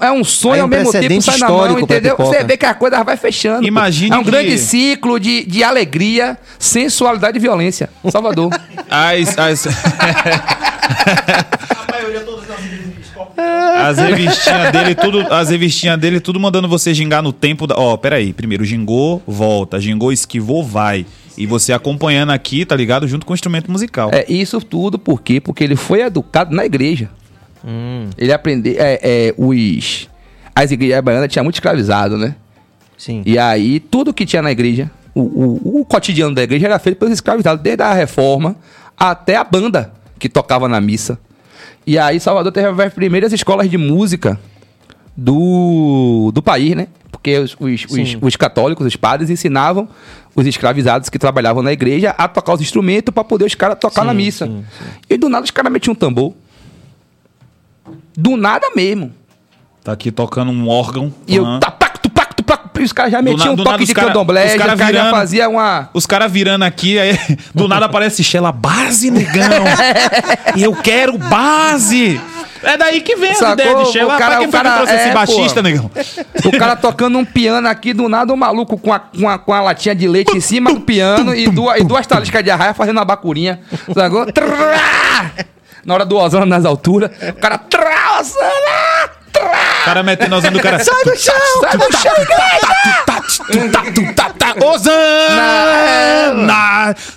É um sonho É um ao mesmo tempo sai na mão, entendeu? Você vê que a coisa vai fechando. pô. Imagine É um que- grande ciclo de, de alegria, sensualidade e violência. Salvador. [laughs] As, as, A maioria todos não as revistinhas dele, tudo, as revistinhas dele, tudo mandando você gingar no tempo da. Ó, peraí. Primeiro, gingou, volta. Gingou, esquivou, vai. E você acompanhando aqui, tá ligado? Junto com o instrumento musical. É isso tudo por quê? Porque ele foi educado na igreja. Ele aprendeu. É, é, os. As igrejas baianas tinham muito escravizado, né? Sim. E aí, tudo que tinha na igreja, o, o, o cotidiano da igreja era feito pelos escravizados, desde a reforma até a banda que tocava na missa. E aí, Salvador teve as primeiras escolas de música do, do país, né? Porque os, os, os, Sim. os católicos, os padres, ensinavam os escravizados que trabalhavam na igreja a tocar os instrumentos para poder os caras tocar Sim, na missa. sim, E do nada os caras metiam um tambor. Do nada mesmo. Tá aqui tocando um órgão. E eu, Aham. tapac, tupac, tupac, e os caras já metiam um toque de cara- candomblé, os os cara caras já virando- fazia uma... Os caras virando aqui, aí do nada aparece Shella, base, negão. [laughs] eu quero base. É daí que vem a Sacou? ideia de Shella. O cara- o cara- trouxe esse é, baixista, pô. negão? O cara tocando um piano aqui, do nada um maluco com a, com a, com a latinha de leite em cima do piano e duas, e duas taliscas de arraia fazendo uma bacurinha. Sacou? [laughs] Na hora do Osana nas alturas, o cara... Trá, Osana! Trá! O cara metendo a do cara. Sai do chão! Sai do chão, Osana!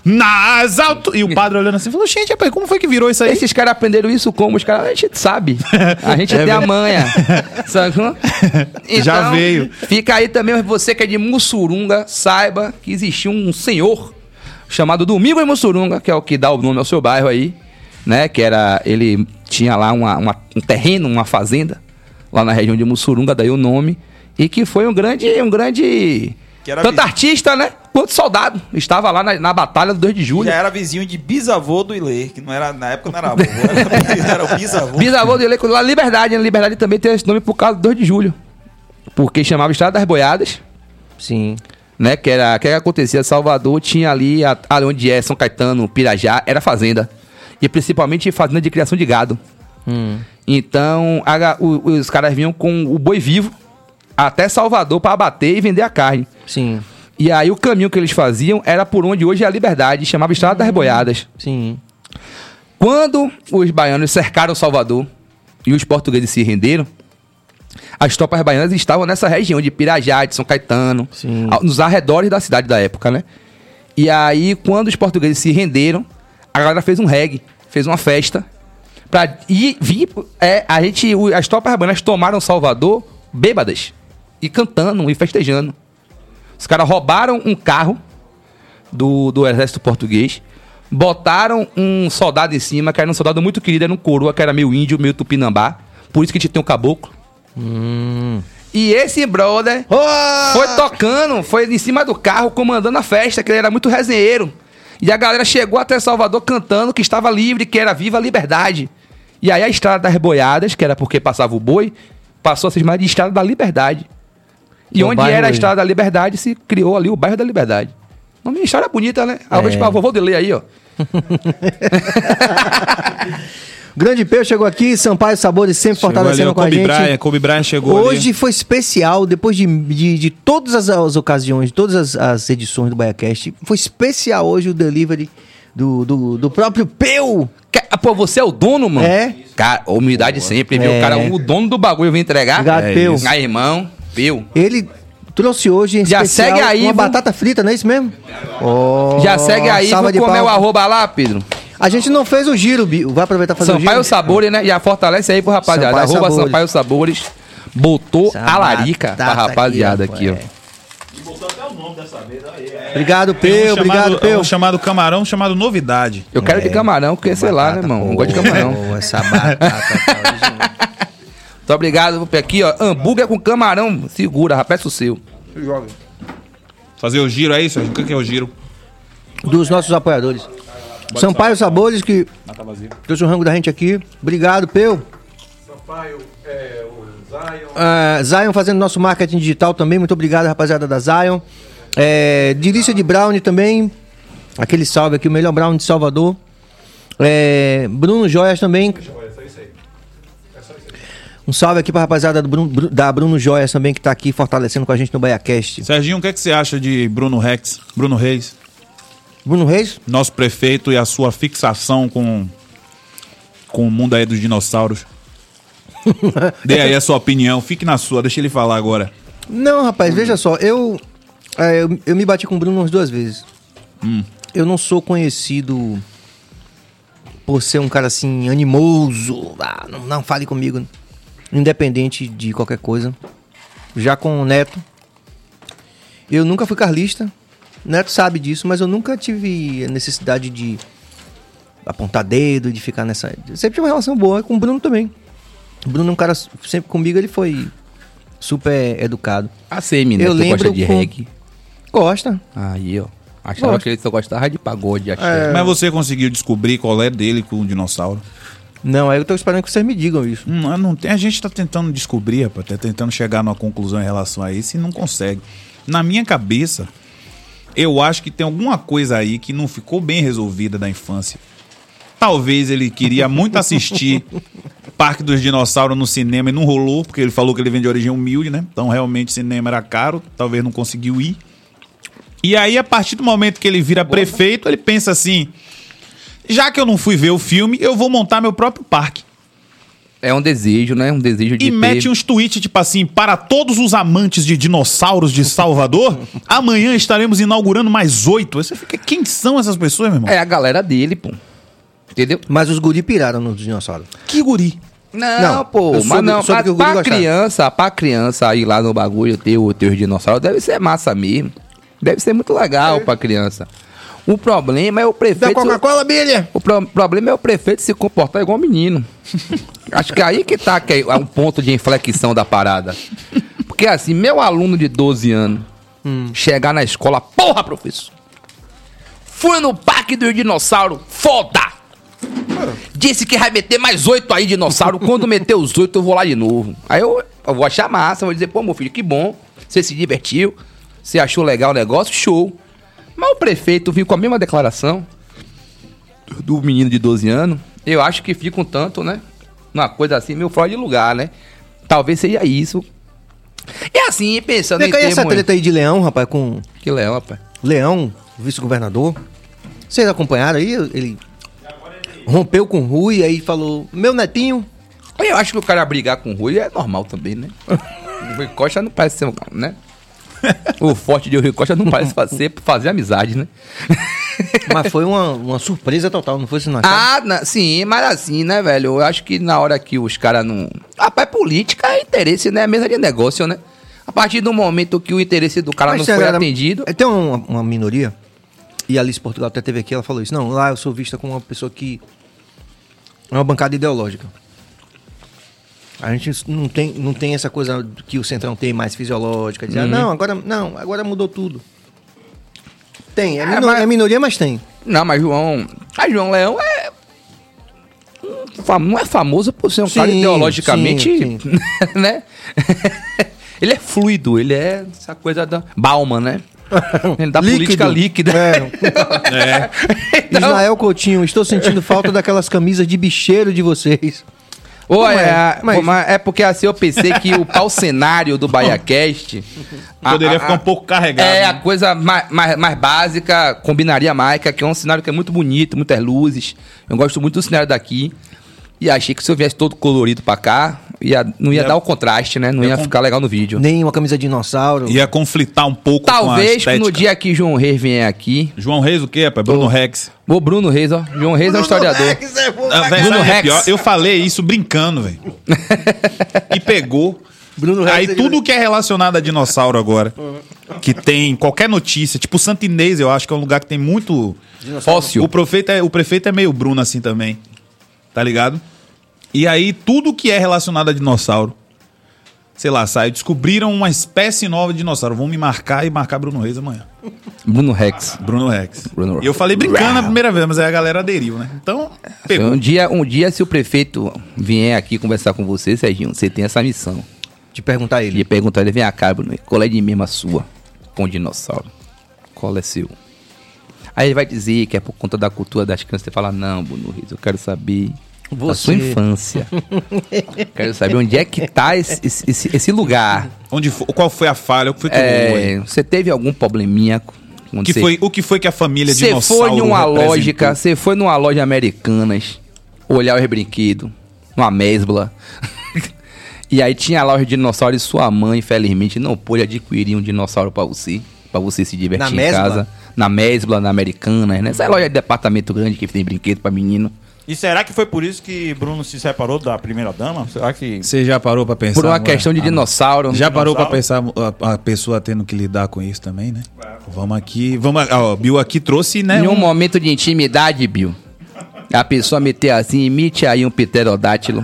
Nas alturas. E o padre olhando assim falou: gente, rapaz, como foi que virou isso aí? Esses caras aprenderam isso como? Os caras, a gente sabe. A gente tem a manha. Sacou? É Já veio. Fica aí também, você que é de Mussurunga, saiba que existiu um senhor chamado Domingo em Mussurunga, que é o que dá o nome ao seu bairro aí, né? Que era. Ele tinha lá uma- uma- um terreno, uma fazenda, lá na região de Mussurunga, daí o nome. E que foi um grande. Um grande. Que era tanto vi- artista, né? Quanto soldado. Estava lá na, na batalha do 2 de julho. Já era vizinho de bisavô do Ilê, que não era, na época não era avô, [laughs] era, era o bisavô. Bisavô dele lá Liberdade, né? Liberdade também tem esse nome por causa do 2 de julho. Porque chamava Estrada das Boiadas, Sim. né? Que era o que acontecia? Salvador tinha ali, a- ali onde é São Caetano, Pirajá, era fazenda. E principalmente fazenda de criação de gado. Hum. Então, a o- os caras vinham com o boi vivo até Salvador para abater e vender a carne. Sim. E aí o caminho que eles faziam era por onde hoje é a Liberdade, chamava Estrada das Boiadas. Sim. Quando os baianos cercaram Salvador e os portugueses se renderam, as tropas baianas estavam nessa região de Pirajá, de São Caetano, Sim. nos arredores da cidade da época, né? E aí, quando os portugueses se renderam, a galera fez um reggae, fez uma festa. Pra ir, vir, é, a gente, as tropas baianas tomaram Salvador bêbadas e cantando e festejando. Os caras roubaram um carro do, do exército português. Botaram um soldado em cima, que era um soldado muito querido, era um coroa, que era meio índio, meio tupinambá. Por isso que a gente tem um caboclo. E esse brother foi tocando, foi em cima do carro, comandando a festa, que ele era muito resenheiro. E a galera chegou até Salvador cantando que estava livre, que era viva a liberdade. E aí a Estrada das Boiadas, que era porque passava o boi, passou a chamada de Estrada da Liberdade. E é onde era a. Estrada da Liberdade, se criou ali o bairro da Liberdade. Uma história bonita, né? É. Abraço pra vovô dele aí, ó. [laughs] Grande Peu chegou aqui, Sampaio Sabores sempre Chegou ali, fortalecendo o com a Kobe gente. Bryant, Kobe Bryant chegou Hoje ali. foi especial, depois de, de, de todas as, as ocasiões, de todas as, as edições do BaiaCast, foi especial hoje o delivery do, do, do próprio Peu. Ah, Pô, você é o dono, mano? É. Cara, humildade sempre, viu? É. O cara, o dono do bagulho vem entregar. Obrigado, É Peu. Aí, irmão, Peu. Ele trouxe hoje em Já segue aí, uma batata frita, não é isso mesmo? Oh, Já segue aí, de comer o arroba lá, Pedro. A gente não fez o giro, Bi. vai aproveitar e fazer o Sampaio giro. Sabores, né? Já fortalece aí pro rapaziada. Sampaio arroba Sabores. Sampaio Sabores. Botou Essa a larica pra rapaziada aqui, aqui, ó. ó, Obrigado, Peu, um obrigado, chamado, Peu. um chamado camarão chamado novidade. Eu quero de camarão, porque sei lá, né, irmão? Não gosto de camarão. Boa, essa batata tá. [laughs] Muito obrigado. Aqui, ó. Hambúrguer com camarão. Segura, rapaz, o seu. Fazer o giro aí, Sérgio? O que é o giro? Dos nossos apoiadores. Sampaio Sabores, que trouxe o rango da gente aqui. Obrigado, Peu. Ah, Zion fazendo nosso marketing digital também. Muito obrigado, rapaziada da Zion. É, Delícia de Brownie também. Aquele salve aqui, o melhor Brownie de Salvador. É, Bruno Joias também. Um salve aqui pra rapaziada do Bruno- Bru- da Bruno Joias também, que tá aqui fortalecendo com a gente no BaiaCast. Serginho, o que, é que você acha de Bruno Rex, Bruno Reis, Bruno Reis? nosso prefeito e a sua fixação com, com o mundo aí dos dinossauros? [laughs] Dê aí a sua opinião, fique na sua, deixa ele falar agora. Não, rapaz, veja só, eu, é, eu eu me bati com o Bruno umas duas vezes. Eu não sou conhecido por ser um cara assim, animoso. Ah, não, não fale comigo. Independente de qualquer coisa. Já com o Neto, eu nunca fui carlista. Neto sabe disso, mas eu nunca tive a necessidade de apontar dedo, de ficar nessa. eu Sempre tive uma relação boa com o Bruno também. O Bruno é um cara sempre comigo, ele foi super educado. A Semi, né? Eu tu lembro gosta de com- reggae. Gosta. Aí, ó. Achava Gosto. que ele só gostava de pagode, axé. Mas você conseguiu descobrir qual é dele com o dinossauro? Não, aí eu tô esperando que vocês me digam isso. Hum, não tem, a gente tá tentando descobrir, rapaz, tá tentando chegar numa conclusão em relação a isso e não consegue. Na minha cabeça, eu acho que tem alguma coisa aí que não ficou bem resolvida da infância. Talvez ele queria muito assistir [laughs] Parque dos Dinossauros no cinema e não rolou, porque ele falou que ele vem de origem humilde, né? Então realmente o cinema era caro, talvez não conseguiu ir. E aí, a partir do momento que ele vira prefeito, ele pensa assim: já que eu não fui ver o filme, eu vou montar meu próprio parque. É um desejo, né? Um desejo de E ter... mete uns tweets tipo assim: para todos os amantes de dinossauros de Salvador, amanhã estaremos inaugurando mais oito. Aí Você fica, quem são essas pessoas, meu irmão? É a galera dele, pô. Entendeu? Mas os guri piraram nos dinossauros. Que guri. Não, Não, pô, soube- mas não, soube mas que o Guri pra criança, pra criança ir lá no bagulho ter o teu dinossauro, deve ser massa mesmo. Deve ser muito legal pra criança. O problema é o Da prefeito. Coca-Cola, Bilha! O pro- problema é o prefeito se comportar igual um menino. [laughs] Acho que aí que tá que é um ponto de inflexão da parada. Porque assim, meu aluno de 12 anos chegar na escola, porra, professor. Fui no parque do dinossauro, foda! Disse que vai meter mais oito aí, dinossauro. Quando meter os oito, eu vou lá de novo. Aí eu, eu vou achar massa, vou dizer, pô, meu filho, que bom. Você se divertiu, você achou legal o negócio, show. Mas o prefeito viu com a mesma declaração do menino de 12 anos. Eu acho que fica um tanto, né? Uma coisa assim, meio fora de lugar, né? Talvez seja isso. E assim, pensando Vem em essa treta aí de Leão, rapaz, com Que leão, rapaz. Leão, vice-governador. Vocês acompanharam aí? Ele rompeu com o Rui, aí falou: Meu netinho. Eu acho que o cara brigar com o Rui é normal também, né? [laughs] O Rui Costa não parece ser, um- né? [laughs] O forte de Rui Costa não parece fazer, fazer amizade, né? [laughs] Mas foi uma, uma surpresa total, não foi? Você não? Ah, na- sim, mas assim, né, velho? Eu acho que na hora que os caras não. Rapaz, política é interesse, né? Mesa de negócio, né? A partir do momento que o interesse do cara Mas não foi galera- atendido. Tem uma, uma minoria, e a Alice Portugal até teve aqui, ela falou isso. Não, lá eu sou vista como uma pessoa que. É uma bancada ideológica. A gente não tem, não tem essa coisa que o Centrão tem mais fisiológica. Dizer, ah, Uhum. não, agora, não, agora mudou tudo. Tem, é, É, mino- mas- é minoria, mas tem. Não, mas João. A João Leão é. Não é famoso por ser um cara Sim, ideologicamente. [laughs] sim, né? ele é fluido, ele é essa coisa da. Bauman, né? [laughs] Ele da política líquida. É. [laughs] É. Então- Ismael Coutinho, estou sentindo falta daquelas camisas de bicheiro de vocês. Não é, é, mas- mas é porque assim eu pensei que o pau cenário do BaiaCast. [laughs] a- Poderia a- ficar um pouco carregado. É, a né? coisa mais, mais, mais básica, combinaria Maica, que é um cenário que é muito bonito, muitas luzes. Eu gosto muito do cenário daqui. E achei que se eu viesse todo colorido pra cá, ia, não ia Ia- dar o contraste, né? Não ia com- ficar legal no vídeo. Nem uma camisa de dinossauro. Ia conflitar um pouco com a Talvez que estética. no dia que João Reis vier aqui. João Reis o quê, rapaz? Bruno. Rex. O Bruno Reis, ó. João Reis é um historiador. Ah, véi, Bruno sabe o que é Rex. pior? Eu falei isso brincando, velho. [laughs] e pegou. Bruno Aí Reis, tudo que é relacionado a dinossauro agora, que tem qualquer notícia, tipo Santinês, eu acho que é um lugar que tem muito Fóssil. O prefeito é, o prefeito é meio Bruno assim também. Tá ligado? E aí tudo que é relacionado a dinossauro, sei lá, sai, descobriram uma espécie nova de dinossauro. Vão me marcar e marcar Bruno Reis amanhã. Bruno Rex. Bruno Rex. Bruno E eu falei brincando na primeira vez, mas aí a galera aderiu, né? Então, pegou. Um dia, um dia, se o prefeito vier aqui conversar com você, Serginho, você tem essa missão. De perguntar a ele. E perguntar ele, vem cá, Bruno, qual é de mesmo a sua com o dinossauro? Qual é seu? Aí ele vai dizer que é por conta da cultura das crianças. Você fala, não, Bruno Reis, eu quero saber da Você. sua infância. [laughs] quero saber onde é que tá esse, esse, esse- lugar. Onde foi, qual foi a falha? O que foi? É, você teve algum probleminha? que você- foi, o que foi que a família Você dinossauro foi numa representou? lógica, você foi numa loja americanas, olhar os brinquedos, numa mesbla. [laughs] e aí tinha lá os dinossauros e sua mãe, infelizmente, não pôde adquirir um dinossauro pra você, pra você se divertir Na em mesbla? casa. Na mesbla, na americanas, né? Essa é loja de departamento grande que tem brinquedo pra menino. E será que foi por isso que Bruno se separou da primeira dama? Será que. Você já parou pra pensar? Por uma é? questão de Ah, dinossauro. Já parou pra Dinossauro? pensar a, a pessoa tendo que lidar com isso também, né? Vamos aqui. Vamos, ó, Bill aqui trouxe, né? Em um um- momento de intimidade, Bill, a pessoa meter assim, imite aí um pterodátilo.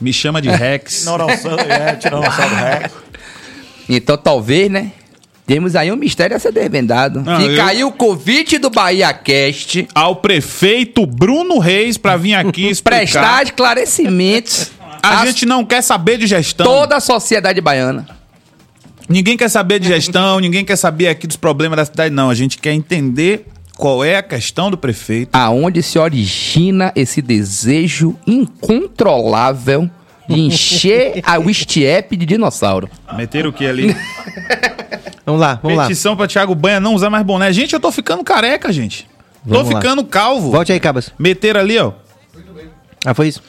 me chama de Rex. [laughs] Tiranossauro, é, Tiranossauro Rex. Então, talvez, né? Temos aí um mistério a ser desvendado. Não, Fica eu- aí o convite do Bahia Cast. Ao prefeito Bruno Reis pra vir aqui [laughs] explicar. Prestar esclarecimentos A a gente não quer saber de gestão. toda a sociedade baiana. Ninguém quer saber de gestão, [laughs] ninguém quer saber aqui dos problemas da cidade, não. A gente quer entender qual é a questão do prefeito. Aonde se origina esse desejo incontrolável de encher [laughs] a Wistiep de dinossauro. Meteram o que ali? Vamos lá, vamos lá. Petição pra Thiago Banha não usar mais boné. Gente, eu tô ficando careca, gente. Vamos tô lá. ficando calvo. Volte aí, Cabas. Meteram ali, ó. Ah, foi isso?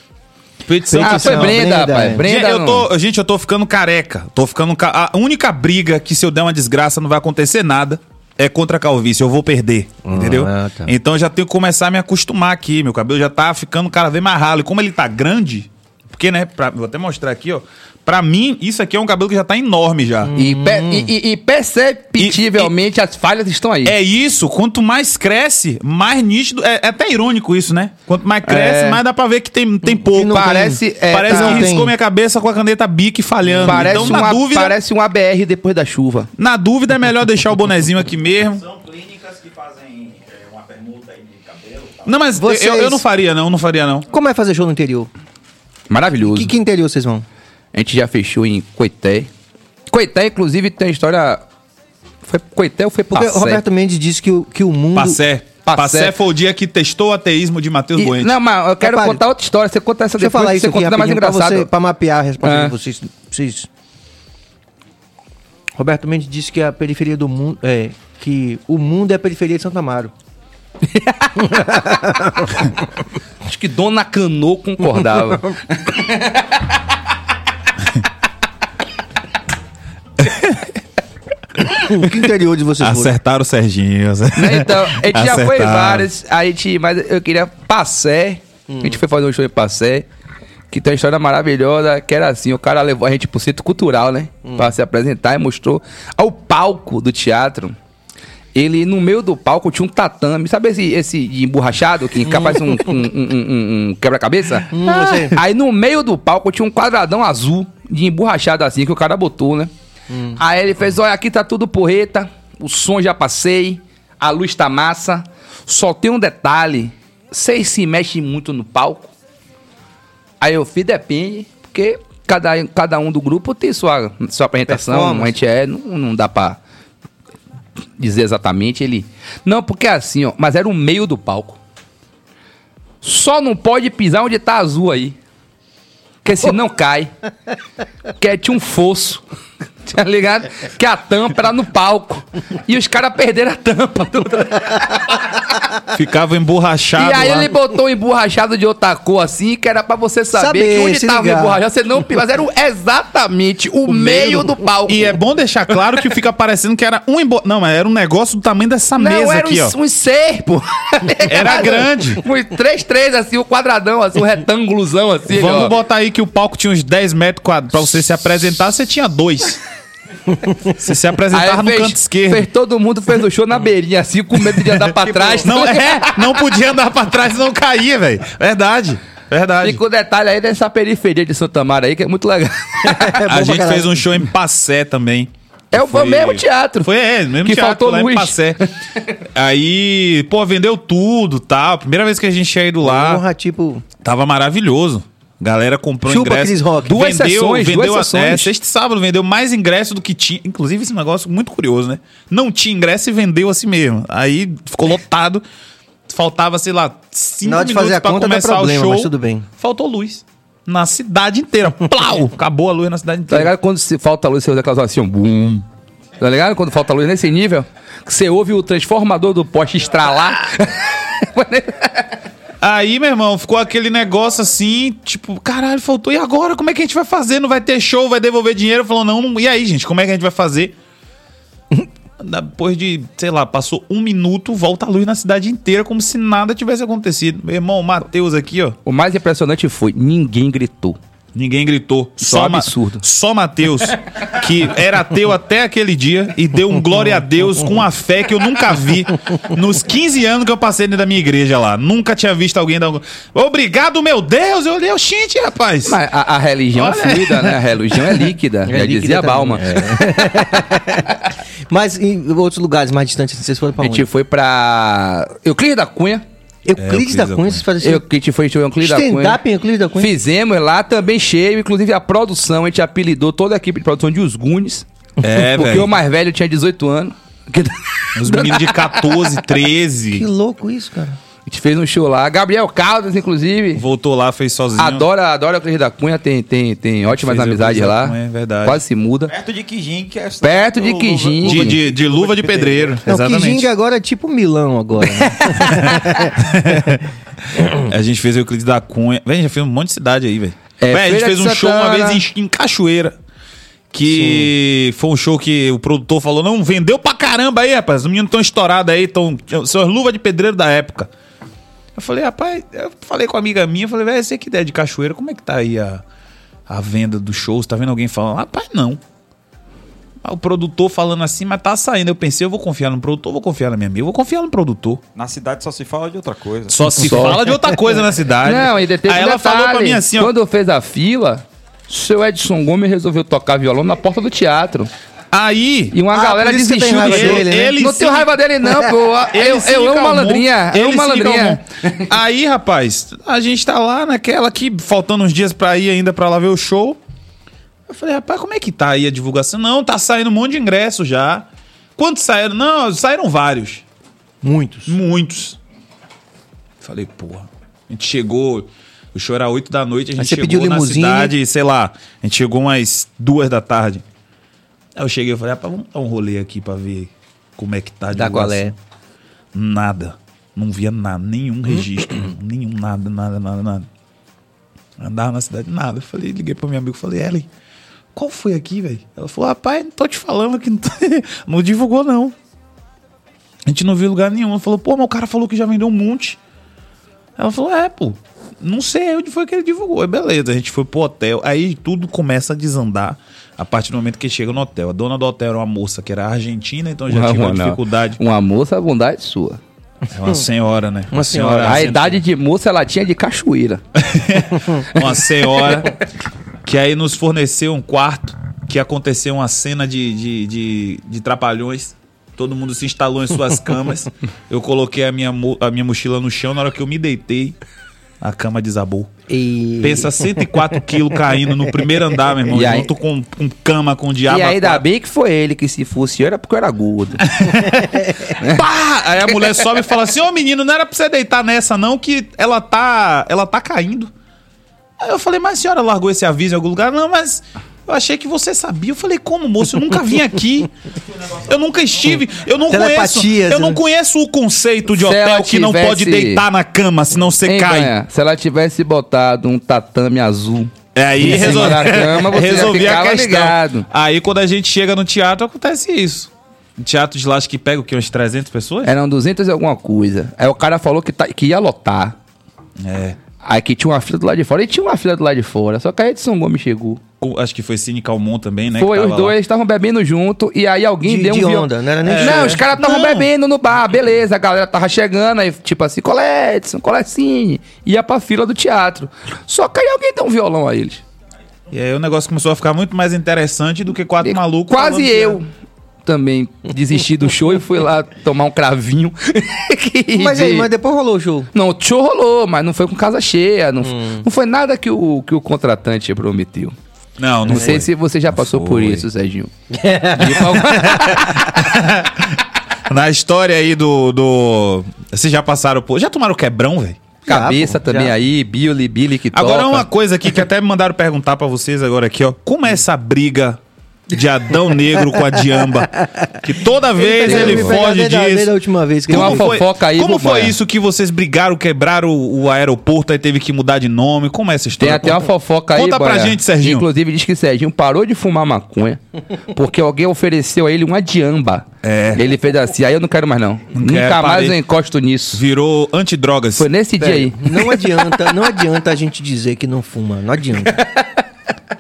Petição Ah, foi Brenda, Brenda, rapaz. Brenda. gente, eu tô, gente, eu tô ficando careca. Tô ficando ca... A única briga que se eu der uma desgraça não vai acontecer nada é contra a calvície. Eu vou perder, entendeu? ah, tá. Então eu já tenho que começar a me acostumar aqui. Meu cabelo já tá ficando cada vez mais ralo. E como ele tá grande, porque, né, pra- vou até mostrar aqui, ó. Pra mim, isso aqui é um cabelo que já tá enorme já. E, pe- e- e- e perceptivelmente as falhas estão aí. É isso, quanto mais cresce, mais nítido. É, é até irônico isso, né? Quanto mais cresce, É. mais dá pra ver que tem, tem pouco. parece é, Parece tá- que tem. riscou minha cabeça com a caneta Bic falhando. parece, então, na uma, dúvida, parece um ABR depois da chuva. na dúvida, é melhor deixar o bonezinho aqui mesmo. São clínicas que fazem é, uma permuta aí de cabelo tal. Não, mas Vocês- eu, eu não faria, não, não faria, não. Como é fazer show no interior? Maravilhoso. Que, que interior vocês vão? A gente já fechou em Coité. Coité, inclusive, tem a história. Foi Coité ou foi Porque Passé? o Roberto Mendes disse que o, que o mundo... Passé. Passé. Passé foi o dia que testou o ateísmo de Matheus Buente. não, mas eu quero Rapaz, contar outra história. Você conta essa Deixa eu depois falar que isso você aqui conta mais engraçado. você, pra mapear a resposta É. de vocês, vocês. Roberto Mendes disse que a periferia do mundo... É, que o mundo é a periferia de Santo Amaro. [laughs] Acho que Dona Canô concordava. [laughs] [laughs] que interior de vocês foram? Acertaram o Serginho. Né, Então, a gente já foi em Acertaram. várias. A gente, mas eu queria Passé. A gente foi fazer um show em Passé. Que tem uma história maravilhosa, que era assim, o cara levou a gente pro centro cultural, né? Pra se apresentar e mostrou ao palco do teatro. Ele, no meio do palco, tinha um tatame. Sabe esse, esse de emborrachado que parece um, um- um- um- um quebra-cabeça? Hum, sei. Aí no meio do palco tinha um quadradão azul de emborrachado assim que o cara botou, né? Aí ele fez: olha, aqui tá tudo porreta, o som já passei, a luz tá massa. Só tem um detalhe: vocês se mexem muito no palco. Aí eu fiz, depende, porque cada, cada um do grupo tem sua, sua apresentação. A gente é, não, não dá pra dizer exatamente. Ele. Não, porque é assim, ó, mas era o meio do palco. Só não pode pisar onde tá azul aí. Porque senão cai. Que tinha um fosso. [laughs] Tá ligado? Que a tampa era no palco. E os caras perderam a tampa. Ficava emborrachado E aí lá. ele botou um emborrachado de outra cor assim, que era pra você saber, Saber, que onde tava o ligar. emborrachado, você não... Mas era o- exatamente o, meio do palco. E é bom deixar claro que fica parecendo que era um embo... Não, mas era um negócio do tamanho dessa Não, mesa era aqui, um, ó. um serpo. Era [laughs] grande. Um 3, 3, assim, um quadradão, assim, um retângulozão, assim. Vamos ó. botar aí que o palco tinha uns 10 metros quadrados. Pra você se apresentar, você tinha dois. Você [laughs] se apresentava no fez, canto esquerdo. fez todo mundo fez o show na beirinha, assim, com medo de andar pra trás. Não, [laughs] é, não podia andar pra trás, não caía, velho. Verdade. Verdade. Fica o detalhe aí dessa periferia de Santa Mara aí, que é muito legal. [laughs] É a gente fez um show em Passé também. É o foi o mesmo teatro. Foi, é, mesmo Que teatro, faltou lá luz. em Passé. Aí, pô, vendeu tudo, tal. Primeira vez que a gente tinha ido lá, Porra, tipo. tava maravilhoso. Galera comprou Chupa, ingresso. Chris Rock. Duas sessões, vendeu duas a- sessões. É, sexta e sábado vendeu mais ingresso do que tinha. Inclusive, esse negócio muito curioso, né? Não tinha ingresso e vendeu assim mesmo. Aí ficou lotado. Faltava, sei lá, cinco Na hora de minutos fazer a pra conta começar problema, o show. mas tudo bem. Faltou luz. Na cidade inteira. [laughs] Plau! Acabou a luz na cidade Tá inteira. ligado? Quando se falta luz, você ouve aquelas assim, um bum. Tá ligado? Quando falta luz nesse nível, que você ouve o transformador do poste estralar. [laughs] [laughs] Aí, meu irmão, ficou aquele negócio assim, tipo, caralho, faltou. E agora? Como é que a gente vai fazer? Não vai ter show, vai devolver dinheiro? Falou, não, não. E aí, gente, como é que a gente vai fazer? [laughs] Depois de, sei lá, passou um minuto, volta a luz na cidade inteira, como se nada tivesse acontecido. Meu irmão, o Matheus aqui, ó. o mais impressionante foi, ninguém gritou. Ninguém gritou. Só Ma- absurdo. Só Matheus, que era ateu até aquele dia e deu um glória a Deus com uma fé que eu nunca vi nos 15 anos que eu passei dentro da minha igreja lá. Nunca tinha visto alguém dar um... Obrigado, meu Deus! Eu olhei, oxente, rapaz. Mas a, a religião é Olha. fluida, né? A religião é líquida, já líquida dizia também, Balma. é. Mas em outros lugares mais distantes, vocês foram pra A onde? gente foi pra Euclides da Cunha. Euclides da Cunha, vocês fazem Eu, que a gente foi show Euclides da Cunha. stand-up em Euclides da Cunha? Fizemos lá também cheio, inclusive a produção, a gente apelidou toda a equipe de produção de Os Gunes. É, [laughs] porque velho. o mais velho tinha 18 anos. Os meninos de 14, 13. Que louco isso, cara. A gente fez um show lá. Gabriel Caldas, inclusive. Voltou lá, fez sozinho. Adora, adora o Euclides da Cunha, tem, tem, tem ótimas amizades lá. Cunha, é verdade. Quase se muda. Perto de Quijing, que é Perto de Luva- Quijing. De, de, de luva de pedreiro. Não, Exatamente. Kijing agora é tipo Milão agora. né? [laughs] A gente fez o Euclides da Cunha. Velho, já fez um monte de cidade aí, velho. É, Véi, a gente fez um show uma Santana. vez em, em Cachoeira. Que foi um show que o produtor falou: não, vendeu pra caramba aí, rapaz. Os meninos tão estourados aí, tão, são as luvas de pedreiro da época. Eu falei, rapaz, eu falei com uma amiga minha, falei, velho, você que ideia de Cachoeira, como é que tá aí a, a venda dos shows? Tá vendo alguém falando? Rapaz, não. O produtor falando assim, mas tá saindo. Eu pensei, eu vou confiar no produtor, vou confiar na minha amiga, eu vou confiar no produtor. Na cidade só se fala de outra coisa. Só se Só. fala de outra coisa na cidade. Não, e teve Aí um ela falou pra mim assim, ó. Quando fez a fila, seu Edson Gomes resolveu tocar violão na porta do teatro. Aí. E uma Ah, galera desistiu do raiva show. dele, né? Ele não se- tenho raiva dele, não, pô. [laughs] Ele Eu, se eu amo malandrinha. Eu Ele amo malandrinha. Aí, rapaz, a gente tá lá naquela que faltando uns dias pra ir ainda pra lá ver o show. Eu falei, rapaz, como é que tá aí a divulgação? Não, tá saindo um monte de ingresso já. Quantos saíram? Não, saíram vários. Muitos. Muitos. Falei, porra. A gente chegou. O show era 8 da noite, a gente você chegou pediu na cidade, sei lá. A gente chegou umas duas da tarde. Aí eu cheguei e falei, rapaz, vamos dar um rolê aqui pra ver como é que tá Da divulgação. qual é? Nada. Não via nada, nenhum registro. [clears throat] nenhum, nada, nada, nada, nada. Andava na cidade, nada. Eu falei, liguei pra minha amiga e falei, Ellen, qual foi aqui, velho? Ela falou, rapaz, não tô te falando que não, tá- [laughs] não divulgou, não. A gente não viu lugar nenhum. Ela falou, pô, mas o cara falou que já vendeu um monte. Ela falou, é, pô, não sei onde foi que ele divulgou. Aí beleza, a gente foi pro hotel. Aí tudo começa a desandar a partir do momento que chega no hotel. A dona do hotel era uma moça que era argentina, então já Não, tinha uma não. dificuldade. Uma moça, a bondade sua. É uma senhora, né? Uma senhora. A argentina. idade de moça ela tinha de cachoeira. [laughs] Uma senhora que aí nos forneceu um quarto que aconteceu uma cena de, de, de, de trapalhões. Todo mundo se instalou em suas camas. Eu coloquei a minha, mo- a minha mochila no chão. Na hora que eu me deitei, a cama desabou. E... Pensa [laughs] 104 quilos caindo no primeiro andar, meu irmão. E aí- junto com, com cama, com diabo. e ainda quatro. bem que foi ele que se fosse eu, era porque eu era gordo. [laughs] Pá! Aí a mulher sobe e fala assim: Ô menino, não era pra você deitar nessa, não, que ela tá. Ela tá caindo. Aí eu falei, mas a senhora largou esse aviso em algum lugar? Não, mas Eu achei que você sabia. Eu falei, como, moço? Eu nunca vim aqui. Eu nunca estive. Eu não conheço. Telepatia, Eu não né? conheço o conceito de hotel que não pode deitar na cama, senão você Hein, cai. Banha? Se ela tivesse botado um tatame azul É aí da cama, resolvi a questão. ligado. Aí quando a gente chega no teatro, acontece isso. No teatro de lá, acho que pega o quê? Umas 300 pessoas? eram 200 e alguma coisa. Aí o cara falou que, tá- que ia lotar. É. Aí que tinha uma fila do lado de fora. E tinha uma fila do lado de fora. Só que aí Edson Gomes chegou. Acho que foi Cine Calmon também, né? Foi, que os dois estavam bebendo junto. E aí alguém De- deu um de viol- onda, não era nem de Não, os caras estavam bebendo no bar, beleza. A galera tava chegando. Aí tipo assim, colé Edson, colé Cine. Ia pra fila do teatro. Só que aí alguém deu um violão a eles. E aí o negócio começou a ficar muito mais interessante do que quatro E malucos. Quase eu. Também desisti do show e fui lá tomar um cravinho. [laughs] Mas aí, de- mas depois rolou o show. Não, o show rolou, mas não foi com casa cheia. Não, Hum. não foi nada que o, que o contratante prometeu. Não, não, Não, sei foi. se você já passou por foi. isso, Serginho. [laughs] [laughs] Na história aí do, do... Vocês já passaram por... Já tomaram quebrão, velho? Cabeça Já, também já. aí, Billy, Billy que Agora toca. uma coisa aqui que até me mandaram perguntar pra vocês agora aqui, ó. Como é essa briga de Adão Negro com a Diamba? Que toda vez ele, pegar foge disso. última vez que Tem ele uma foi, fofoca aí, como foi isso que vocês brigaram, quebraram o, o aeroporto e teve que mudar de nome? Como é essa Tem história? até uma fofoca aí, Conta pra gente, Serginho. Inclusive diz que Serginho parou de fumar maconha porque alguém ofereceu a ele uma diamba. É. Ele fez assim, aí eu não quero mais não. Nunca quero, mais parei. eu encosto nisso. Virou antidrogas. Foi nesse dia aí. Não adianta, não adianta a gente dizer que não fuma. Não adianta. [laughs]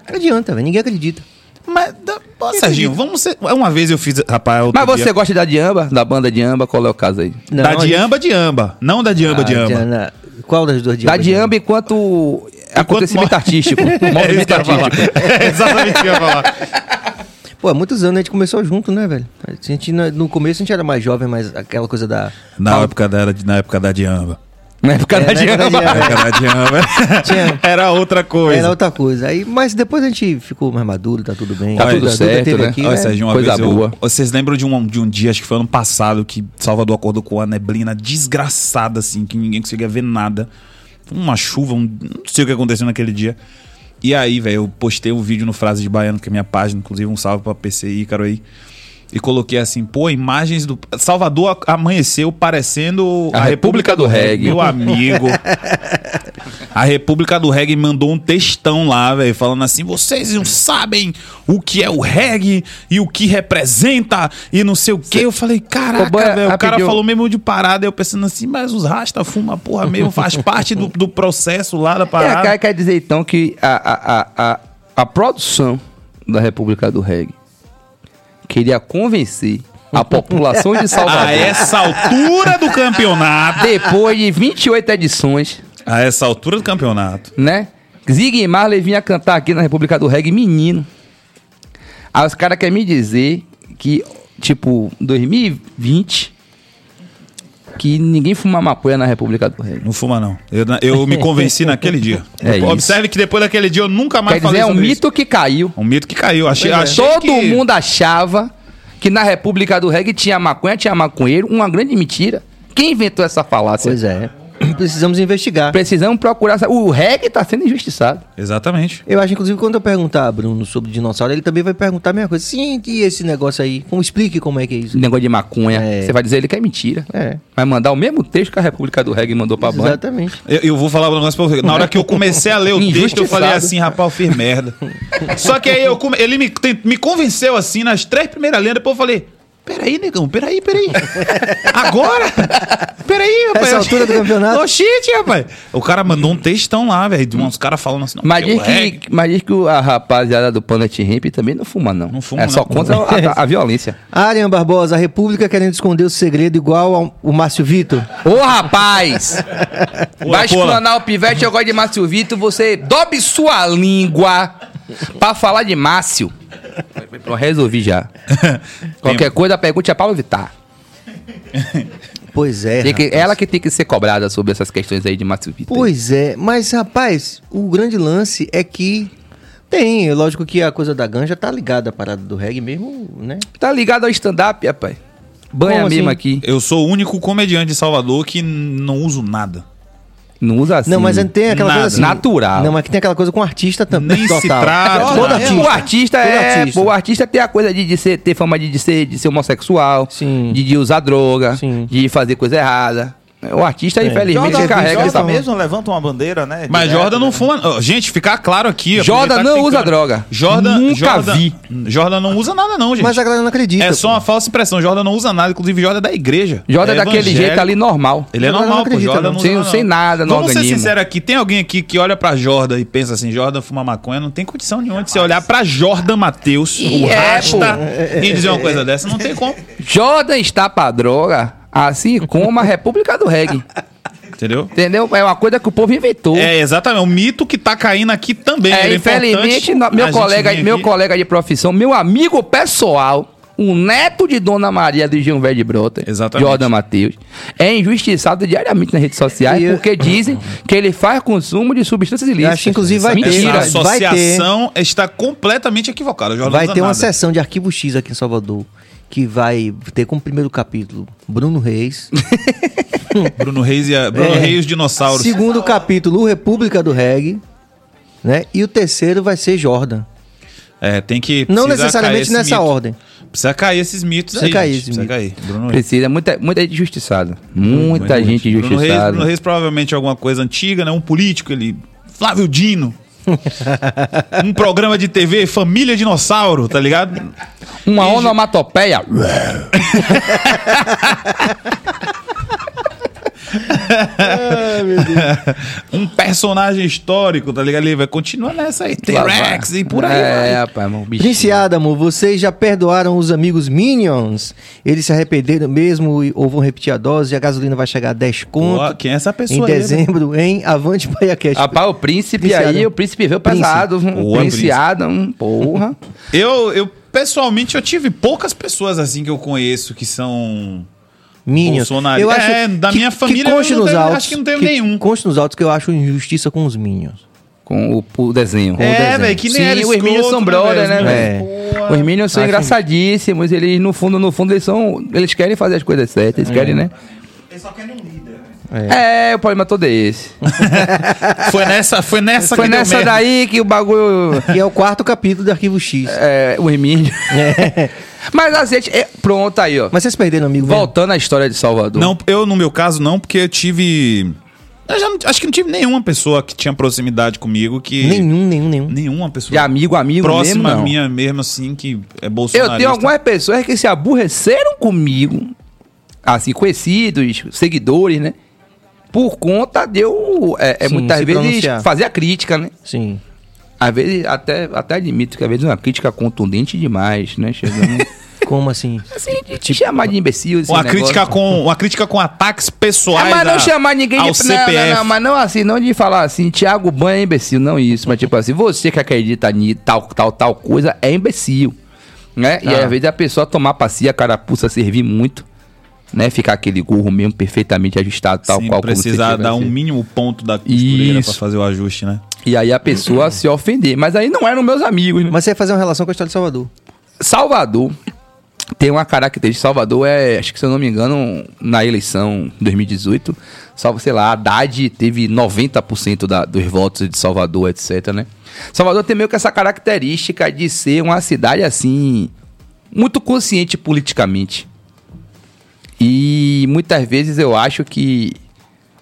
Não adianta, velho. Ninguém acredita. Mas, da- pô, Serginho, vamos ser... Uma vez eu fiz... Rapaz, outro Mas você dia- gosta da diamba? Da banda diamba? Qual é o caso aí? Não, da a gente- Diamba, Diamba. Não da Diamba, Ah, Diamba. Diana, Qual das duas Da diambas? diamba enquanto acontecimento artístico. [laughs] É movimento que eu ia falar. artístico. É exatamente o que eu ia falar. [laughs] Pô, há muitos anos a gente começou junto, né, velho? A gente, no no começo a gente era mais jovem, mas aquela coisa da. Na época da, na época da Diamba. Na época É, da época época da Diamba. [laughs] Tinha- Era outra coisa. Era outra coisa. Aí, mas depois a gente ficou mais maduro, tá tudo bem. Tá A tudo Duda certo, teve né? aqui, Olha, né? Sérgio, uma Coisa vez eu- boa. vocês lembram de um, de um dia, acho que foi ano passado, que Salvador acordou com uma neblina desgraçada, assim, que ninguém conseguia ver nada. Uma chuva, um- não sei o que aconteceu naquele dia. E aí, velho, eu postei um vídeo no Frase de Baiano, que é minha página, inclusive um salve pra PCI, Ícaro aí. E coloquei assim, pô, imagens do. Salvador a- amanheceu parecendo A República do Reggae. Meu amigo. A República do Reggae mandou um textão lá, velho, falando assim: vocês não sabem o que é o reggae e o que representa e não sei o quê. Eu falei, caraca, velho. O cara rapidinho. falou mesmo de parada. Eu pensando assim, mas os rasta fuma porra mesmo, faz [laughs] parte do, do processo lá da É, parada. quer, quer dizer então que a, a, a, a, a produção da República do Reggae queria convencer a população de [laughs] A Salvador, essa altura do campeonato. depois de 28 edições, A essa altura do campeonato. né? Zig Marley vinha cantar aqui na República do Reggae, menino. Aí os caras querem me dizer que, tipo, 2020, que ninguém fuma maconha na República do Reggae. Não fuma, não. Eu, eu me convenci [laughs] naquele dia. É. Observe que depois daquele dia eu nunca mais Quer dizer, falei é um isso. mito que caiu. Um mito que caiu. Achei, Pois é. achei Todo que- mundo achava que na República do Reggae tinha maconha, tinha maconheiro, uma grande mentira. Quem inventou essa falácia? Pois é. Precisamos investigar. Precisamos procurar. O reggae tá sendo injustiçado. Exatamente. Eu acho, inclusive, quando eu perguntar a Bruno sobre dinossauro, ele também vai perguntar a mesma coisa. Sim, e esse negócio aí? Como explique como é que é isso? Negócio de maconha. É. Você vai dizer ele que é mentira. É, Vai mandar o mesmo texto que a República do Reggae mandou pra banca. exatamente. Eu, eu vou falar um negócio pra você. Na hora que eu comecei a ler o texto, eu falei assim, rapaz, eu fiz merda. [laughs] Só que aí eu come- ele me, tem- me convenceu assim nas três primeiras linhas, depois eu falei. Peraí, negão, peraí, peraí. Agora? Peraí, rapaz. Essa altura do campeonato? Oxente, rapaz. O cara mandou um textão lá, velho, de uns caras falando assim. não, Mas diz, que, mas diz que o- a rapaziada do Planet Ramp também não fuma, não. Não fuma, É só não. contra a, a [laughs] violência. Arian Barbosa, a República querendo esconder o segredo igual ao o Márcio Vitor. Ô, rapaz! [laughs] Pula, vai explanar o pivete, eu gosto de Márcio Vitor, você dobre sua língua pra falar de Márcio. Pronto, resolvi já. [laughs] Qualquer coisa, pergunte a Paulo Vittar. [laughs] Pois é. Tem que- rapaz. ela que tem que ser cobrada sobre essas questões aí de Márcio Vitor. Pois é, mas rapaz, o grande lance é que tem, lógico que a coisa da ganja tá ligada à parada do reggae mesmo, né? Tá ligado ao stand-up, rapaz? Banha Como mesmo assim? aqui. Eu sou o único comediante de Salvador que não uso nada. Não usa assim. Não, mas tem aquela Nada. coisa assim. Natural. Não, mas que tem aquela coisa com artista também. Nem se total. trata. Todo artista. O artista Todo é. artista. o artista tem a coisa de, de ser, ter fama de, de ser, de ser homossexual, Sim. de, de usar droga, Sim. de fazer coisa errada. O artista, infelizmente, Jordan, carrega Jordan essa. mesmo levanta uma bandeira, né? Mas direto, Jordan não né? fuma. Gente, ficar claro aqui. Jordan que não usa droga. Jordan, Nunca Jordan, vi. Jordan não usa nada, não, gente. Mas a galera não acredita. É só pô. uma falsa impressão. Jordan não usa nada. Inclusive, Jordan é da igreja. Jordan é daquele evangélico. jeito ali normal. Ele é normal, não pô. acredita, Jordan não. não Sem- usa, sem nada no Vamos ser sinceros aqui. Tem alguém aqui que olha pra Jordan e pensa assim, Jordan fuma maconha. Não tem condição nenhuma de você olhar pra Jordan Matheus, o é, rasta, e dizer uma coisa dessa. Não tem como. Jordan está pra droga, assim como a República do Reggae. Entendeu? Entendeu? É uma coisa que o povo inventou. É, exatamente. O mito que tá caindo aqui também. É, infelizmente, importante no- a meu colega, meu aqui. colega de profissão, meu amigo pessoal, o neto de Dona Maria do Gilberto de Brota, Exatamente. Jordan Matheus, é injustiçado diariamente nas redes sociais E eu- porque dizem que ele faz consumo de substâncias ilícitas. acho que, inclusive, vai ter- Mentira. Essa vai ter- associação está completamente equivocada. Jordan Vai ter uma nada. sessão de Arquivo X aqui em Salvador. Que vai ter como primeiro capítulo Bruno Reis. [laughs] Bruno Reis e a, Bruno É. Reis e os dinossauros. Segundo capítulo, República do Reggae. Né? E o terceiro vai ser Jordan. É, tem que. Não necessariamente nessa mito. ordem. Precisa cair esses mitos Precisa aí. cair gente. Precisa mito. cair. Bruno Reis. Precisa, muita, muita gente injustiçada. Muita gente Bruno Reis, injustiçada. Bruno Reis provavelmente é alguma coisa antiga, né? Um político, ele. Flávio Dino. [laughs] um programa de TV, Família Dinossauro, tá ligado? Uma onomatopeia. [laughs] [laughs] Um personagem histórico, tá ligado? Ele vai continuar nessa aí. T-Rex e por aí. É, vai. rapaz, mano, bicho. Prince Adamo, vocês já perdoaram os amigos Minions? Eles se arrependeram mesmo e- ou vão repetir a dose? E a gasolina vai chegar a 10 Pô, conto quem é essa em pessoa aí? né? dezembro em Avante Baiacast. Rapaz, o príncipe Príncipe aí, Adam. o príncipe veio Príncipe. pesado. Um príncipe príncipe. Adam, porra. Eu, eu, pessoalmente, eu tive poucas pessoas assim que eu conheço que são. Minions. Bolsonaro. É, da minha família, que conste eu não nos autos, acho que não teve que nenhum. Conste nos autos que eu acho injustiça com os Minions. Com o, o desenho. é, velho, que nem Sim, era os Minions são brother, né, velho? velho? Os Minions são Acho- engraçadíssimos. Eles, no fundo, no fundo, eles são. Eles querem fazer as coisas certas, eles querem, né? Ele só quer um líder. É, o problema todo é esse. [laughs] Foi nessa, foi nessa Foi que nessa daí que o bagulho. Que é o quarto capítulo do Arquivo X. É, os [laughs] Minions. Mas a gente. é- pronto aí, ó. Mas vocês perderam, amigo? mesmo? Voltando à história de Salvador. Não, eu, no meu caso, não, porque eu tive. Eu já não- acho que não tive nenhuma pessoa que tinha proximidade comigo que. Nenhum, nenhum, nenhum. Nenhuma pessoa. De amigo, amigo mesmo, próxima não. minha mesmo, assim, que é Eu bolsonarista. tenho algumas pessoas que se aborreceram comigo, assim, conhecidos, seguidores, né? Por conta de eu, é, é, Sim, muitas vezes, pronunciar. fazer a crítica, né? Sim. Às vezes, até, até admito que às vezes é uma crítica contundente demais, né? Chegando, [laughs] Como assim? assim, de te chamar de imbecil, esse Uma negócio. crítica, com, uma crítica com ataques pessoais. É, mas não a- chamar ninguém de não, CPF. não, não, mas não assim, não de falar assim, Thiago Banha é imbecil, não isso, mas tipo assim, você que acredita em tal, tal, tal coisa é imbecil, né? E Ah. às vezes a pessoa tomar passia, a carapuça servir muito, né? Ficar aquele gorro mesmo perfeitamente ajustado, tal Sim, qual precisar dar um mínimo ponto da costureira pra fazer o ajuste, né? E aí a pessoa se ofender, mas aí não eram meus amigos, né? Mas você ia fazer uma relação com a história de Salvador. Salvador tem uma característica. Salvador é, acho que se eu não me engano, na eleição 2018, salvo, sei lá, Haddad teve 90% da, dos votos de Salvador, etc, né? Salvador tem meio que essa característica de ser uma cidade assim, muito consciente politicamente. E muitas vezes eu acho que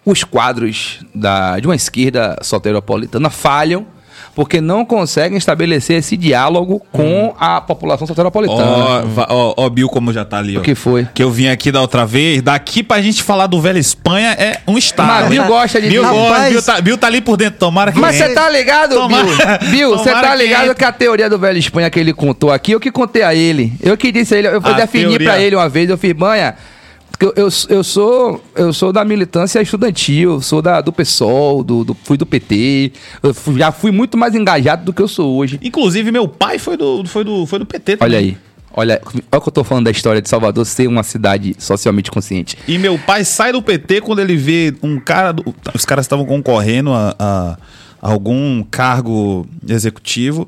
os quadros da, de uma esquerda soteropolitana falham porque não conseguem estabelecer esse diálogo com a população soteropolitana. Ó, va- ó, ó, Bill, como já tá ali, ó. O que foi? Que eu vim aqui da outra vez. Daqui pra gente falar do Velho Espanha é um estado. Mas Bill hein? gosta de Bill Rapaz. Bill tá, Bill tá ali por dentro. Tomara que Mas você tá ligado, Tomara- Bill? Bill, você tá que ligado entre. que a teoria do velho Espanha que ele contou aqui, eu que contei a ele. Eu que disse a ele, eu A defini teoria. pra ele uma vez, eu fiz, banha. Porque Eu, eu, eu sou eu sou da militância estudantil, sou da, do PSOL, do, do- fui do PT, eu fui- já fui muito mais engajado do que eu sou hoje. Inclusive, meu pai foi do, foi do, foi do PT também. Olha aí, olha, olha o que eu tô falando da história de Salvador ser uma cidade socialmente consciente. E meu pai sai do PT quando ele vê um cara. do- os caras estavam concorrendo a, a algum cargo executivo.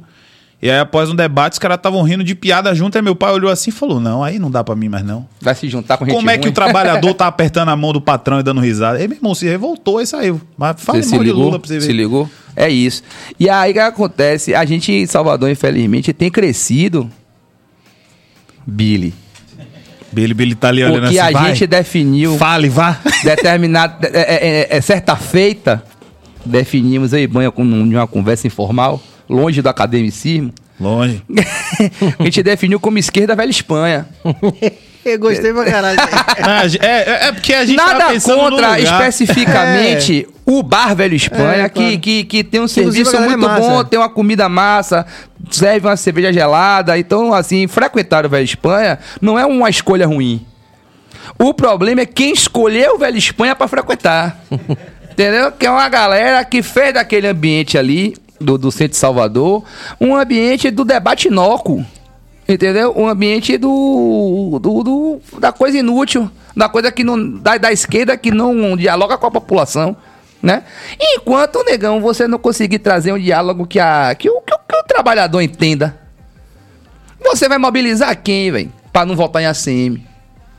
E aí, após um debate, os caras estavam rindo de piada junto. Aí meu pai olhou assim e falou: Não, aí não dá pra mim mais não. Vai se juntar com gente Como é que o trabalhador [laughs] tá apertando a mão do patrão e dando risada? Aí, meu irmão, se revoltou e saiu. Mas fala Você mal de ligou? Lula pra você ver. Se ligou? É isso. E aí o que acontece? A gente em Salvador, infelizmente, tem crescido. Billy. Billy, Billy tá ali olhando Porque assim, a gente definiu Fale, vá. [laughs] determinado. É, é- é- é certa feita, definimos eu e Banha com um- uma conversa informal, longe do academicismo. Longe. [laughs] a gente definiu como esquerda velha Espanha. [laughs] Eu gostei pra caralho. É, é, é porque a gente tava Nada contra lugar. especificamente o Bar Velho Espanha, É, que, claro. que, que tem um Inclusive, serviço é muito bom, tem uma comida massa, serve uma cerveja gelada. Então, assim, frequentar o Velho Espanha não é uma escolha ruim. O problema é quem escolheu o Velho Espanha pra frequentar. [laughs] Entendeu? Que é uma galera que fez daquele ambiente ali, do, do centro de Salvador, um ambiente do debate inócuo. Entendeu? Um ambiente do, do, do- da coisa inútil, da coisa que não. Da, da esquerda que não dialoga com a população. Né? Enquanto, negão, você não conseguir trazer um diálogo que, a, que, o, que, que o trabalhador entenda. Você vai mobilizar quem, velho? Pra não votar em ACM.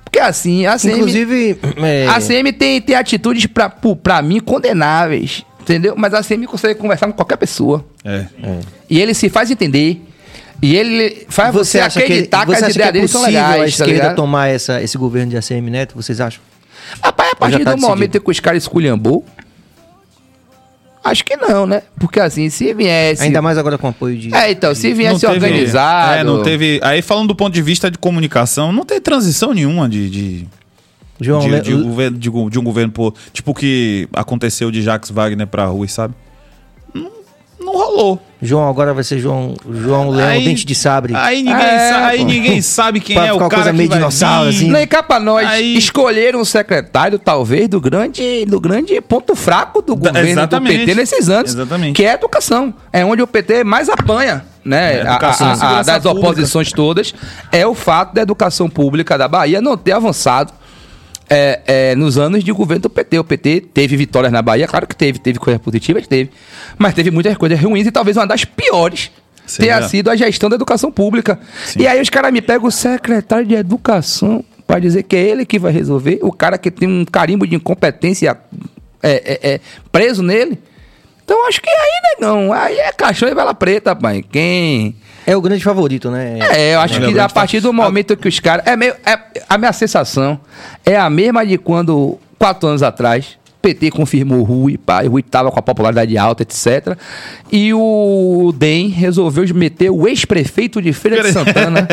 Porque assim, a ACM. Inclusive, é, A ACM tem, tem atitudes pra, pu- pra mim condenáveis. Entendeu? Mas a ACM consegue conversar com qualquer pessoa. É. E ele se faz entender. E ele faz você, você acha que, acreditar que, você as acha que ideias é dele são possível a legais, tá esquerda ligado? tomar essa, esse governo de ACM Neto? Vocês acham? Rapaz, a partir tá do momento decidido? que os caras esculhambou, acho que não, né? Porque assim, se viesse... Ainda mais agora com apoio de... É, então, se viesse Não teve- organizado... É, não teve. Aí, falando do ponto de vista de comunicação, não teve transição nenhuma de. de... João, de, Le- de, governo, de, de um governo. Tipo o que aconteceu de Jacques Wagner pra Rui, sabe? Não, não rolou. João, agora vai ser João, João Leão, Aí- Dente de Sabre. Aí ninguém, É, sa- aí ninguém sabe [laughs] quem é o cara coisa que meio vai dinossauro, assim. Nem cá pra nós Aí- escolheram um secretário, talvez, do grande, do grande ponto fraco do Da- governo do. PT nesses anos. Exatamente. Que é a educação. É onde o PT mais apanha, né? É, A- educação a- a- das pública. oposições todas. É o fato da educação pública da Bahia não ter avançado. É, é, nos anos de governo do PT. O PT teve vitórias na Bahia, claro que teve, teve coisas positivas, teve. Mas teve muitas coisas ruins e talvez uma das piores Seria- tenha sido a gestão da educação pública. E aí os caras me pegam o secretário de educação para dizer que é ele que vai resolver, o cara que tem um carimbo de incompetência é, é, é, preso nele. Então acho que aí, negão, aí é caixão e vela preta, pai. Quem. É o grande favorito, né? É, eu acho é que a partir do momento que os caras. É meio, é- a minha sensação é a mesma de quando, quatro anos atrás, o PT confirmou o Rui, pá, e o Rui tava com a popularidade alta, etc. E o DEM resolveu meter o ex-prefeito de Feira de [laughs] Santana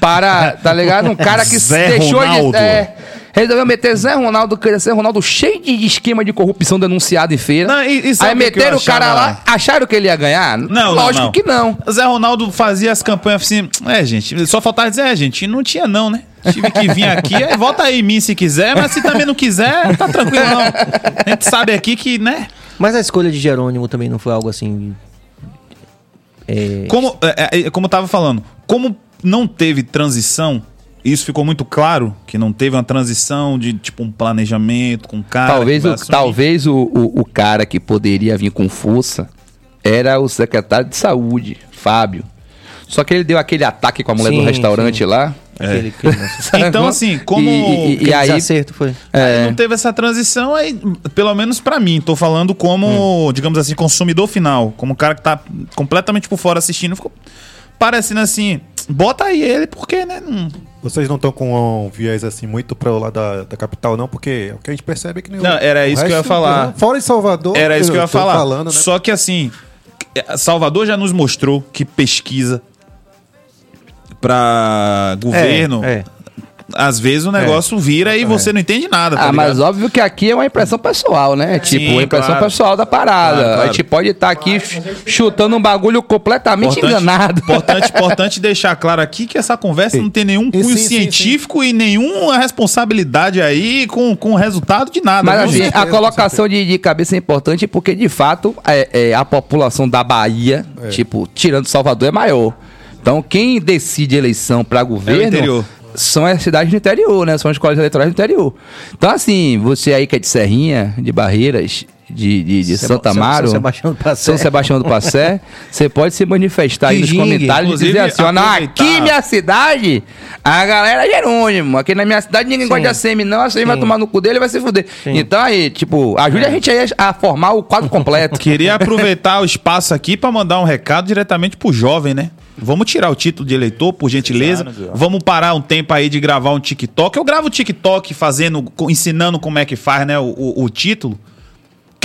para, tá ligado? Um cara que Zé deixou Ronaldo. de. É, resolveu meter Zé Ronaldo, Zé Ronaldo cheio de esquema de corrupção denunciado em feira. Não, e- e Aí meteram o cara lá, acharam que ele ia ganhar? Não, Lógico não, não. que não. Zé Ronaldo fazia as campanhas assim. É, gente, só faltava dizer, é, gente, não tinha não, né? Tive que vir aqui, aí volta aí em mim se quiser, mas se também não quiser, tá tranquilo não. A gente sabe aqui que, né? Mas a escolha de Jerônimo também não foi algo assim... É, Como, é, é, como eu tava falando, como não teve transição, isso ficou muito claro, que não teve uma transição de tipo um planejamento com o cara. Talvez, o, talvez o, o, o cara que poderia vir com força era o secretário de saúde, Fábio. Só que ele deu aquele ataque com a mulher Sim, do restaurante sim. lá. aquele, [laughs] Então, [laughs] assim, como. E- e- e aí- desacerto foi. Aí É. não teve essa transição, aí, pelo menos pra mim, tô falando como, digamos assim, consumidor final, como o cara que tá completamente por fora assistindo, ficou parecendo assim, bota aí ele, porque, né? não- Vocês não estão com um viés assim muito para o lado da, da capital, não? Porque o que a gente percebe é que nem o- Não, era o isso que eu ia falar. Fora em Salvador. Era isso que eu ia tô falar. Falando, né? Só que assim, Salvador já nos mostrou que pesquisa pra governo, É, é. Às vezes o negócio vira e você não entende nada, tá Ah, mas óbvio que aqui é uma impressão pessoal, né? Tipo, a impressão claro. pessoal da parada. Claro, claro. A gente pode estar aqui ch- chutando um bagulho completamente enganado. Importante, importante deixar claro aqui que essa conversa não tem nenhum cunho sim, sim, científico e nenhuma responsabilidade aí com, com o resultado de nada. Mas assim, certeza, a colocação de, de cabeça é importante porque, de fato, é, é, a população da Bahia, É. tipo, tirando Salvador, é maior. Então, quem decide eleição para governo É interior. São as cidades do interior, né? São as escolas eleitorais do interior. Então, assim, você aí que é de Serrinha, de Barreiras, de, de, de Seba- Santa São- Amaro, São Sebastião do Passé. São Sebastião do Passé, [laughs] você pode se manifestar aí nos comentários e dizer Inclusive, assim, ó, aproveitar- aqui minha cidade, a galera é Jerônimo, aqui na minha cidade ninguém gosta de ACM não, a ACM vai Sim. tomar no cu dele e vai se fuder. Então aí, tipo, ajude É. a gente aí a formar o quadro completo. [laughs] Queria aproveitar o espaço aqui pra mandar um recado diretamente pro jovem, né? Vamos tirar o título de eleitor, por gentileza. Vamos parar um tempo aí de gravar um TikTok. Eu gravo TikTok fazendo, ensinando como é que faz, né? O, o- o título.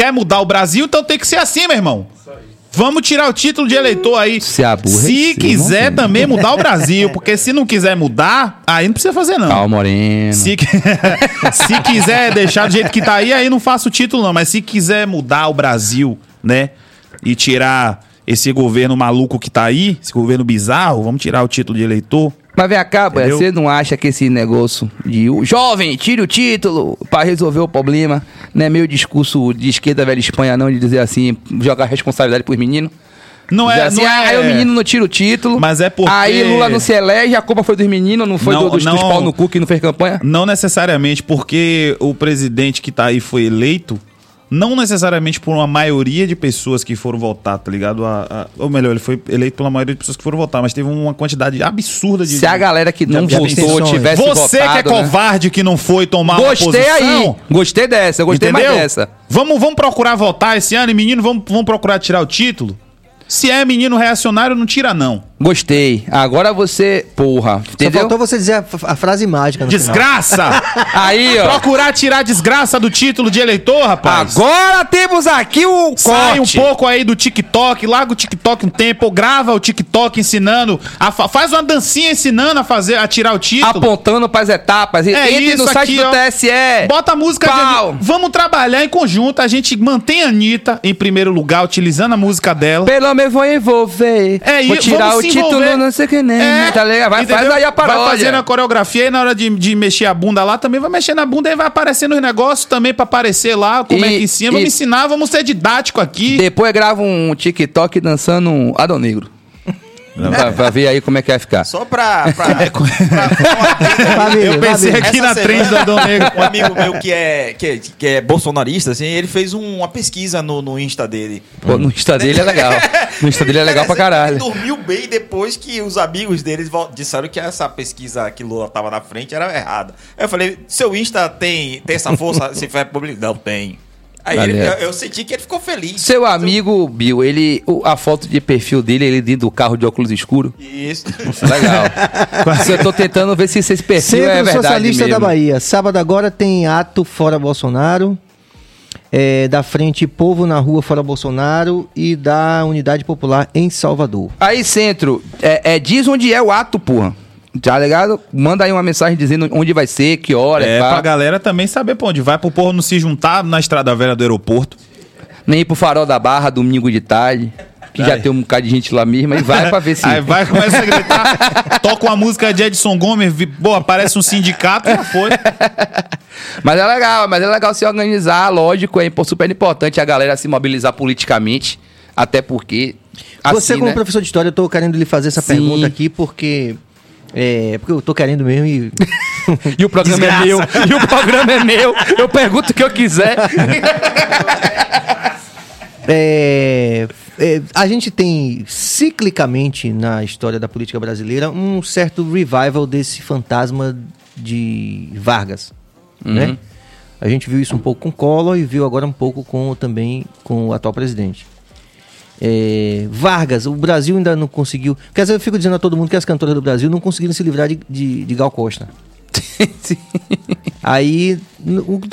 Quer mudar o Brasil, então tem que ser assim, meu irmão. Vamos tirar o título de eleitor aí. Se Se quiser também mudar o Brasil, porque se não quiser mudar, aí não precisa fazer não. Calma, Moreno. Se, [laughs] se quiser deixar do jeito que tá aí, aí não faço o título, não. Mas se quiser mudar o Brasil, né? E tirar esse governo maluco que tá aí, esse governo bizarro, vamos tirar o título de eleitor. Mas vem cá, Entendeu? você não acha que esse negócio de o jovem, tire o título pra resolver o problema, não é meio discurso de esquerda velha Espanha, não, de dizer assim, jogar responsabilidade pros meninos? Não é. assim, não é aí o menino não tira o título. Mas é porque- Aí Lula não se elege, a culpa foi dos meninos, não foi Não, do- dos, dos não- pau no cu que não fez campanha? Não necessariamente porque o presidente que tá aí foi eleito, não necessariamente por uma maioria de pessoas que foram votar, tá ligado? A- a- ou melhor, ele foi eleito pela maioria de pessoas que foram votar, mas teve uma quantidade abstenção de. Se a galera que não votou tivesse Você votado... que é né? covarde que não foi tomar uma Gostei posição. aí, gostei dessa, gostei entendeu? mais dessa. Vamos, vamos procurar votar esse ano, e menino, vamos, vamos procurar tirar o título? Se é menino reacionário, não tira, não. Gostei. Agora você, porra, Só entendeu? faltou você dizer a, a frase mágica no final. Desgraça! [laughs] Aí, ó. procurar tirar a desgraça do título de eleitor, rapaz. Agora temos aqui o Sai corte. um pouco aí do TikTok, larga o TikTok um tempo, ou grava o TikTok ensinando, a fa- faz uma dancinha ensinando a fazer, a tirar o título. apontando pras etapas. É Entre isso no site aqui, do ó. TSE. Bota a música Pau. de. Vamos trabalhar em conjunto. A gente mantém a Anitta em primeiro lugar, utilizando a música dela. Pelo menos vou envolver. É Vou tirar o título, não sei o que nem. É, tá ligado? Vai, faz entendeu? aí a paródia. Vai fazendo a coreografia e na hora de, de mexer a bunda lá, também vai mexer na bunda e vai aparecendo os negócios também pra aparecer lá, como é E- que ensina. Vamos ensinar, vamos ser didático aqui. Depois grava um TikTok dançando um Adão Negro. Pra, pra ver aí como é que vai ficar. Só pra. pra, [laughs] É, pra- Família, Eu pensei aqui Essa na trend do Adão Negro. Um amigo meu que é, que é, que é bolsonarista, assim, ele fez um- uma pesquisa no, no Insta dele. Pô, no Insta dele é legal. No Insta dele é legal pra caralho. Ele dormiu bem depois que os amigos deles vol- disseram que essa pesquisa que Lula tava na frente era errada. Aí eu falei, seu Insta tem, tem essa força? Se for público? Não, tem. Aí ele- eu, eu senti que ele ficou feliz. Seu amigo Bill, ele, o- a foto de perfil dele, ele dentro do carro de óculos escuro. Isso. Legal. [laughs] Eu tô tentando ver se esse perfil Centro é verdade Socialista mesmo. da Bahia. Sábado agora tem ato fora Bolsonaro. é, da frente Povo na Rua Fora Bolsonaro e da Unidade Popular em Salvador. Aí, Centro, é, é, diz onde é o ato, porra. Tá ligado? Manda aí uma mensagem dizendo onde vai ser, que hora, É, pá. pra galera também saber pra onde vai, pro povo não se juntar na estrada velha do aeroporto. Nem ir pro farol da barra domingo de tarde. Que já tem um bocado de gente lá mesmo. E vai pra ver se. [laughs] Aí vai, começa a gritar, [laughs] toca uma música de Edson Gomes, pô, aparece um sindicato e já foi. [laughs] Mas é legal, mas é legal se organizar, lógico, é super importante a galera se mobilizar politicamente. Até porque. Você, assim, como né? professor de história, eu tô querendo lhe fazer essa Sim. pergunta aqui porque. É, porque eu tô querendo mesmo e. [laughs] E o programa é meu. E o programa é meu. Eu pergunto o que eu quiser. [laughs] É, é, a gente tem ciclicamente na história da política brasileira um certo revival desse fantasma de Vargas, né? A gente viu isso um pouco com Collor e viu agora um pouco com também com o atual presidente. É, Vargas, o Brasil ainda não conseguiu. Quer dizer, eu fico dizendo a todo mundo que as cantoras do Brasil não conseguiram se livrar de, de, de Gal Costa. [laughs] Aí,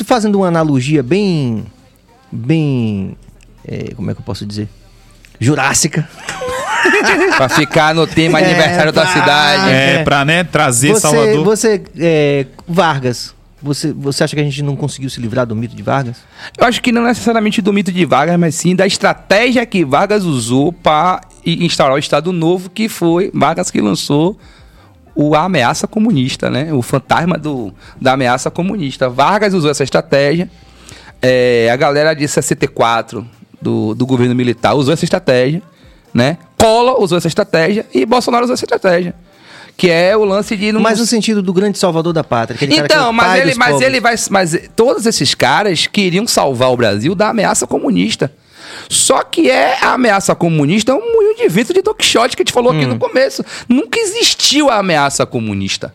fazendo uma analogia bem. bem. é, como é que eu posso dizer? Jurássica. [laughs] pra ficar no tema É, aniversário da pra- cidade. É, É. pra, né, trazer Você, Salvador. você é, Vargas, você, você acha que a gente não conseguiu se livrar do mito de Vargas? Eu acho que não necessariamente do mito de Vargas, mas sim da estratégia que Vargas usou para instaurar o Estado Novo, que foi Vargas que lançou o a ameaça comunista, né? O fantasma do, da ameaça comunista. Vargas usou essa estratégia. É, a galera de 64 do, do governo militar usou essa estratégia, né? Collor usou essa estratégia e Bolsonaro usou essa estratégia. Que é o lance de não. Mas no sentido do grande salvador da pátria. é Então, o mas ele, mas ele vai. Mas todos esses caras queriam salvar o Brasil da ameaça comunista. Só que é a ameaça comunista é um moinho de vento de Don Quixote que a gente falou aqui Hum. no começo. Nunca existiu a ameaça comunista.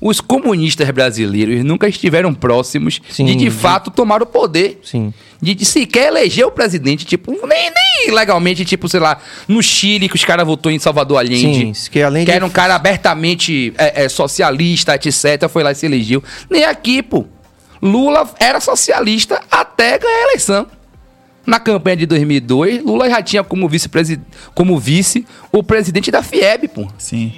Os comunistas brasileiros nunca estiveram próximos Sim, de de de- fato tomar o poder. Sim. De, de sequer eleger o presidente, tipo, nem, nem legalmente, tipo, sei lá, no Chile que os caras votou em Salvador Allende. Sim, que além que de- era um cara abertamente é, é, socialista, etc., foi lá e se elegeu. Nem aqui, pô. Lula era socialista até ganhar a eleição. Na campanha de 2002, Lula já tinha como vice, como vice o presidente da FIEB, pô. Sim.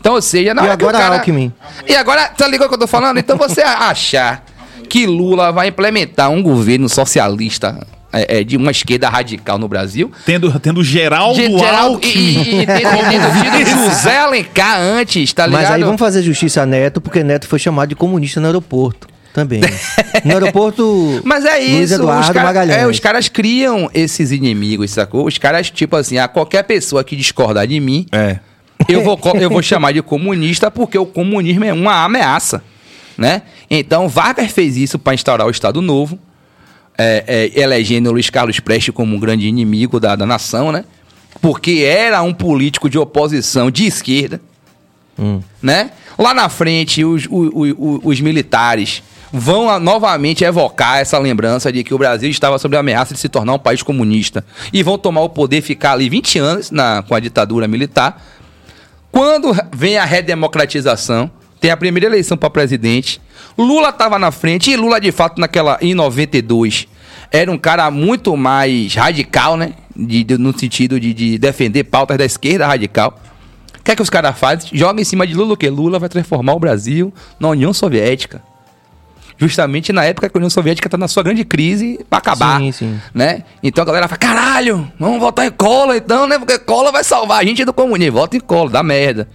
Então, ou seja, na E hora que o agora cara... Alckmin. E agora, tá ligado o que eu tô falando? Então você [laughs] achar que Lula vai implementar um governo socialista é, é, de uma esquerda radical no Brasil... Tendo, tendo Geraldo, Ge- Geraldo- Alckmin. e, e, e tendo, tendo tido [laughs] José Alencar antes, tá ligado? Mas aí vamos fazer justiça a Neto, porque Neto foi chamado de comunista no aeroporto. Também. [laughs] No aeroporto. Mas é Luiz isso, Eduardo os, cara- Magalhães. é, os caras criam esses inimigos, sacou? Os caras, tipo assim, a qualquer pessoa que discordar de mim, É. eu vou, eu vou chamar de comunista porque o comunismo é uma ameaça, né? Então, Vargas fez isso para instaurar o Estado Novo, é, é, elegendo Luiz Carlos Prestes como um grande inimigo da, da nação, né? Porque era um político de oposição de esquerda, né? Lá na frente, os, os militares vão a- novamente evocar essa lembrança de que o Brasil estava sob a ameaça de se tornar um país comunista. E vão tomar o poder, ficar ali 20 anos na, com a ditadura militar. Quando vem a redemocratização, tem a primeira eleição para presidente, Lula estava na frente, e Lula, de fato, naquela em 92, era um cara muito mais radical, né? De- de- no sentido de, de defender pautas da esquerda radical. O que é que os caras fazem? Jogam em cima de Lula o quê? Lula vai transformar o Brasil na União Soviética. Justamente na época que a União Soviética está na sua grande crise para acabar. Sim, sim. Né? Então a galera fala: caralho, vamos votar em cola então, né? Porque cola vai salvar a gente do comunismo. Vota em cola, dá merda.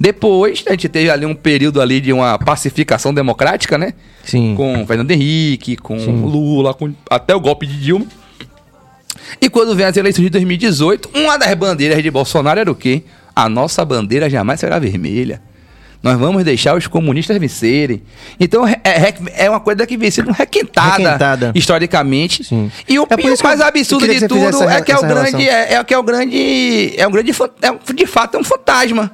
Depois, a gente teve ali um período ali de uma pacificação democrática, né? Sim. Com Fernando Henrique, com Sim. Lula, com até o golpe de Dilma. E quando vem as eleições de 2018, uma das bandeiras de Bolsonaro era o quê? A nossa bandeira jamais será vermelha. Nós vamos deixar os comunistas vencerem. Então é, é- uma coisa que vem sendo requentada, Requentada. historicamente. Sim. E o É isso que mais absurdo de tudo essa é que é o grande. É, é que é o grande. É um grande. É, de fato, é um fantasma.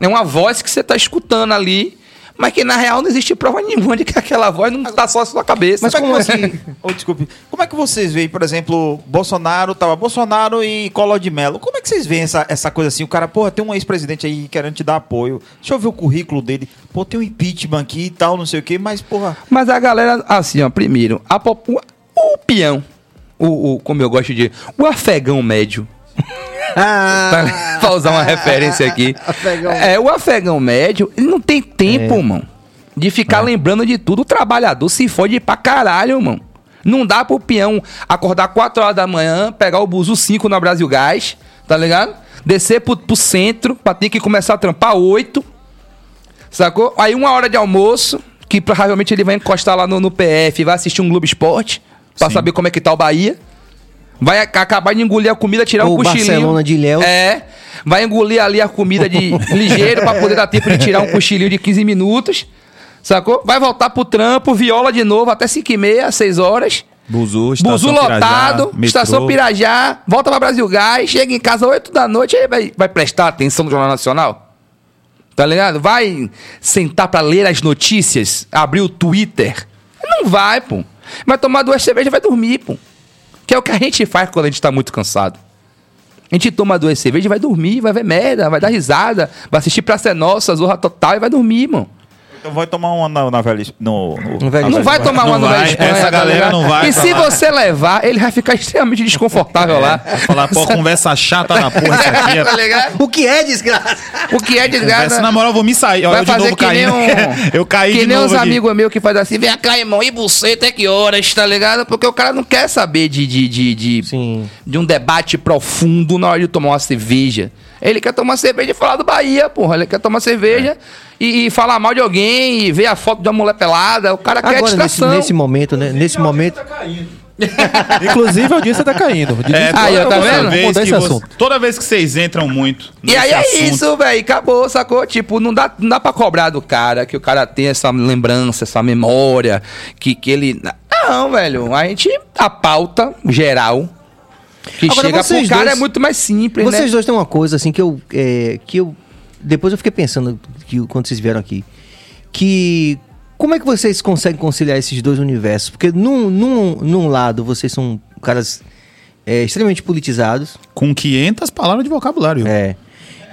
É uma voz que você está escutando ali, mas que na real não existe prova nenhuma de que aquela voz não está só na sua cabeça. Mas como assim? [laughs] Oh, desculpe. Como é que vocês veem, por exemplo, Bolsonaro, tava Bolsonaro e Collor de Mello. Como é que vocês veem essa, essa coisa assim? O cara, porra, tem um ex-presidente aí querendo te dar apoio. Deixa eu ver o currículo dele. Pô, tem um impeachment aqui e tal, não sei o quê, mas, porra. Mas a galera, assim, ó, primeiro, a popu- o peão, o, o- como eu gosto de o afegão médio, tá, pra usar uma referência aqui. Afegão. É, o afegão médio, ele não tem tempo, mano, de ficar lembrando de tudo. O trabalhador se fode pra caralho, mano. Não dá pro peão acordar 4 horas da manhã, pegar o buzu 5 na Brasil Gás, tá ligado? Descer pro, pro centro, pra ter que começar a trampar 8. Sacou? Aí uma hora de almoço, que provavelmente ele vai encostar lá no, no PF, vai assistir um Globo Esporte, pra Sim. saber como é que tá o Bahia. Vai ac- acabar de engolir a comida, tirar Ou um cochilinho. Barcelona de Ilhéus. É. Vai engolir ali a comida de [laughs] ligeiro pra poder dar tempo de tirar um cochilinho de 15 minutos. Sacou? Vai voltar pro trampo, viola de novo até 5 e meia, 6 horas. Buzu, estação Buzu Pirajá, lotado, metrô. estação Pirajá, volta pra Brasil Gás, chega em casa 8 da noite, aí vai, vai prestar atenção no Jornal Nacional? Tá ligado? Vai sentar pra ler as notícias, abrir o Twitter? Não vai, pô. Vai tomar duas cervejas e vai dormir, pô. Que é o que a gente faz quando a gente tá muito cansado. A gente toma duas cervejas e vai dormir, vai ver merda, vai dar risada, vai assistir Praça é Nossa, Zorra Total e vai dormir, mano. Então vai tomar uma na, na velha. No, no- Velha Não vai tomar uma Não vai, Velha Espanha, essa tá galera não vai E se você levar, ele vai ficar extremamente desconfortável lá. Falar, pô, conversa chata da porra isso aqui. é- [laughs] tá ligado? O que é desgraça? O que é desgraça? Conversa, na moral, eu vou me sair. Vai eu de fazer novo que nem caindo. um... [laughs] eu caí Que de nem uns aqui. amigos meus que fazem assim, vem cá, irmão, e você até que horas, tá ligado? Porque o cara não quer saber de, de, de, de, Sim. de um debate profundo na hora de tomar uma cerveja. Ele quer tomar cerveja e falar do Bahia, porra. Ele quer tomar cerveja e, e falar mal de alguém e ver a foto de uma mulher pelada. O cara quer Agora, nesse, distração. nesse momento, né? Nesse momento. [laughs] Inclusive, a audiência tá caindo. É, Aí, tá vez vendo? que Mudar esse você- assunto. Toda vez que vocês entram muito. E aí nesse é assunto, isso, velho. Acabou, sacou? Tipo, não dá, não dá pra cobrar do cara que o cara tem essa lembrança, essa memória, que, que ele. Não, velho. A gente. A pauta geral que Agora, chega pro vocês cara dois- é muito mais simples, Vocês né? dois têm uma coisa assim que eu. é, que eu. Depois eu fiquei pensando que, quando vocês vieram aqui. Que. Como é que vocês conseguem conciliar esses dois universos? Porque num, num, num lado vocês são caras é, extremamente politizados. Com 500 palavras de vocabulário. É.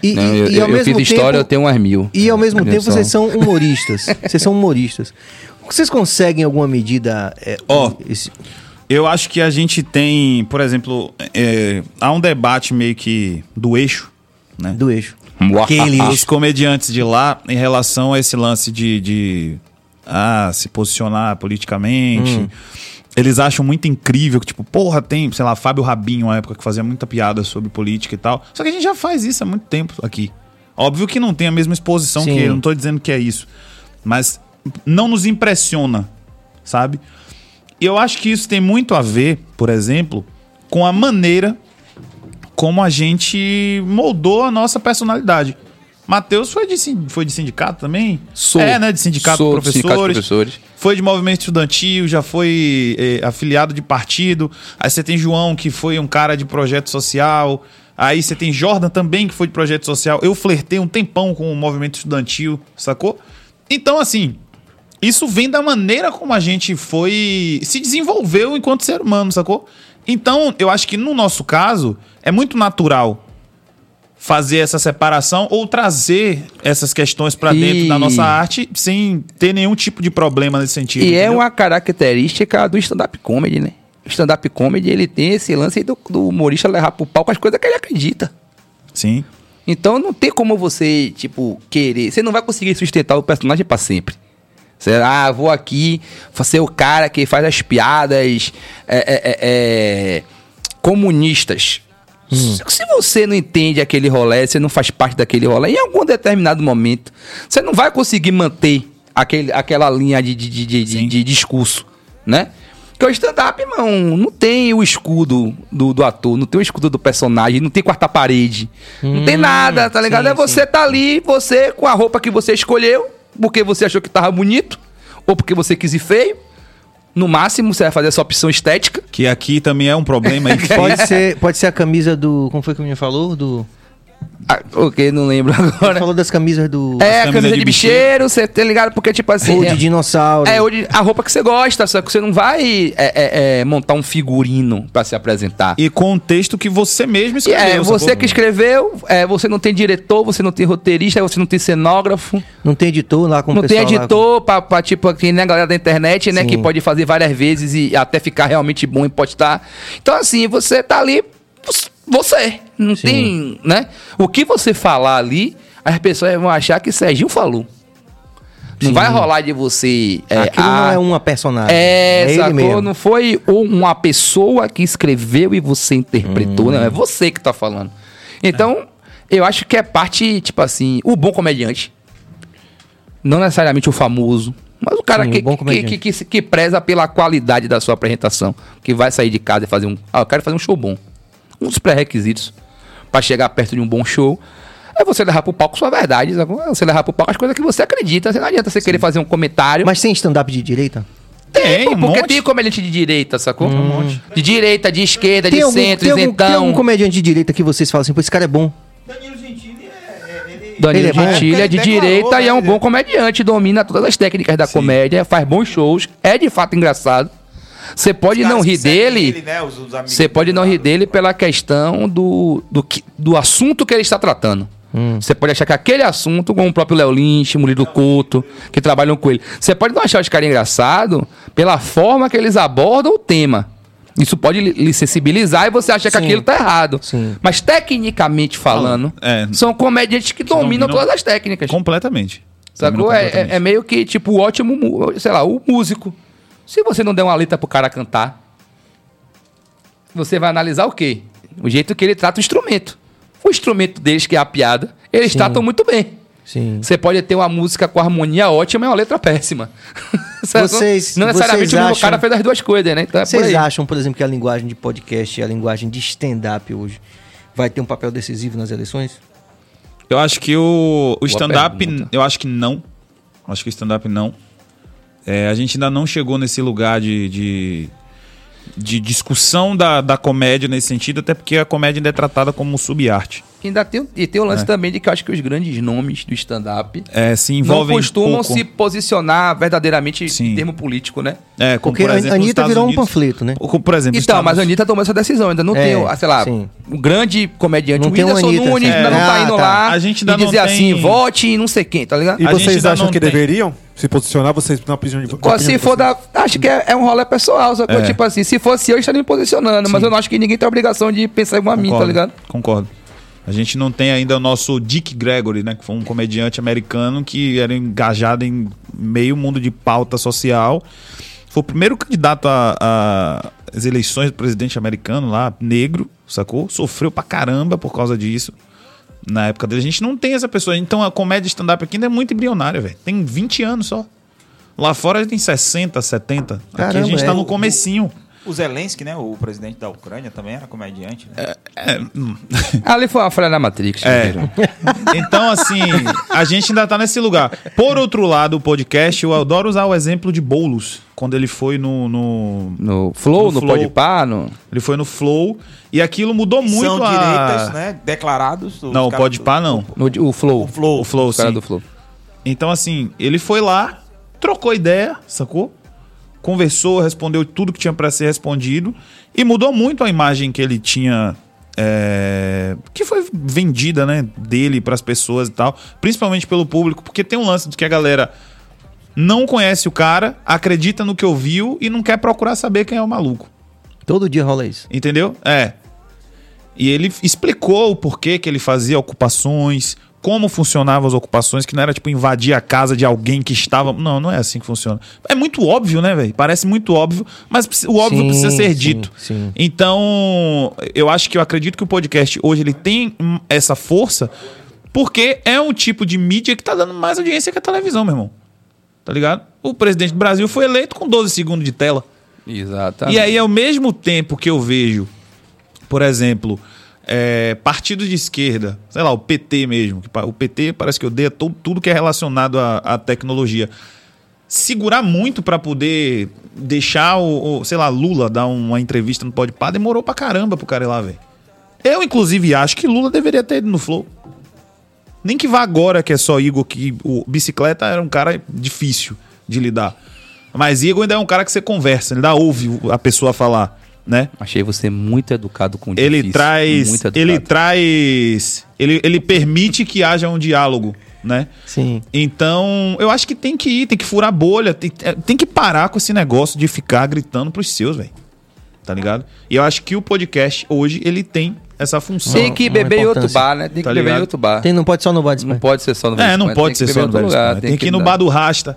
E, Não, e- eu, e ao eu mesmo fiz tempo, história, eu tenho umas mil. E ao mesmo tempo só. vocês são humoristas. [laughs] vocês são humoristas. Vocês conseguem em alguma medida. É, Ó, esse- Eu acho que a gente tem, por exemplo, é, há um debate meio que do eixo, né? do eixo. Aquele- Os comediantes de lá em relação a esse lance de, de ah, se posicionar politicamente. Eles acham muito incrível que, tipo, porra, tem, sei lá, Fábio Rabinho, uma época que fazia muita piada sobre política e tal. Só que a gente já faz isso há muito tempo aqui. Óbvio que não tem a mesma exposição Sim. que ele, não tô dizendo que é isso. Mas não nos impressiona, sabe? E eu acho que isso tem muito a ver, por exemplo, com a maneira como a gente moldou a nossa personalidade. Matheus foi de, foi de sindicato também? Sou. É, né? De sindicato Sou de do sindicato de professores. professores. Foi de movimento estudantil, já foi eh, afiliado de partido. Aí você tem João, que foi um cara de projeto social. Aí você tem Jordan também, que foi de projeto social. Eu flertei um tempão com o movimento estudantil, sacou? Então, assim, isso vem da maneira como a gente foi. se desenvolveu enquanto ser humano, sacou? Então, eu acho que no nosso caso, é muito natural fazer essa separação ou trazer essas questões pra E- dentro da nossa arte sem ter nenhum tipo de problema nesse sentido. E é entendeu? uma característica do stand-up comedy, né? O stand-up comedy, ele tem esse lance aí do, do humorista levar pro palco as coisas que ele acredita. Sim. Então não tem como você, tipo, querer. Você não vai conseguir sustentar o personagem pra sempre. Você, ah, vou aqui ser o cara que faz as piadas é, é, é, é, comunistas. Se, se você não entende aquele rolê, você não faz parte daquele rolê, em algum determinado momento, você não vai conseguir manter aquele, aquela linha de, de, de, de- de- Sim. discurso, né? Porque o stand-up, irmão, não tem o escudo do, do ator, não tem o escudo do personagem, não tem quarta parede, não tem nada, tá ligado? sim, é você tá ali, você com a roupa que você escolheu, porque você achou que tava bonito, ou porque você quis ir feio. No máximo, você vai fazer essa opção estética. Que aqui também é um problema [laughs] Pode ser, pode ser a camisa do. Como foi que o menino falou? Do. Ah, ok, não lembro [laughs] agora. falou das camisas do. É, a camisa camisa de de bicheiro, você tá ligado? Porque, tipo assim. Ou é- de dinossauro. É, ou de- a roupa que você gosta, só que você não vai é, é, é, montar um figurino pra se apresentar. E com o texto que você mesmo E escreveu. é, você que escreveu, é, você não tem diretor, você não tem roteirista, você não tem cenógrafo, Não tem editor lá com o não tem pessoal lá editor pra, pra, tipo, que nem a galera da internet, né? Sim. Que pode fazer várias vezes e até ficar realmente bom e postar. Então, assim, você tá ali, você. Não Sim. tem, né? O que você falar ali, as pessoas vão achar que Serginho falou. Não Sim. vai rolar de você. com- Aquilo não ah, é uma personagem. É, ele sacou? mesmo. Não foi uma pessoa que escreveu e você interpretou, Hum. não. É você que tá falando. Então, eu acho que é parte, tipo assim, o bom comediante. Não necessariamente o famoso. Mas o cara Sim, que, bom que, que, que, que preza pela qualidade da sua apresentação. Que vai sair de casa e fazer um. Ah, eu quero fazer um show bom. Um dos pré-requisitos pra chegar perto de um bom show é você levar pro palco sua verdade. sacou? É Você levar pro palco as coisas que você acredita. Não adianta você querer fazer um comentário. Mas tem stand-up de direita? Tem, Pô, um porque monte. tem comediante de direita, sacou? Um monte. De direita, de esquerda, Tem de algum, centro, tem, algum, tem isentão. algum comediante de direita que vocês falam assim, pô, esse cara é bom. Danilo Gentili é. ele- Danilo Ele é bom? Gentili é de Ele declarou, direita e é um bom comediante, domina todas as técnicas da comédia, faz bons shows, é de fato engraçado. Você pode não que rir dele, ele, né, você pode não rir dele pela questão do, do, que- do assunto que ele está tratando. Você pode achar que aquele assunto, como o próprio Léo Lynch, Murilo Couto, que trabalham com ele, você pode não achar os caras engraçados pela forma que eles abordam o tema. Isso pode lhe sensibilizar e você acha que Sim. aquilo tá errado. Sim. Mas tecnicamente falando, É. são comediantes que dominam, dominam todas as técnicas. Completamente. Sacou? É, é- é meio que, tipo, o ótimo, sei lá, o músico. Se você não der uma letra pro cara cantar, você vai analisar o quê? O jeito que ele trata o instrumento. O instrumento deles, que é a piada, eles Sim. tratam muito bem. Sim. Você pode ter uma música com harmonia ótima e uma letra péssima. [laughs] Vocês- não necessariamente vocês o mesmo acham- cara fez as duas coisas, né? Então é Vocês acham, por exemplo, que a linguagem de podcast e a linguagem de stand-up hoje vai ter um papel decisivo nas eleições? Eu acho que o, o stand-up, eu acho que não. Eu Acho que o stand-up não. É, a gente ainda não chegou nesse lugar de, de, de discussão da, da comédia nesse sentido, até porque a comédia ainda é tratada como subarte. Ainda tem, e tem o lance É. também de que eu acho que os grandes nomes do stand-up É, se não envolvem costumam pouco. se posicionar verdadeiramente Sim. em termo político, né? É, como, Porque por a exemplo, nos Anitta virou um Unidos. panfleto, né? Como, Por exemplo, Então, Estados- mas a Anitta tomou essa decisão, ainda não É, tem, o- sei lá, sim. um grande comediante, Não o tem um Whindersson Anitta, Nunes assim. ainda não É. tá Ah, indo tá. lá A gente e ainda não dizer assim, tem- vote e não sei quem, tá ligado? E A vocês acham não que tem. deveriam se posicionar? Vocês na opinião de opinião Se for da. Acho que é, é um rolê pessoal, sacou? É. Tipo assim, se fosse eu, eu estaria me posicionando, mas eu não acho que ninguém tem a obrigação de pensar igual a mim, tá ligado? Concordo. A gente não tem ainda o nosso Dick Gregory, né? Que foi um comediante americano que era engajado em meio mundo de pauta social. Foi o primeiro candidato às eleições do presidente americano lá, negro, sacou? Sofreu pra caramba por causa disso. Na época dele. A gente não tem essa pessoa. Então a comédia stand-up aqui ainda é muito embrionária, velho. Tem 20 anos só. Lá fora tem 60, 70. aqui a Caramba, gente tá é. no comecinho. O Zelensky, né? O presidente da Ucrânia também era comediante. Né? É, hum. [laughs] Ali foi uma falha na Matrix. É. entendeu? [laughs] Então, assim, a gente ainda tá nesse lugar. Por outro lado, o podcast, eu adoro usar o exemplo de Boulos, quando ele foi no. no- No Flow, No no, Flow. Podpah, no... ele foi no Flow e aquilo mudou muito São a. direitas, né? Declarados. os Não, o Pode Pá, não. no o Flow. O Flow. O Flow, sim. do Flow. Então, assim, ele foi lá, trocou ideia, sacou? Conversou, respondeu tudo que tinha pra ser respondido e mudou muito a imagem que ele tinha. é, que foi vendida, né, dele pras pessoas e tal, principalmente pelo público, porque tem um lance de que a galera não conhece o cara, acredita no que ouviu e não quer procurar saber quem é o maluco. Todo dia rola isso. Entendeu? É. E ele explicou o porquê que ele fazia ocupações, como funcionavam as ocupações, que não era tipo invadir a casa de alguém que estava. Não, não é assim que funciona. É muito óbvio, né, velho? Parece muito óbvio, mas o óbvio Sim, precisa ser sim, dito. sim. Então, eu acho que eu acredito que o podcast hoje ele tem essa força porque é um tipo de mídia que tá dando mais audiência que a televisão, meu irmão. Tá ligado? O presidente do Brasil foi eleito com 12 segundos de tela. Exato. E aí, ao mesmo tempo que eu vejo, por exemplo, é, partidos de esquerda, sei lá, o PT mesmo, que o PT parece que odeia to- tudo que é relacionado à, à tecnologia, segurar muito pra poder deixar o, o, sei lá, Lula dar uma entrevista no Podpah, demorou pra caramba pro cara ir lá, velho. Eu, inclusive, acho que Lula deveria ter ido no Flow. Nem que vá agora, que é só Igor, que o bicicleta era um cara difícil de lidar. Mas Igor ainda é um cara que você conversa, ainda ouve a pessoa falar, né? Achei você muito educado com o Ele difícil, traz. Ele traz. Ele, ele permite que haja um diálogo, né? Sim. Então, eu acho que tem que ir, tem que furar a bolha, tem, é, tem que parar com esse negócio de ficar gritando pros seus, velho. Tá ligado? E eu acho que o podcast hoje, ele tem essa função. Tem que beber em outro bar, né? Tem que Tá beber em outro bar. Tem, não pode só no bar de Não pode ser só no É, Velho não pode tem ser só no outro lugar, Espanha. Tem que ir no bar do Rasta,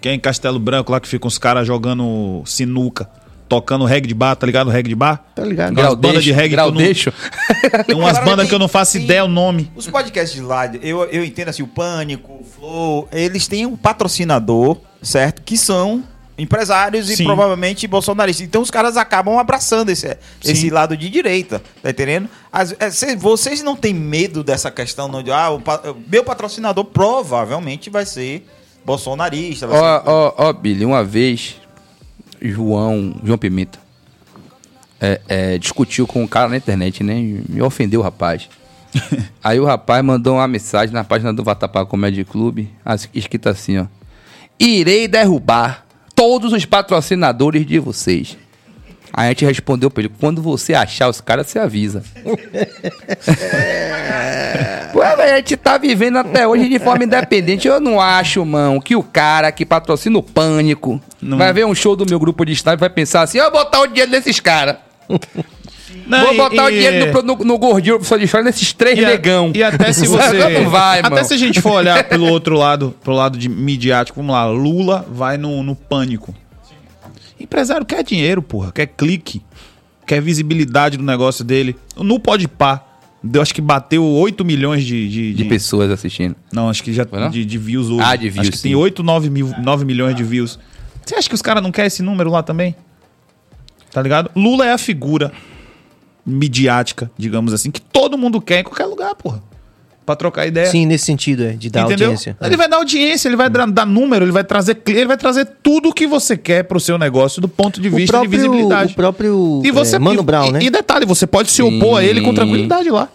que é em Castelo Branco, lá que ficam os caras jogando sinuca, tocando reggae de bar, tá ligado? Reggae de bar. Tá ligado? Umas Grau bandas de deixo, reggae que grau eu não- deixo. [laughs] Tem umas bandas que eu não faço tem- ideia o nome. Os podcasts de lá, eu, eu entendo assim, o Pânico, o Flow, eles têm um patrocinador, certo? Que são empresários e Sim. provavelmente bolsonaristas. Então os caras acabam abraçando esse, esse lado de direita, tá entendendo? As- é, cê- vocês não têm medo dessa questão não de, ah, o meu patrocinador provavelmente vai ser bolsonarista, Ó, ó, ó, Billy, uma vez, João, João Pimenta, é, é, discutiu com um cara na internet, né? Me ofendeu o rapaz. [laughs] Aí o rapaz mandou uma mensagem na página do Vatapá Comedy Clube, escrita assim, ó. Irei derrubar todos os patrocinadores de vocês. Aí a gente respondeu pra ele, quando você achar os caras, você avisa. Ué, velho, a gente tá vivendo até hoje de forma independente. Eu não acho, mano, que o cara que patrocina o Pânico Não. vai ver um show do meu grupo de stand e vai pensar assim, eu vou botar o dinheiro desses caras. Não, Vou e- botar o e- dinheiro no, no, no gordinho só de história nesses três E, a- negão. e até se [laughs] você. Não [laughs] vai, até mano. se a gente for olhar pelo outro lado, pro lado de midiático, vamos lá, Lula vai no, no pânico. Empresário quer dinheiro, porra, quer clique, quer visibilidade do negócio dele. No pode pá, Deu, acho que bateu 8 milhões de. de, De de- pessoas assistindo. Não, acho que já Foi de, de views hoje. Ah, de views, Acho que sim. tem 8, 9, mil, 9 milhões de views. Você acha que os caras não querem esse número lá também? Tá ligado? Lula é a figura midiática, digamos assim, que todo mundo quer em qualquer lugar, porra. Pra trocar ideia. Sim, nesse sentido, é, de dar Entendeu? audiência. Ele vai dar audiência, ele vai dar, dar número, ele vai trazer ele vai trazer tudo o que você quer pro seu negócio do ponto de O vista próprio, de visibilidade. o próprio E você é, Mano e, Brown, e- né? E detalhe, você pode se opor a ele com Sim. tranquilidade lá.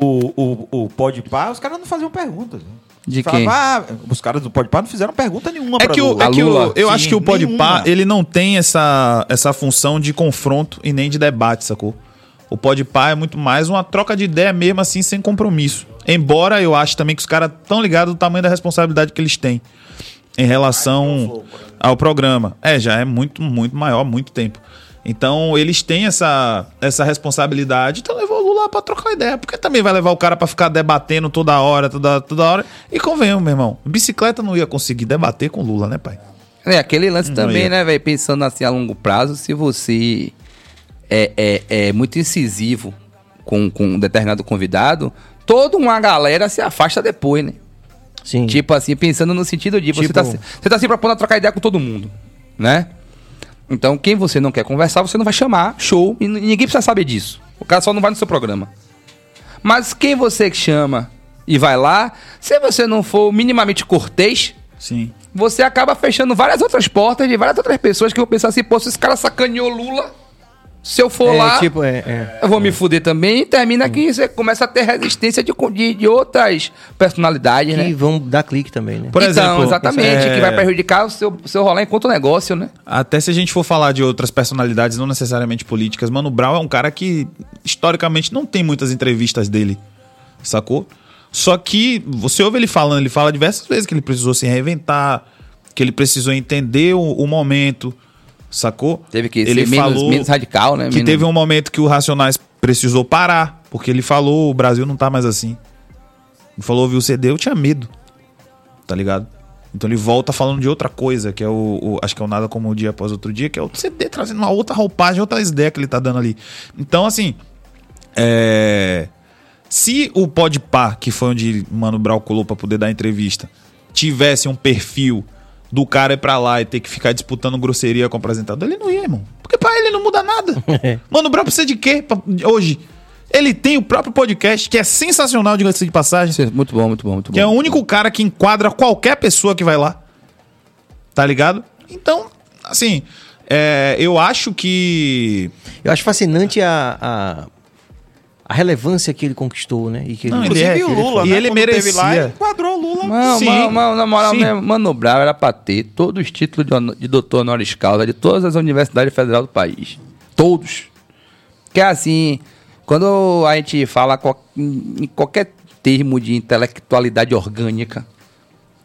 O, o, o Pode Pá, os caras não faziam perguntas. né? De Falava, quem? ah, os caras do Pode Pá não fizeram pergunta nenhuma É pra que, o, Lula. é que o- eu Sim, acho que o Podpah, ele não tem essa, essa função de confronto e nem de debate, sacou? O Podpah é muito mais uma troca de ideia mesmo assim, sem compromisso. Embora eu acho também que os caras estão ligados do tamanho da responsabilidade que eles têm em relação ao programa. É, já é muito, muito maior há muito tempo. Então, eles têm essa, essa responsabilidade, então levou o Lula pra trocar ideia. Porque também vai levar o cara pra ficar debatendo toda hora, toda, toda hora. E convenhamos, meu irmão, bicicleta não ia conseguir debater com o Lula, né, pai? É, aquele lance Não também, ia. né, velho? Pensando assim a longo prazo, se você é, é, é muito incisivo com, com um determinado convidado, toda uma galera se afasta depois, né? Sim. Tipo assim, pensando no sentido de você, Tipo- tá, se- você tá se propondo a trocar ideia com todo mundo, né? Então, quem você não quer conversar, você não vai chamar, show, e ninguém precisa saber disso. O cara só não vai no seu programa. Mas quem você chama e vai lá, se você não for minimamente cortês, Sim. você acaba fechando várias outras portas de várias outras pessoas que vão pensar assim, pô, se esse cara sacaneou Lula, se eu for é, lá, tipo, é, é. eu vou me fuder também, e termina que você começa a ter resistência de, de, de outras personalidades, Que né? vão dar clique também, né? Por então, exemplo, exatamente, é- que vai prejudicar o seu, seu rolar enquanto negócio, né? Até se a gente for falar de outras personalidades, não necessariamente políticas, Mano Brown é um cara que, historicamente, não tem muitas entrevistas dele, sacou? Só que você ouve ele falando, ele fala diversas vezes que ele precisou se reinventar, que ele precisou entender o, o momento, sacou? Teve que ele ser menos, menos radical, né? que Menos- teve um momento que o Racionais precisou parar, porque ele falou, o Brasil não tá mais assim. Ele falou, ouviu o CD, eu tinha medo, tá ligado? Então ele volta falando de outra coisa, que é o, o- acho que é o Nada Como o Dia Após Outro Dia, que é o CD trazendo uma outra roupagem, outras ideias que ele tá dando ali. Então, assim, é... Se o Podpah, que foi onde Mano Brown colou pra poder dar entrevista, tivesse um perfil do cara ir pra lá e ter que ficar disputando grosseria com o apresentador, ele não ia, irmão. Porque pra ele não muda nada. [laughs] Mano Brown precisa de quê pra- hoje? Ele tem o próprio podcast, que é sensacional, diga-se de passagem. Sim, Muito bom, muito bom, muito bom. Que é o único cara que enquadra qualquer pessoa que vai lá. Tá ligado? Então, assim, é, eu acho que. Eu acho fascinante a, a, relevância que ele conquistou, né? E que Não, ele, ele Inclusive é- o Lula, e né, ele quando teve lá, merecia. ele enquadrou o Lula. Mano, Sim. mano, mano, na moral Sim. mesmo, Mano Brown era pra ter todos os títulos de, de doutor honoris causa de todas as universidades federais do país. Todos. Que é assim, quando a gente fala em qualquer termo de intelectualidade orgânica,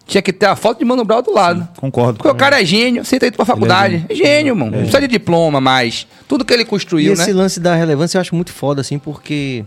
tinha que ter a foto de Mano Brown do lado. Concordo. Porque o cara é gênio, você tá indo pra faculdade. É gênio, mano. Não precisa de diploma, mas tudo que ele E construiu, esse né? lance da relevância eu acho muito foda, assim, porque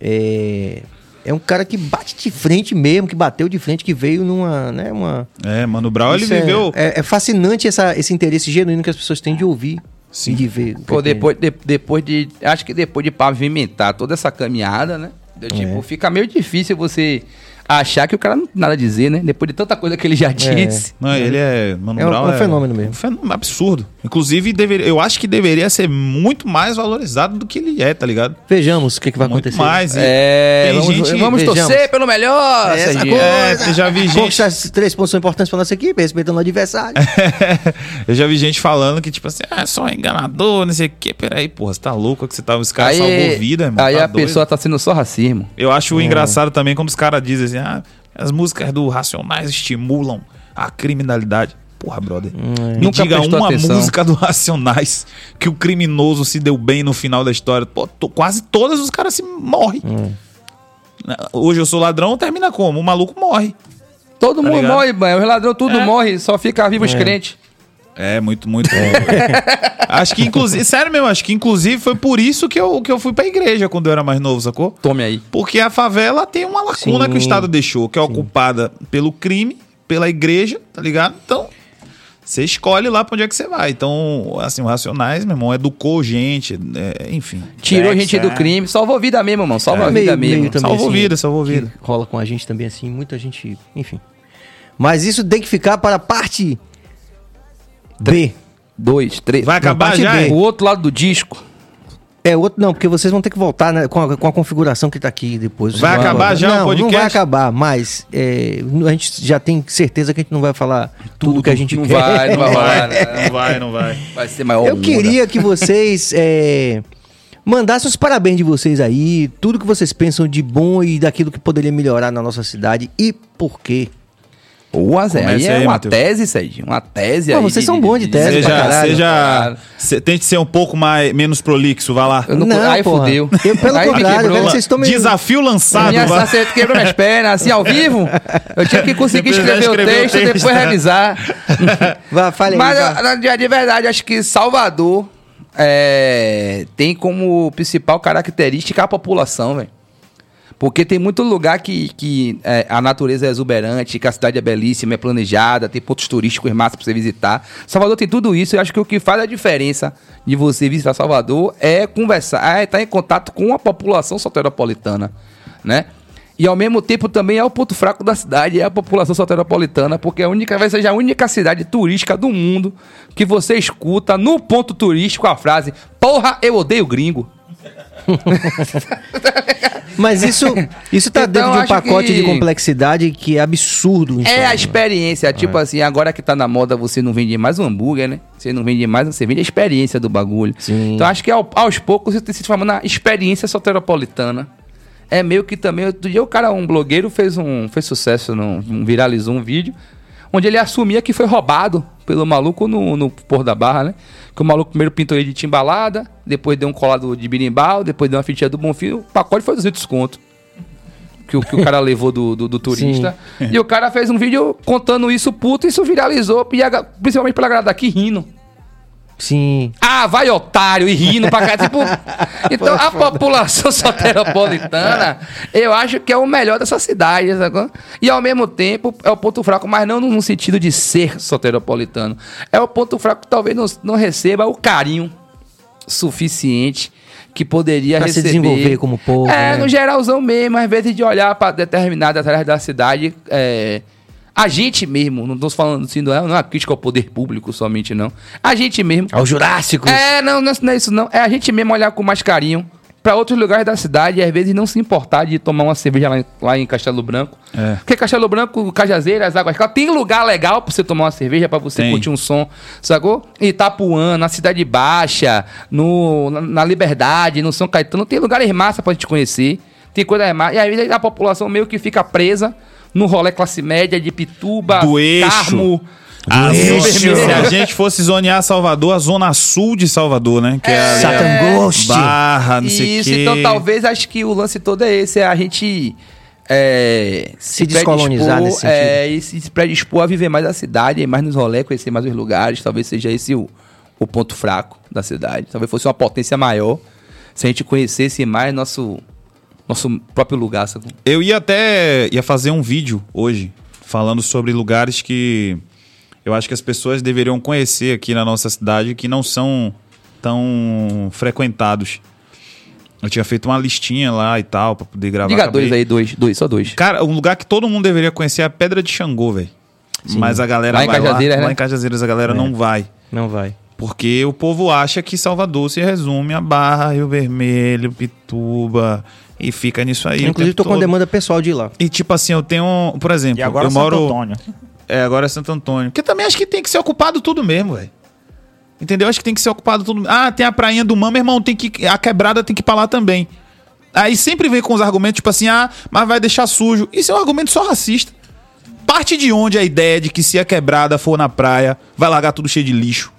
é, é um cara que bate de frente mesmo, que bateu de frente, que veio numa, né, uma... É, Mano Brown, ele Isso é- viveu. É, é fascinante essa, esse interesse genuíno que as pessoas têm de ouvir Sim. e de ver. Pô, tem. depois, de- depois de. Acho que depois de pavimentar toda essa caminhada, né? É. Tipo, fica meio difícil você achar que o cara não tem nada a dizer, né? Depois de tanta coisa que ele já disse. Não, ele é. Mano É um- Brown é um fenômeno mesmo. Um fenômeno absurdo. Inclusive, deveria, eu acho que deveria ser muito mais valorizado do que ele é, tá ligado? Vejamos o que, que vai muito acontecer. mais. É, tem vamos, gente. vamos torcer pelo melhor, Essa Serginho. coisa. É, já vi gente. Conquistar três pontos são importantes para nossa equipe, respeitando o adversário. [laughs] eu já vi gente falando que, tipo assim, ah, só enganador, não sei o quê. Peraí, porra, você tá louco que você tá. Esse cara salvou vida, irmão. aí tá a doido. pessoa tá sendo só racismo. Eu acho engraçado também quando os caras dizem assim, ah, as músicas do Racionais estimulam a criminalidade. Porra, brother. Me Nunca diga prestou uma atenção. música do Racionais que o criminoso se deu bem no final da história. Pô, to- quase todas os caras se morrem. Hoje eu sou ladrão, termina como? O maluco morre. Todo mundo ligado? morre, banho. Os ladrões tudo É. morre, só fica vivo os crentes. É, muito, muito. [laughs] acho que, inclusive, sério mesmo, acho que inclusive foi por isso que eu, que eu fui pra igreja quando eu era mais novo, sacou? Tome aí. Porque a favela tem uma lacuna Sim. que o Estado deixou, que é ocupada pelo crime, pela igreja, tá ligado? Então, Você escolhe lá pra onde é que você vai. Então, assim, o Racionais, meu irmão, educou gente, é, enfim. Tirou Dex, gente do é. crime, salvou vida mesmo, irmão. Salvou a vida mesmo. também, Salvou vida, salvou vida. Rola com a gente também, assim, muita gente, enfim. Mas isso tem que ficar para a parte B. Dois, três. Vai acabar já? B. O outro lado do disco. É outro, não, porque vocês vão ter que voltar né, com, a, com a configuração que tá aqui depois. Vai acabar já o não, Não podcast? vai acabar, mas é, a gente já tem certeza que a gente não vai falar tudo, que a gente não quer. vai, não vai né? [laughs] Não vai, não vai. Vai ser maior Eu onda. queria que vocês é, mandassem os parabéns de vocês aí, tudo que vocês pensam de bom e daquilo que poderia melhorar na nossa cidade e por quê. Boa, Zé. Aí é aí, uma Matheus. tese, Sérgio. Uma tese Pô, aí. vocês são bons de tese pra Seja, caralho. seja, cê- tente ser um pouco mais, menos prolixo, vai lá. Eu não, aí porra. fudeu. Eu, pelo Aí contrário, velho, vocês estão me... Desafio lançado, Minha, você quebrou minhas pernas, assim, ao vivo. Eu tive que conseguir Você escrever o texto e depois revisar. [laughs] Vai, fale aí, Mas, vai. na- de de verdade, acho que Salvador é, tem como principal característica a população, velho. Porque tem muito lugar que, que é, a natureza é exuberante, que a cidade é belíssima, é planejada, tem pontos turísticos massa pra você visitar. Salvador tem tudo isso. Eu acho que o que faz a diferença de você visitar Salvador é conversar, é estar em contato com a população soteropolitana, né? E ao mesmo tempo também é o ponto fraco da cidade, é a população soteropolitana, porque é a única, vai ser a única cidade turística do mundo que você escuta no ponto turístico a frase: Porra, eu odeio gringo. [laughs] Mas isso, isso tá Então, dentro de um pacote que- de complexidade que é absurdo. É a experiência, tipo assim, agora que tá na moda, você não vende mais um hambúrguer, né? Você não vende mais, você vende a experiência do bagulho. Sim. Então acho que ao- aos poucos você tem se formando na experiência soteropolitana. É meio que também, outro dia o cara, um blogueiro, fez um fez sucesso, num, um- viralizou um vídeo, onde ele assumia que foi roubado pelo maluco no, no Porto da Barra, né? Que o maluco primeiro pintou ele de timbalada, depois deu um colado de birimbau, depois deu uma fitinha do Bonfim, o pacote foi 200 conto que o, que o cara levou do, do, do turista. E o cara fez um vídeo contando isso puto, e isso viralizou, e principalmente pela galera daqui rindo. Sim. Ah, vai otário e rindo pra cá. tipo, [laughs] então a população soteropolitana, eu acho que é o melhor dessa cidade, sacou? E ao mesmo tempo é o ponto fraco, mas não no sentido de ser soteropolitano. É o ponto fraco que talvez não, não receba o carinho suficiente que poderia Pra se receber. desenvolver como povo, É, né? no geralzão mesmo, às vezes de olhar pra determinadas áreas da cidade, é, a gente mesmo, não tô falando assim, não é, não é uma crítica ao poder público somente, não. A gente mesmo. Ao Jurássico. É, não, não, não é isso não. É a gente mesmo olhar com mais carinho pra outros lugares da cidade e às vezes não se importar de tomar uma cerveja lá em, lá em Castelo Branco. É. Porque Castelo Branco, Cajazeiras, Águas Claras, tem lugar legal pra você tomar uma cerveja, pra você Tem. curtir um som, sacou? Itapuã, na Cidade Baixa, no, na, na Liberdade, no São Caetano, tem lugares massa pra gente conhecer. Tem coisa massa. E aí a população meio que fica presa no rolê classe média de Pituba, Do eixo. Carmo. A Eixo. zona- se a gente fosse zonear Salvador, a zona sul de Salvador, né? Que é, ali a Satangoste. Barra, não sei o quê. então talvez acho que o lance todo é esse, é a gente é, Se descolonizar predispor, nesse sentido. É, e se predispor a viver mais a cidade, mais nos rolês, conhecer mais os lugares. Talvez seja esse o, o ponto fraco da cidade. Talvez fosse uma potência maior se a gente conhecesse mais nosso, nosso próprio lugar. sabe? Eu ia até ia fazer um vídeo hoje falando sobre lugares que eu acho que as pessoas deveriam conhecer aqui na nossa cidade que não são tão frequentados. Eu tinha feito uma listinha lá e tal pra poder gravar. Diga dois aí, dois, dois, só dois. Cara, um lugar que todo mundo deveria conhecer é a Pedra de Xangô, velho. Mas a galera Lá em vai Cajazeiras, lá, né? lá em Cajazeiras a galera não vai. Não vai. Porque o povo acha que Salvador se resume a Barra, Rio Vermelho, Pituba e fica nisso aí. Inclusive, tô tempo com todo. demanda pessoal de ir lá. E tipo assim, eu tenho, por exemplo, E agora eu Santo moro Antônio. É, agora é Santo Antônio. Porque também acho que tem que ser ocupado tudo mesmo, velho. Entendeu? Acho que tem que ser ocupado tudo. Ah, tem a prainha do Mama, meu irmão, tem que a quebrada tem que ir pra lá também. Aí sempre vem com os argumentos tipo assim: "Ah, mas vai deixar sujo". Isso é um argumento só racista. Parte de onde a ideia de que se a quebrada for na praia, vai largar tudo cheio de lixo?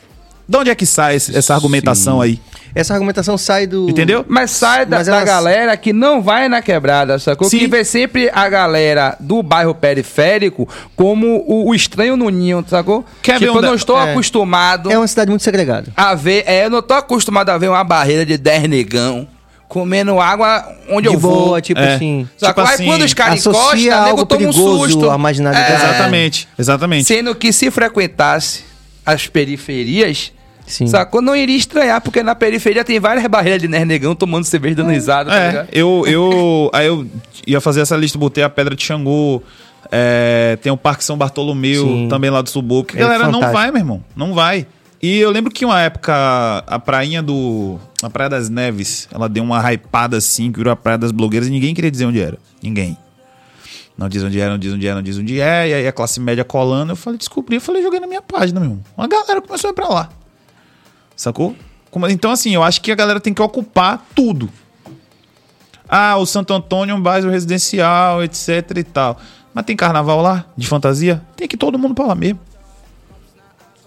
De onde é que sai esse- essa argumentação aí? Essa argumentação sai do. Entendeu? Mas sai da, Mas da elas- galera que não vai na quebrada, sacou? Sim. Que vê sempre a galera do bairro periférico como o, o estranho no ninho, sacou? Quer ver tipo, eu um não da- estou é. acostumado É uma cidade muito segregada. a ver... É, eu não tô acostumado a ver uma barreira de 10 negão comendo água onde de eu boa, vou. tipo É. assim. Sacou? tipo Aí assim, quando os caras encostam, nego toma um susto. marginalidade. É. Exatamente, exatamente. Sendo que se frequentasse as periferias, Sim. sacou? Não iria estranhar, porque na periferia tem várias barreiras de nernegão tomando cerveja dando risada, tá É, ligado? eu, eu, [laughs] aí eu ia fazer essa lista, botei a Pedra de Xangô, é, tem o Parque São Bartolomeu, Sim. também lá do subúrbio. É A galera não fantástico. vai, meu irmão, não vai. E eu lembro que uma época, a prainha do... A Praia das Neves, ela deu uma hypada assim, que virou a Praia das Blogueiras e ninguém queria dizer onde era. Ninguém. Não diz onde é, não diz onde é, não diz onde é. E aí a classe média colando. Eu falei, descobri. Eu falei, joguei na minha página, meu irmão. Uma galera começou a ir pra lá. Sacou? Como- Então, assim, eu acho que a galera tem que ocupar tudo. Ah, o Santo Antônio é um bairro residencial, etc e tal. Mas tem carnaval lá, de fantasia? Tem que ir todo mundo pra lá mesmo.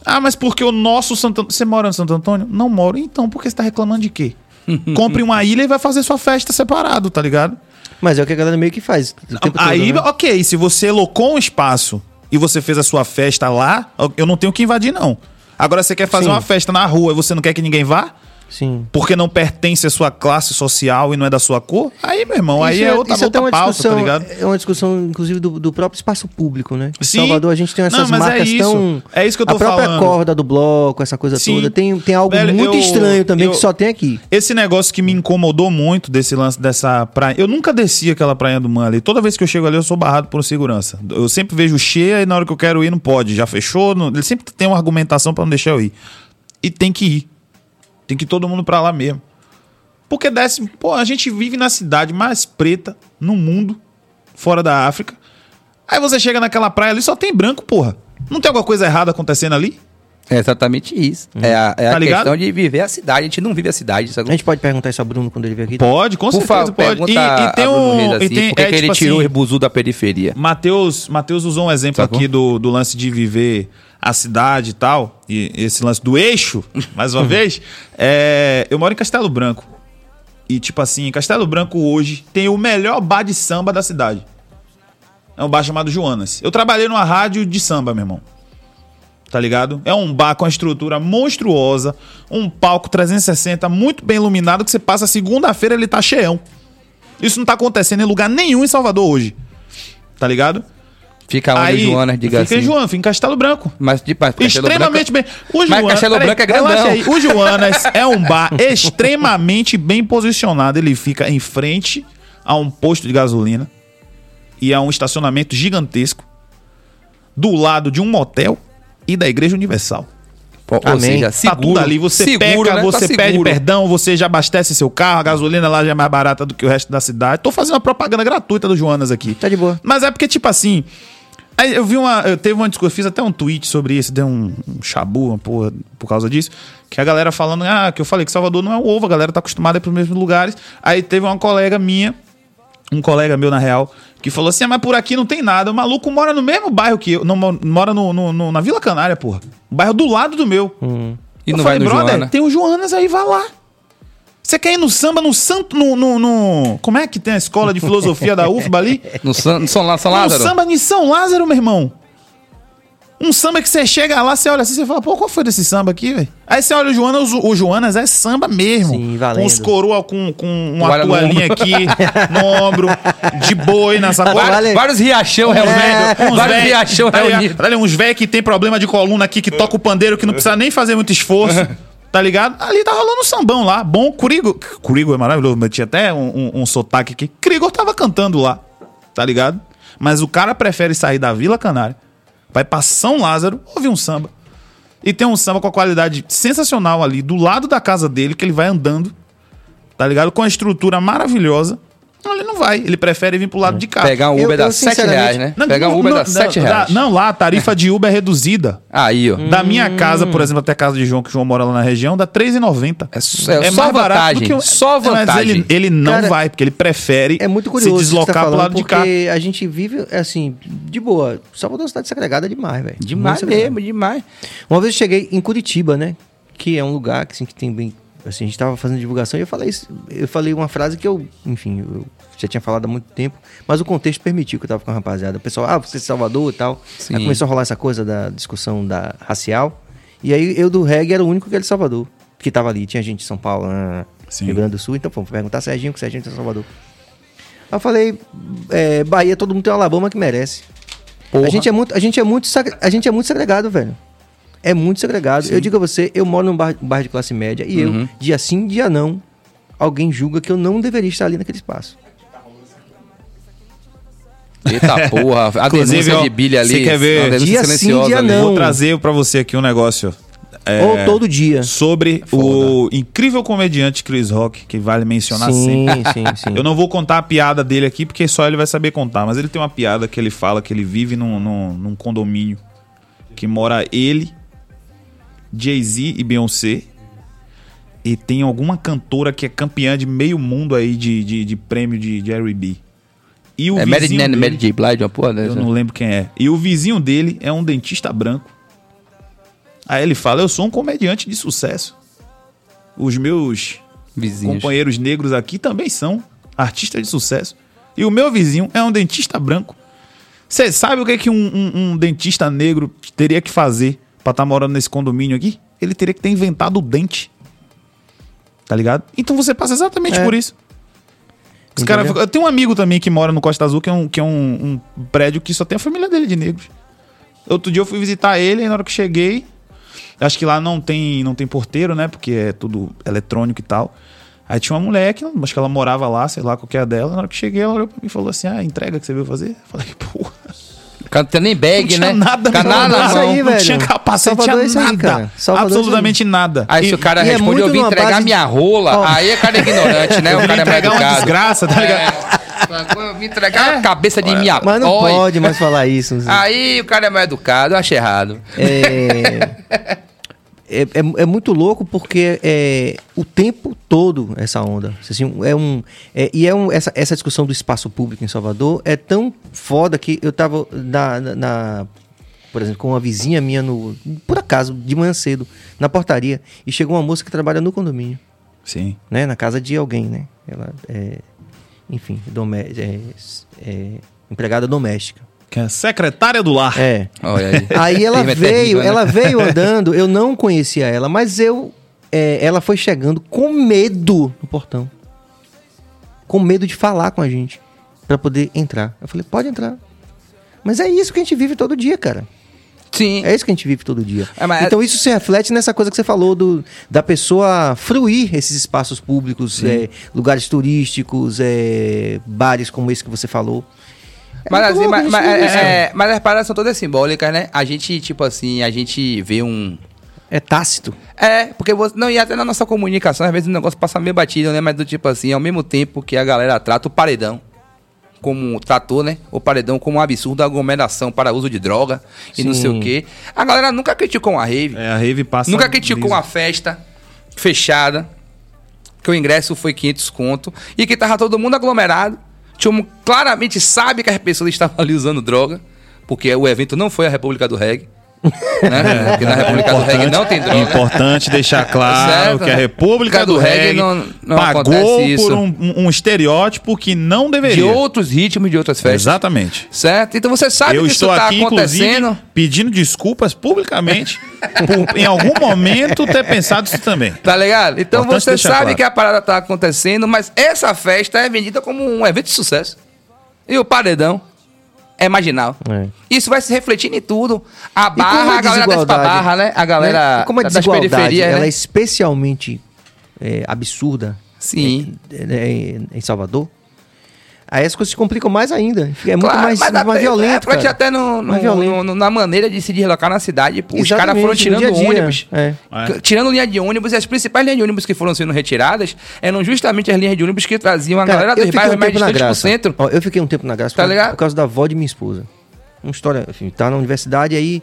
Ah, mas porque o nosso Santo Antônio... Você mora no Santo Antônio? Não moro. Então, por que você tá reclamando de quê? [laughs] Compre uma ilha e vai fazer sua festa separado, tá ligado? Mas é o que a galera meio que faz. tempo todo, Aí, né? ok, se você locou um espaço e você fez a sua festa lá, eu não tenho que invadir, não. Agora, você quer fazer Sim. uma festa na rua e você não quer que ninguém vá? Sim. Porque não pertence à sua classe social e não é da sua cor? Aí, meu irmão, aí Isso é outra, isso outra até uma pauta, discussão, tá ligado? É uma discussão, inclusive, do, do próprio espaço público, né? Em Sim. Salvador a gente tem essas Não, é marcas isso. tão... É isso que eu tô A própria falando. corda do bloco, essa coisa Sim. toda. Tem, tem algo Velho, muito eu- estranho também eu- que só tem aqui. Esse negócio que me incomodou muito desse lance dessa praia. Eu nunca desci aquela praia do Man ali. Toda vez que eu chego ali, eu sou barrado por segurança. Eu sempre vejo cheia e na hora que eu quero ir, não pode. Já fechou. não- Ele sempre tem uma argumentação pra não deixar eu ir. E tem que ir. Tem que ir todo mundo pra lá mesmo. Porque desce. Pô, a gente vive na cidade mais preta no mundo, fora da África. Aí você chega naquela praia ali, só tem branco, porra. Não tem alguma coisa errada acontecendo ali? É exatamente isso. É a, é a Tá ligado? questão de viver a cidade. A gente não vive a cidade, A sacou? gente pode perguntar isso ao Bruno quando ele vier aqui? Pode, com Por certeza favor, pode. pergunta E, e tem a Reis um. assim, e tem, por que é, que ele tipo tirou assim, o rebuzu da periferia? Matheus, Matheus usou um exemplo Sacou? aqui do, do lance de viver a cidade e tal, e esse lance do eixo, [laughs] mais uma vez. É, eu moro em Castelo Branco. E, tipo assim, Castelo Branco hoje tem o melhor bar de samba da cidade. É um bar chamado Joanas. Eu trabalhei numa rádio de samba, meu irmão. Tá ligado? É um bar com a estrutura monstruosa, um palco 360 muito bem iluminado que você passa segunda-feira ele tá cheião. Isso não tá acontecendo em lugar nenhum em Salvador hoje. Tá ligado? Fica onde o Joanas, diga fica assim. em Joana, fica em Castelo Branco. Mas, mas Castelo extremamente Branco- bem. O Mas Castelo peraí, Branco é grandão. aí. O Joanas [laughs] é um bar extremamente bem posicionado. Ele fica em frente a um posto de gasolina e a um estacionamento gigantesco do lado de um motel e da Igreja Universal. Ou Amém. seja, Tá seguro. tudo ali, você seguro, peca, né? você Tá pede seguro. perdão, você já abastece seu carro, a gasolina lá já é mais barata do que o resto da cidade. Tô fazendo uma propaganda gratuita do Joanas aqui. Tá de boa. Mas é porque, tipo assim. aí eu vi uma. Eu teve uma discussão, fiz até um tweet sobre isso, deu um, um chabu, uma porra, por causa disso. Que a galera falando, ah, que eu falei que Salvador não é o ovo, a galera tá acostumada a ir pros mesmos lugares. Aí teve uma colega minha, um colega meu, na real, que falou assim: ah, mas por aqui não tem nada. O maluco mora no mesmo bairro que eu. Não, mo- mora no, no- no- na Vila Canária, porra. O bairro do lado do meu. E Eu não falei, vai no brother, Joana. tem o Joanas aí, vai lá. Você quer ir no samba, no santo, no, no, no- Como é que tem a escola de filosofia da UFBA ali? [laughs] No São, no São, Lá- São No Lázaro? samba de São Lázaro, meu irmão. Um samba que você chega lá, você olha assim, você fala, pô, qual foi desse samba aqui, velho? Aí você olha o Joanas, o, o Joanas é samba mesmo. Sim, valendo. Com os coroa com, com uma no toalhinha aqui no ombro, de boi nessa Vale- Vários, riachão É, reunidos. Vários riachão reunidos. Olha, uns velhos que tem problema de coluna aqui, que toca o pandeiro, que não precisa nem fazer muito esforço. Tá ligado? Ali tá rolando um sambão lá. Bom, Curigo. Curigo é maravilhoso, mas tinha até um, um, um sotaque aqui. Curigo tava cantando lá. Tá ligado? Mas o cara prefere sair da Vila Canária, vai pra São Lázaro, ouvir um samba. E tem um samba com a qualidade sensacional ali, do lado da casa dele, que ele vai andando. Tá ligado? Com a estrutura maravilhosa. Não, ele não vai. Ele prefere vir pro lado de cá. Pegar um Eu- Uber eu, dá 7 sinceramente- reais, né? Não, Pegar um Uber não, dá 7 não, reais. Não, lá a tarifa de Uber é reduzida. Aí, ó. Da minha casa, por exemplo, até a casa de João, que o João mora lá na região, dá R$3,90. É só- é só mais barato vantagem, do que só Mas vantagem. ele, ele não Cara, vai, porque ele prefere É muito curioso se você deslocar tá pro lado de cá. porque a gente vive, assim, de boa. Salvador é uma cidade segregada demais, velho. Demais mesmo, demais. Uma vez eu cheguei em Curitiba, né? Que é um lugar que, assim, que tem bem. Assim, a gente tava fazendo divulgação e eu falei Eu falei uma frase que eu, enfim, eu já tinha falado há muito tempo, mas o contexto permitiu que eu tava com a rapaziada. O pessoal, ah, você é de Salvador e tal. Sim. Aí começou a rolar essa coisa da discussão da racial. E aí eu do reggae era o único que era de Salvador. Que tava ali. Tinha gente de São Paulo, ah, Sim. Rio Grande do Sul. Então fomos perguntar Serginho, que Serginho é de Salvador. Aí eu falei, é, Bahia, todo mundo tem uma Alabama que merece. Porra. A gente é muito, a gente é muito, a gente é muito segregado, velho. É muito segregado. Eu digo a você, eu moro num bairro, bairro de classe média e Uhum. eu, dia sim, dia não, alguém julga que eu não deveria estar ali naquele espaço. Eita [laughs] porra, a Inclusive, denúncia de Billy ali. você quer ver? Dia sim, dia ali. não. Vou trazer pra você aqui um negócio. é, Ou todo dia. Sobre o incrível comediante Chris Rock, que vale mencionar Sim, sempre. [laughs] sim, sim. Eu não vou contar a piada dele aqui, porque só ele vai saber contar. Mas ele tem uma piada que ele fala que ele vive num, num, num condomínio que mora ele, Jay-Z e Beyoncé. E tem alguma cantora que é campeã de meio mundo aí de, de, de prêmio de, de R&B. E o É Mary, Mary, J. Blige, uma porra dessa. eu não lembro quem é. E o vizinho dele é um dentista branco. Aí ele fala: Eu sou um comediante de sucesso. Os meus Vizinhos. companheiros negros aqui também são artistas de sucesso. E o meu vizinho é um dentista branco. Você sabe o que, que um, um- um dentista negro teria que fazer pra estar morando nesse condomínio aqui? Ele teria que ter inventado o dente. Tá ligado? Então você passa exatamente É. por isso. Os cara, eu tenho um amigo também que mora no Costa Azul, que é, um, que é um, um prédio que só tem a família dele de negros. Outro dia eu fui visitar ele, e na hora que cheguei, acho que lá não tem, não tem porteiro, né? Porque é tudo eletrônico e tal. Aí tinha uma mulher que, acho que ela morava lá, sei lá qual que é a dela. Na hora que cheguei, ela olhou pra mim e falou assim: Ah, entrega que você veio fazer? Eu falei, porra. Não Não tinha né? nada, irmão. na mão. aí, não tinha capacete, Salvador é tinha nada. é aí. absolutamente nada. Aí se o cara e é responde, muito eu vim entregar minha rola, Ó. aí é cara ignorante, né? [laughs] O cara é mais entregar uma educado. desgraça, tá ligado? É, eu vim entregar a cabeça de minha Mas não pode mais falar isso. Aí o cara é mais educado, eu acho errado. É, [laughs] é, é- é muito louco porque é o tempo todo essa onda. Assim, é um, é- e é um, essa, essa discussão do espaço público em Salvador é tão foda que eu tava na, na- na- por exemplo, com uma vizinha minha no, por acaso, de manhã cedo, na portaria, e chegou uma moça que trabalha no condomínio, Sim. né, na casa de alguém, né? Ela é, enfim, domé- é, é, empregada doméstica. Que é a secretária do lar. É. Olha aí. [laughs] Aí ela é veio, terrível, né? ela veio [laughs] andando, eu não conhecia ela, mas eu. é, ela foi chegando com medo no portão. Com medo de falar com a gente. Pra poder entrar. Eu falei, pode entrar. Mas é isso que a gente vive todo dia, cara. Sim. É isso que a gente vive todo dia. É, mas- Então isso se reflete nessa coisa que você falou do, da pessoa fruir esses espaços públicos, é, lugares turísticos, é, bares como esse que você falou. É Mas, assim, mas, a mas, é, cara. é, mas as paradas são todas simbólicas, né? A gente, tipo assim, a gente vê um. é tácito. É, porque você. Não, e até na nossa comunicação, às vezes o negócio passa meio batido, né? Mas do tipo assim, ao mesmo tempo que a galera trata o paredão como tratou, né? O paredão como um absurdo aglomeração para uso de droga e não sei Sim. o quê. A galera nunca criticou uma rave. É, a Rave passa. Nunca criticou uma festa fechada, que o ingresso foi 500 conto, e que tava todo mundo aglomerado. Tinha um- claramente sabe que as pessoas estavam ali usando droga, porque o evento não foi a República do Reggae. Né? Porque na República do Reggae não tem droga. Importante deixar claro Certo, que a né? República do do reggae não- não pagou isso. por um, um- estereótipo que não De deveria. outros ritmos, de outras festas. Exatamente. Certo? Então você sabe Eu que isso estou tá aqui, acontecendo. pedindo desculpas publicamente por, em algum momento, ter pensado isso também. Tá ligado? Então Importante você sabe claro. que a parada tá acontecendo, mas essa festa é vendida como um evento de sucesso. E o paredão é marginal. É. Isso vai se refletir em tudo. A barra, a galera desce pra barra, né? A galera né? Como a das periferias, ela é né? especialmente é, absurda Sim. é, é, em Salvador, aí as coisas se complicam mais ainda. É muito Claro, mais, mas mais até- violento. É até no, no- Mais violento. no- na maneira de se deslocar na cidade, pô, os caras foram no tirando dia dia, ônibus. é. É. Tirando linha de ônibus, e as principais linhas de ônibus que foram sendo retiradas eram justamente as linhas de ônibus que traziam a Cara, galera dos bairros um mais distantes graça. centro. Ó, eu fiquei um tempo na graça Tá por, ligado? por causa da avó de minha esposa. Uma história, enfim, tá na universidade, aí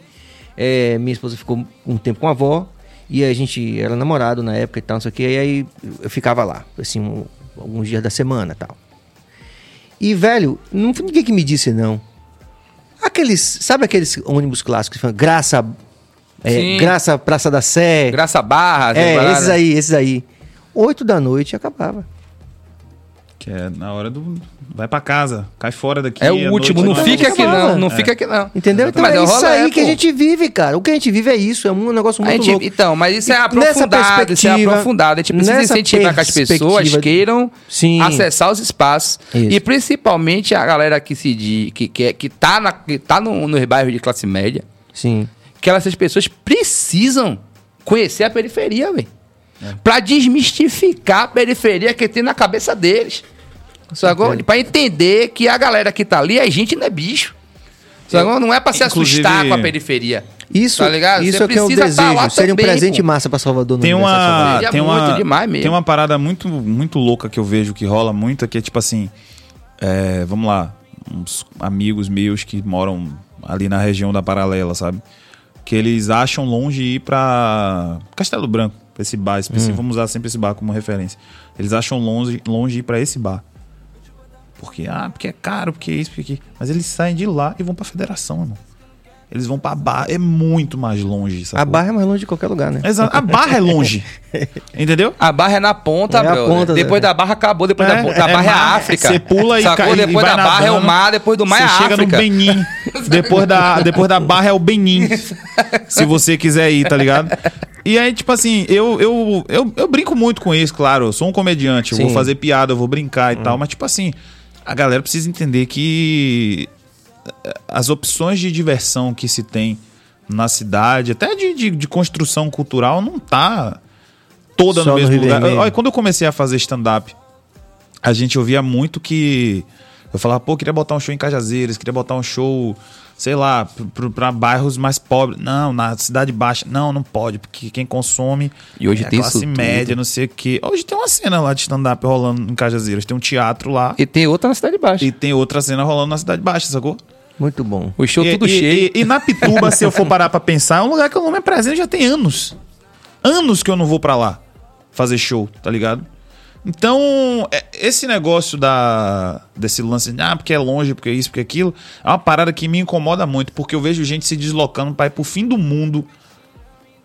é, minha esposa ficou um tempo com a avó, e a gente era namorado na época e tal, não sei o que, e aí eu ficava lá, assim, um- alguns dias da semana e tal. E, velho, não foi ninguém que me disse não. Aqueles, sabe aqueles ônibus clássicos que falam Graça, é. Graça Praça da Sé? Graça Barra, é, esses aí, esses aí. Oito da noite acabava. Que é na hora do. Vai pra casa, cai fora daqui. É o último, noite, não fica aqui não, acabava. não É. fica aqui não. Entendeu? Então Mas é isso aí que a gente vive, cara. O que a gente vive é isso, é um negócio muito gente- louco. então, mas isso é aprofundado, isso é aprofundado. A gente precisa incentivar que as pessoas queiram Sim. acessar os espaços. Isso. E principalmente a galera que se di- que, que, que tá, na, que tá no, nos bairros de classe média, Sim. que elas, essas pessoas precisam conhecer a periferia, velho. Pra desmistificar a periferia que tem na cabeça deles. Sacou? Pra entender que a galera que tá ali, a gente não é bicho. Sacou? Não é pra se Inclusive- assustar com a periferia. Isso, Tá ligado? isso Você é que é o precisa tá desejo. Seria um presente pô. massa pra Salvador no Tem Salvador. uma, Seria tem muito uma, demais mesmo. tem uma parada muito, muito louca que eu vejo que rola muito, que é tipo assim, é, vamos lá, uns amigos meus que moram ali na região da Paralela, sabe? Que eles acham longe ir pra Castelo Branco, esse bar específico. Vamos usar sempre esse bar como referência. Eles acham longe, longe ir pra esse bar. Porque, ah, porque é caro, porque é isso, porque aquilo. Mas eles saem de lá e vão pra federação, irmão. Eles vão pra Barra, é muito mais longe, sabe? A barra é mais longe de qualquer lugar, né? Exato. A Barra é longe. [laughs] Entendeu? A barra é na ponta, É brother. ponta, depois né? da barra acabou, depois É, da, da é barra é a África. você pula e Sacou? cai- e Depois vai da barra é o mar, depois do mar é a Você chega África. no Benin. [laughs] depois, da, depois da barra é o Benin. [laughs] se você quiser ir, tá ligado? E aí, tipo assim, eu, eu, eu, eu brinco muito com isso, claro. Eu sou um comediante, eu vou fazer piada, eu vou brincar e tal. Mas, tipo assim, a galera precisa entender que as opções de diversão que se tem na cidade, até de, de, de construção cultural, não tá toda Só no no mesmo Rio lugar. Olha, quando eu comecei a fazer stand-up, a gente ouvia muito que. Eu falava, pô, queria botar um show em Cajazeiras, queria botar um show, sei lá, pra bairros mais pobres. Não, na cidade baixa. Não, não pode, porque quem consome E hoje é tem classe isso tudo. média, não sei o quê. Hoje tem uma cena lá de stand-up rolando em Cajazeiras. Tem um teatro lá E tem outra na Cidade Baixa. e tem outra cena rolando na cidade baixa, sacou? Muito bom. O show e, tudo e- cheio. E, e na Pituba, se eu for parar pra pensar, é um lugar que eu não me apresento já tem anos. Anos que eu não vou pra lá fazer show, tá ligado? Então, é- esse negócio da desse lance, de, ah, porque é longe, porque é isso, porque é aquilo, é uma parada que me incomoda muito, porque eu vejo gente se deslocando pra ir pro fim do mundo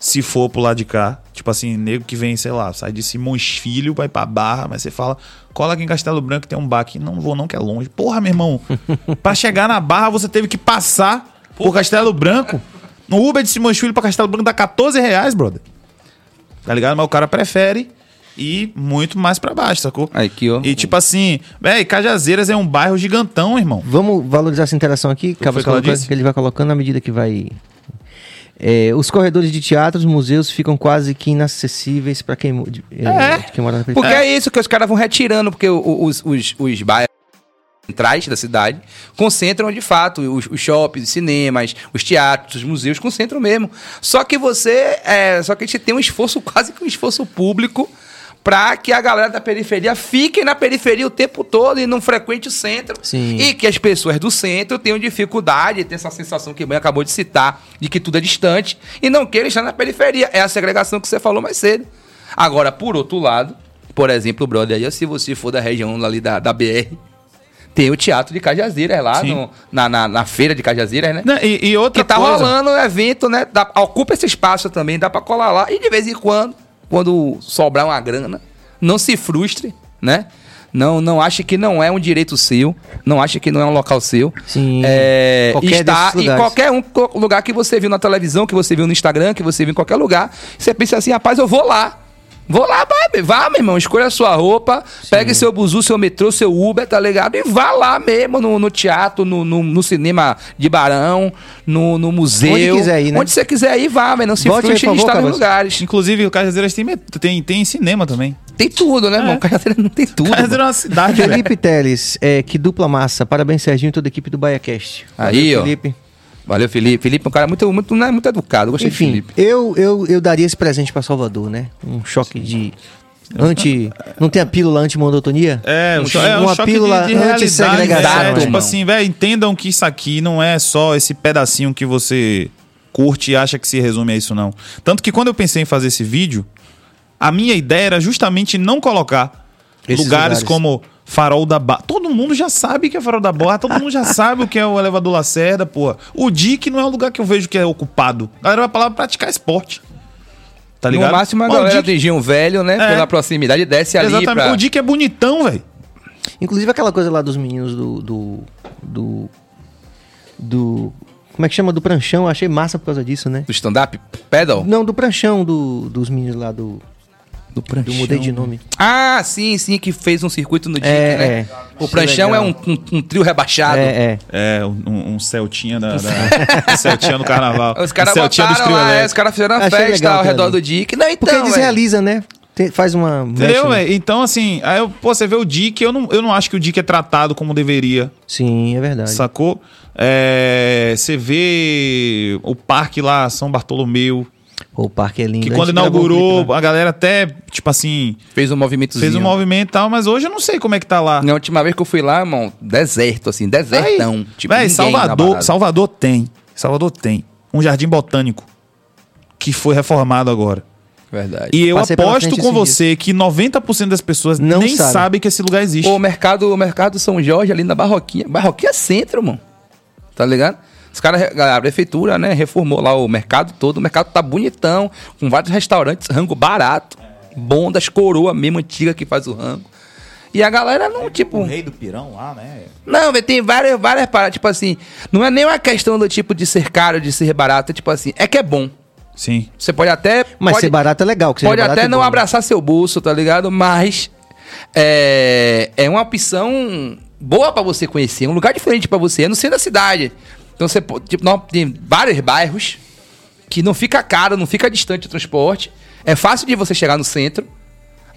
se for pro lado de cá. Tipo assim, nego que vem, sei lá, sai de Simões Filho, vai pra Barra, mas você fala, cola aqui em Castelo Branco que tem um bar aqui. Não vou não, que é longe. Porra, meu irmão, [laughs] pra chegar na Barra você teve que passar por Castelo Branco. No Uber de Simões Filho pra Castelo Branco dá 14 reais, brother. Tá ligado? Mas o cara prefere ir muito mais pra baixo, sacou? Aí, aqui, ó. E tipo assim, véi, Cajazeiras é um bairro gigantão, irmão. Vamos valorizar essa interação aqui, que, que que ele vai colocando na medida que vai. É, os corredores de teatros, museus ficam quase que inacessíveis para quem, é, É. quem mora na Porque periferia. é isso que os caras vão retirando, porque os, os, os bairros centrais da cidade concentram de fato os, os shoppings, os cinemas, os teatros, os museus concentram mesmo. Só que você, é, só que a gente tem um esforço [laughs] quase que um esforço público para que a galera da periferia fique na periferia o tempo todo e não frequente o centro. Sim. E que as pessoas do centro tenham dificuldade, tem essa sensação que o Ben acabou de citar, de que tudo é distante e não queiram estar na periferia. É a segregação que você falou mais cedo. Agora, por outro lado, por exemplo, brother, aí, se você for da região ali da, da BR, tem o Teatro de Cajazeiras lá, no- na, na, na feira de Cajazeiras, né? Não, e, e outra que tá coisa, rolando o evento, né? Dá- ocupa esse espaço também, dá pra colar lá. E de vez em quando, quando sobrar uma grana, não se frustre, né? Não, não ache que não é um direito seu, não ache que não é um local seu. Sim. É, Qualquer está em qualquer um lugar que você viu na televisão, que você viu no Instagram, que você viu em qualquer lugar, você pensa assim, rapaz, eu vou lá. Vou lá, vai, vá, meu irmão, escolha a sua roupa, pegue seu buzu, seu metrô, seu Uber, tá ligado? E vá lá mesmo no, no teatro, no, no, no cinema de Barão, no, no museu. Onde quiser ir, né? Onde você quiser ir, vá, mas não se Volte frustre favor, estar nos lugares. Inclusive, o Cajazeiras tem, tem, tem cinema também. Tem tudo, né, irmão? Cajazeira não tem tudo. Cajazeiras é uma cidade. Felipe Teles, é, que dupla massa. Parabéns, Serginho e toda a equipe do BaiaCast. Aí, Valeu, ó. Felipe. Valeu, Felipe. Felipe é um cara muito, muito, né, muito educado. Gostei de Enfim, Felipe. eu, eu, eu daria esse presente pra Salvador, né? Um choque de. Anti. Não tem a pílula anti-monotonia? É, Um é um uma choque pílula de, de realidade. anti-segregação, É, tipo assim, velho, entendam que isso aqui não é só esse pedacinho que você curte e acha que se resume a isso, não. Tanto que quando eu pensei em fazer esse vídeo, a minha ideia era justamente não colocar lugares, lugares. como Farol da Barra. Todo mundo já sabe que é Farol da Barra, todo mundo já [laughs] sabe o que é o elevador Lacerda, porra. O DIC não é um lugar que eu vejo que é ocupado. A galera vai pra lá praticar esporte. Tá ligado? No máximo, a Mas o galera DIC do Engenho Velho, né? É. Pela proximidade, desce ali Exatamente. pra... O DIC é bonitão, velho. Inclusive aquela coisa lá dos meninos do. do. do. do- como é que chama? Do pranchão, eu achei massa por causa disso, né? Do stand-up? Pedal? Não, do pranchão do, dos meninos lá do. Do pranchão. Eu mudei de nome. Ah, sim, sim, que fez um circuito no Dick, É, né? é. O pranchão é Legal. um, um- um trio rebaixado. É, é. É, um, um Celtinha da, da um Celtinha [laughs] no carnaval. Os caras um botaram trio lá, é, os caras fizeram uma festa legal ao redor do Dick. Não, então, Porque eles velho. realizam, né? Tem- faz uma. Entendeu, né? velho? Então, assim, aí eu, pô, você vê o Dick, eu não, eu não acho que o Dick é tratado como deveria. Sim, é verdade. Sacou? É, você vê o parque lá, São Bartolomeu, Pô, o parque é lindo. que quando inaugurou, clipe lá. a galera até, tipo assim, Fez um movimento. fez um movimento e tal, mas hoje eu não sei como é que tá lá. Na última vez que eu fui lá, irmão, deserto, assim, desertão. Aí, tipo, véi, Salvador. Salvador tem. Salvador tem um jardim botânico que foi reformado agora. Verdade. E eu Passei aposto com você que 90% das pessoas Não nem sabe. sabem que esse lugar existe. O mercado, o mercado São Jorge ali na Barroquinha. Barroquinha Centro, mano. Tá ligado? Os caras, a prefeitura, né, reformou lá o mercado todo. O mercado tá bonitão, com vários restaurantes, rango barato. Bom das coroas mesmo, antiga que faz o rango. E a galera não, tipo. O rei do pirão lá, né? Não, tem várias, várias paradas. Tipo assim, não é nem uma questão do tipo de ser caro, de ser barato. É tipo assim, é que é bom. Sim. Você pode até. Mas pode, ser barato é legal. Pode até é não bom, né? abraçar seu bolso, tá ligado? Mas é, é uma opção boa pra você conhecer, um lugar diferente pra você, é no centro da cidade. Então você tipo, nós tem vários bairros que não fica caro, não fica distante o transporte. É fácil de você chegar no centro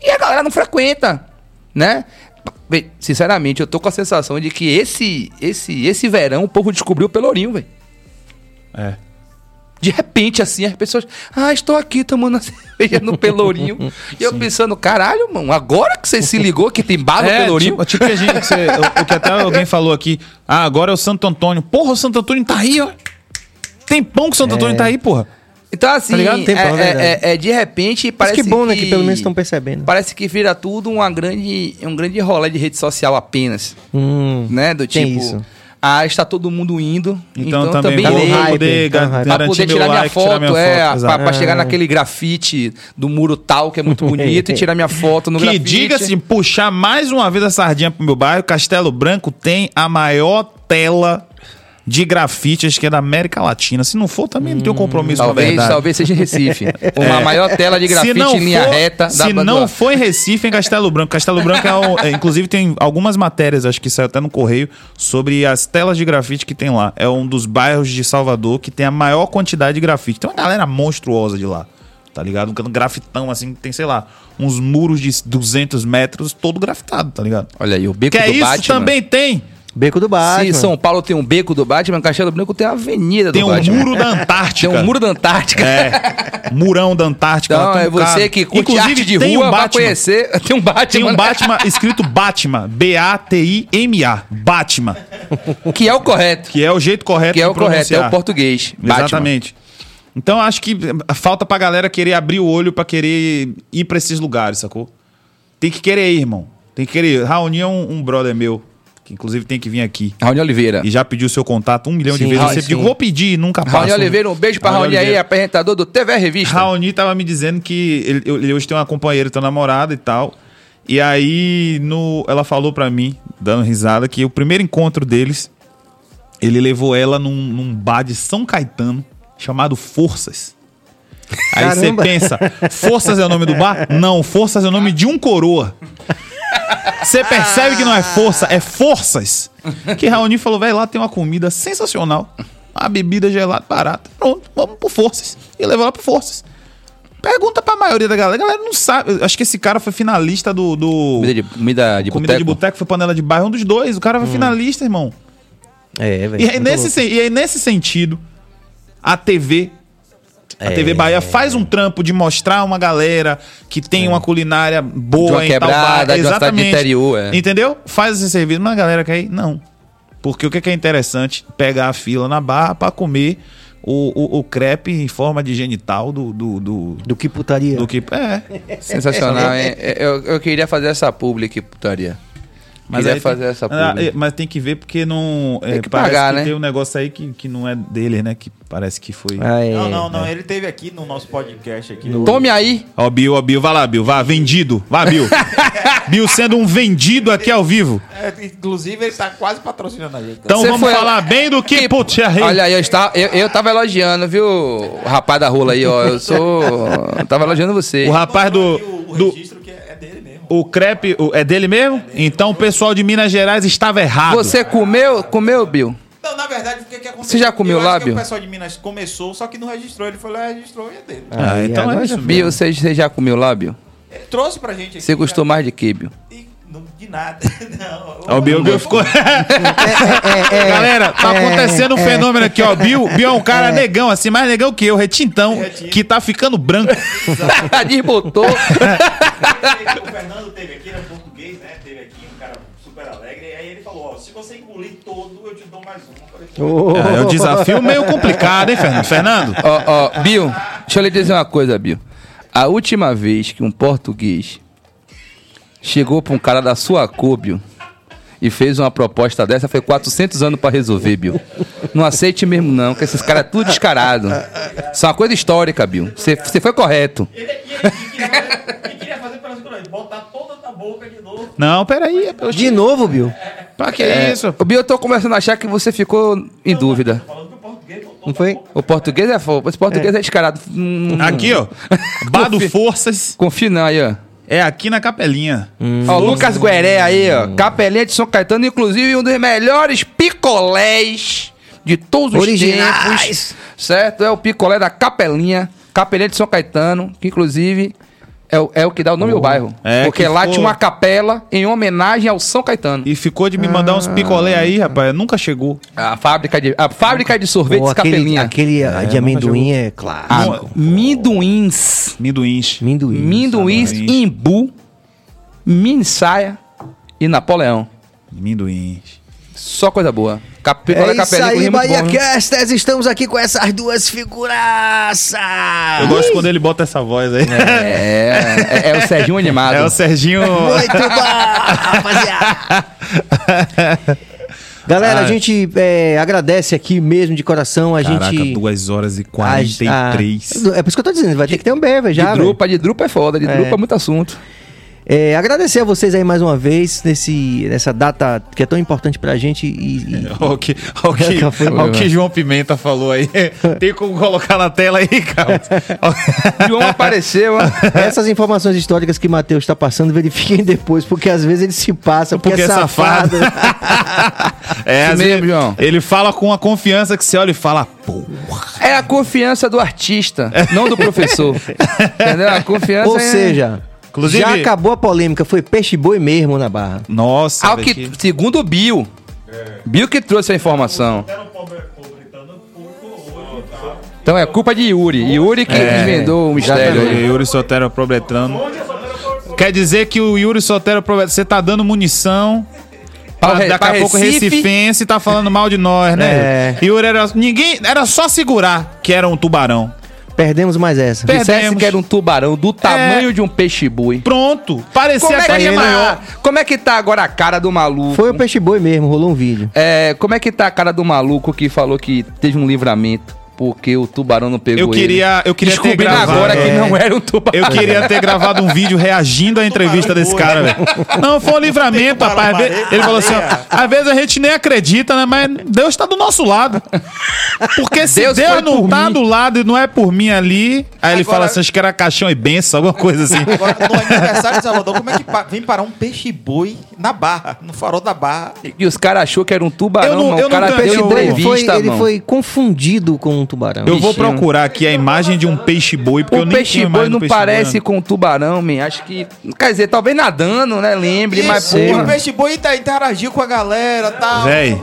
e a galera não frequenta, né? Bem, Sinceramente, eu tô com a sensação de que esse esse esse verão o povo descobriu o Pelourinho, velho. É. De repente, assim, as pessoas. Ah, estou aqui tomando a [laughs] cerveja no Pelourinho. e eu pensando, caralho, mano, agora que você se ligou que tem bar no [laughs] É, Pelourinho. tipo, tipo que a gente, você- o, o que até alguém falou aqui. Ah, agora é o Santo Antônio. Porra, o Santo Antônio tá aí, ó. Tem pão que o Santo Antônio tá aí, porra. Então, assim, Tá ligado? Tem é, pão, é é- é- é de repente Mas parece que bom, né? Que pelo menos estão percebendo. Parece que vira tudo uma grande, um grande rolê de rede social apenas. Hum, Né? Do tem tipo. isso. Ah, está todo mundo indo. Então, Então, também, também, vou poder garantir poder meu tirar minha like, foto, tirar minha é, pra chegar naquele grafite do muro tal, que é muito [laughs] bonito, e tirar minha foto no Que grafite. diga-se, puxar mais uma vez a sardinha pro meu bairro, Castelo Branco tem a maior tela de grafite, acho que é da América Latina. Se não for, também não tenho compromisso com a Talvez, verdade. talvez seja em Recife. [laughs] Uma maior tela de grafite em linha for- reta. da Se Bandua. não for em Recife, em Castelo Branco. Castelo Branco é, o- é, inclusive tem algumas matérias, acho que saiu até no correio, sobre as telas de grafite que tem lá. É um dos bairros de Salvador que tem a maior quantidade de grafite. Tem uma galera monstruosa de lá. Tá ligado? Um grafitão assim, tem, sei lá, uns muros de 200 metros, todo grafitado, tá ligado? Olha aí, o beco Que é do isso Batman. também tem. Beco do Batman. Se São Paulo tem um beco do Batman, Castelo Branco tem a avenida Tem do um Batman. muro da Antártica. [laughs] Tem um muro da Antártica. É, murão da Antártica. Tem é um você cara. que curte Inclusive, arte de tem rua, um vai Batman. conhecer. [laughs] Tem um Batman. Tem um Batman escrito Batman, B-A-T-I-M-A, Batman, Que é o correto. que é o jeito correto Que é o correto, é o português. Batman. Exatamente. Então acho que falta pra galera querer abrir o olho pra querer ir pra esses lugares, sacou? Tem que querer ir, irmão. Tem que querer ir. Raoni é um, um brother meu, que inclusive tem que vir aqui. Raoni Oliveira. E já pediu seu contato um milhão de Sim, vezes. Eu Raoni, sempre digo, vou pedir, nunca passa. Raoni Oliveira, um beijo pra Raoni Raoni aí, apresentador do TV Revista. Raoni tava me dizendo que ele, ele hoje tem uma companheira, tem uma namorada e tal. E aí no, ela falou pra mim, dando risada, que o primeiro encontro deles, ele levou ela num, num bar de São Caetano, chamado Forças. Aí você pensa, Forças é o nome do bar? [laughs] Não, Forças é o nome de um coroa. Você percebe que não é força, é forças. Que Raoni falou, velho, lá tem uma comida sensacional. Uma bebida gelada, barata. Pronto, vamos por forças. E levou ela por forças. Pergunta pra maioria da galera. A galera não sabe. Acho que esse cara foi finalista do. do... Comida de, comida de Comida de boteco. boteco, foi panela de bairro, um dos dois. O cara foi finalista, irmão. É, velho. E aí, muito nesse, sen- e aí, nesse sentido, a TV. A É. TV Bahia faz um trampo de mostrar uma galera que tem uma culinária boa De uma em tal quebrada, bar. uma cidade de interior, é. Entendeu? Faz esse serviço, mas a galera quer ir? Não. Porque o que que é interessante? Pegar a fila na barra pra comer o, o, o crepe em forma de genital do, do, do, Do que putaria. do que. É. Sensacional, [laughs] hein? Eu, eu queria fazer essa publi, putaria. Queria aí fazer tem, essa Ah, publi. é, mas tem que ver porque não. Tem é, que parece pagar, que né? tem um negócio aí que, que não é dele, né? Que parece que foi. Ah, é. Não, não, não. Ele teve aqui no nosso podcast aqui. Tome aí. Ó, Bill, ó, Bill, vai lá, Bill, vá, vendido. Vá, Bill. [laughs] Bill sendo um vendido aqui ao vivo. É, inclusive, ele tá quase patrocinando a gente. Então Você vamos foi- falar bem do que, putz. Olha aí, eu, estava, eu, eu tava elogiando, viu, o rapaz da rola aí, ó. Eu sou. eu tava elogiando você. O rapaz do. Do- registro que é, é dele mesmo. O crepe o- é dele mesmo? Então o pessoal de Minas Gerais estava errado. Você comeu, comeu, Bill? Não, na verdade, o que, que aconteceu? Você já comeu Eu acho lá, que Bill? O pessoal de Minas começou, só que não registrou. Ele lá, registrou e é dele. Ah, então é isso Bill, você, você já comeu lá, Bill? Ele trouxe pra gente aqui. Você gostou mais de que, Bill? E de nada. [laughs] Não. Ó, o Bill, Bill ficou. [laughs] Galera, tá acontecendo um fenômeno aqui, ó. Bill, Bill é um cara negão, assim, mais negão que eu, retintão, que tá ficando branco. [laughs] Desbotou. o Fernando teve aqui, era português, né? Teve aqui um cara super alegre. E aí ele falou: ó, se você engolir todo, eu te dou mais um. É, é um desafio meio complicado, hein, Fernando? Fernando? Ó, ó, Bill, deixa eu lhe dizer uma coisa, Bill. A última vez que um português chegou pra um cara da sua cor, Bill, e fez uma proposta dessa, foi 400 anos pra resolver, Bill. Não aceite mesmo não, que esses caras é tudo descarado. Isso é uma coisa histórica, Bill. Você você foi correto. Ele, ele, queria fazer, botar toda na boca de novo. Não, peraí. eu- De novo, Bill? Pra que É, isso? O Bill, eu tô começando a achar que você ficou em dúvida. Não foi? O português é fofo, esse português é, descarado. Hum, Aqui, ó. [laughs] Bado Forças Confia não aí, ó. É aqui na capelinha. Ó, o Lucas Gueré aí, ó. Capelinha de São Caetano, inclusive um dos melhores picolés de todos os Originais. tempos. Certo? É o picolé da Capelinha. Capelinha de São Caetano, que inclusive é o, é o que dá o nome ao bairro. É, Porque que lá ficou- tinha uma capela em homenagem ao São Caetano. E ficou de me mandar uns picolé aí, rapaz. Nunca chegou. A fábrica de, a fábrica de sorvetes aquele Capelinha. aquele ah, de amendoim é claro. Ah, Minduins. Minduins. Minduins, Minduins. imbu, mini saia e Napoleão. Minduins. Só coisa boa. Cap picolé É isso Capelinha, aí, Bahia bom? Casters. Estamos aqui com essas duas figuraças. Eu gosto quando ele bota essa voz aí. É, é, é o Serginho animado. É o Serginho. Muito bom, rapaziada. Galera, a gente é, agradece aqui mesmo de coração. A Caraca, gente. 2 horas e a- 43. a- é por isso que eu tô dizendo, vai ter que ter um bever já. de drupa, de drupa é foda, de É. drupa é muito assunto. É, agradecer a vocês aí mais uma vez nesse, nessa data que é tão importante pra gente e, e- [laughs] Olha o que, o que, Foi o que João Pimenta falou aí. [laughs] Tem como colocar na tela aí, cara? [laughs] João apareceu, ó. essas informações históricas que Matheus está passando, verifiquem depois, porque às vezes ele se passa, porque, Porque é é safado. É, Isso às mesmo, vezes João. Ele fala com a confiança que você olha e fala, porra. É a confiança do artista, não do professor. Entendeu? A confiança Ou é... seja, Inclusive- já acabou a polêmica, foi peixe boi mesmo na barra. Nossa, Ao velho, que, que- segundo o Bill. Bill que trouxe a informação. Um hoje e tal. Então é culpa de Yuri. Yuri que desvendou o mistério o aí. Yuri Sotero Probetano. Quer dizer que o Yuri Sotero Probetano, você tá dando munição Pra Pra Re- daqui a pra pouco Recife. Recifense tá falando mal de nós, né? É. Yuri era. Ninguém. Era só segurar que era um tubarão. Perdemos mais essa. Per- Dissesse Perdemos. que era um tubarão do tamanho de um peixe-boi. Pronto. Parecia Como é, até que tá, maior. como é que tá agora a cara do maluco? Foi o peixe boi mesmo, rolou um vídeo. É, como é que tá a cara do maluco que falou que teve um livramento porque o tubarão não pegou Eu queria- ele? eu queria ter Descobrindo gravado. agora que É. não era um tubarão. Eu queria ter gravado um vídeo reagindo à entrevista desse cara, velho. Não, foi um livramento, rapaz. Ele falou assim: ó, baleia. às vezes a gente nem acredita, né? Mas Deus tá do nosso lado. Porque se Deus Deus, não tá mim. do lado e não é por mim ali. Aí ele Agora- fala assim: acho que era caixão e benção, alguma coisa assim. Agora, no aniversário de Salvador, como é que pa- vem parar um peixe-boi na barra, no farol da barra? E os caras achou que era um tubarão, Eu não- mano. eu o cara não Peixe boi, ele foi, entrevista, ele mano. foi confundido com um tubarão. Eu vou procurar aqui a imagem de um peixe-boi, porque eu O nem tinha peixe-boi não peixe-boi, parece com um tubarão, man. Acho que. Quer dizer, talvez nadando, né? Lembre, mas Isso, porra. o peixe-boi tá, interagiu com a galera e tal. Véi.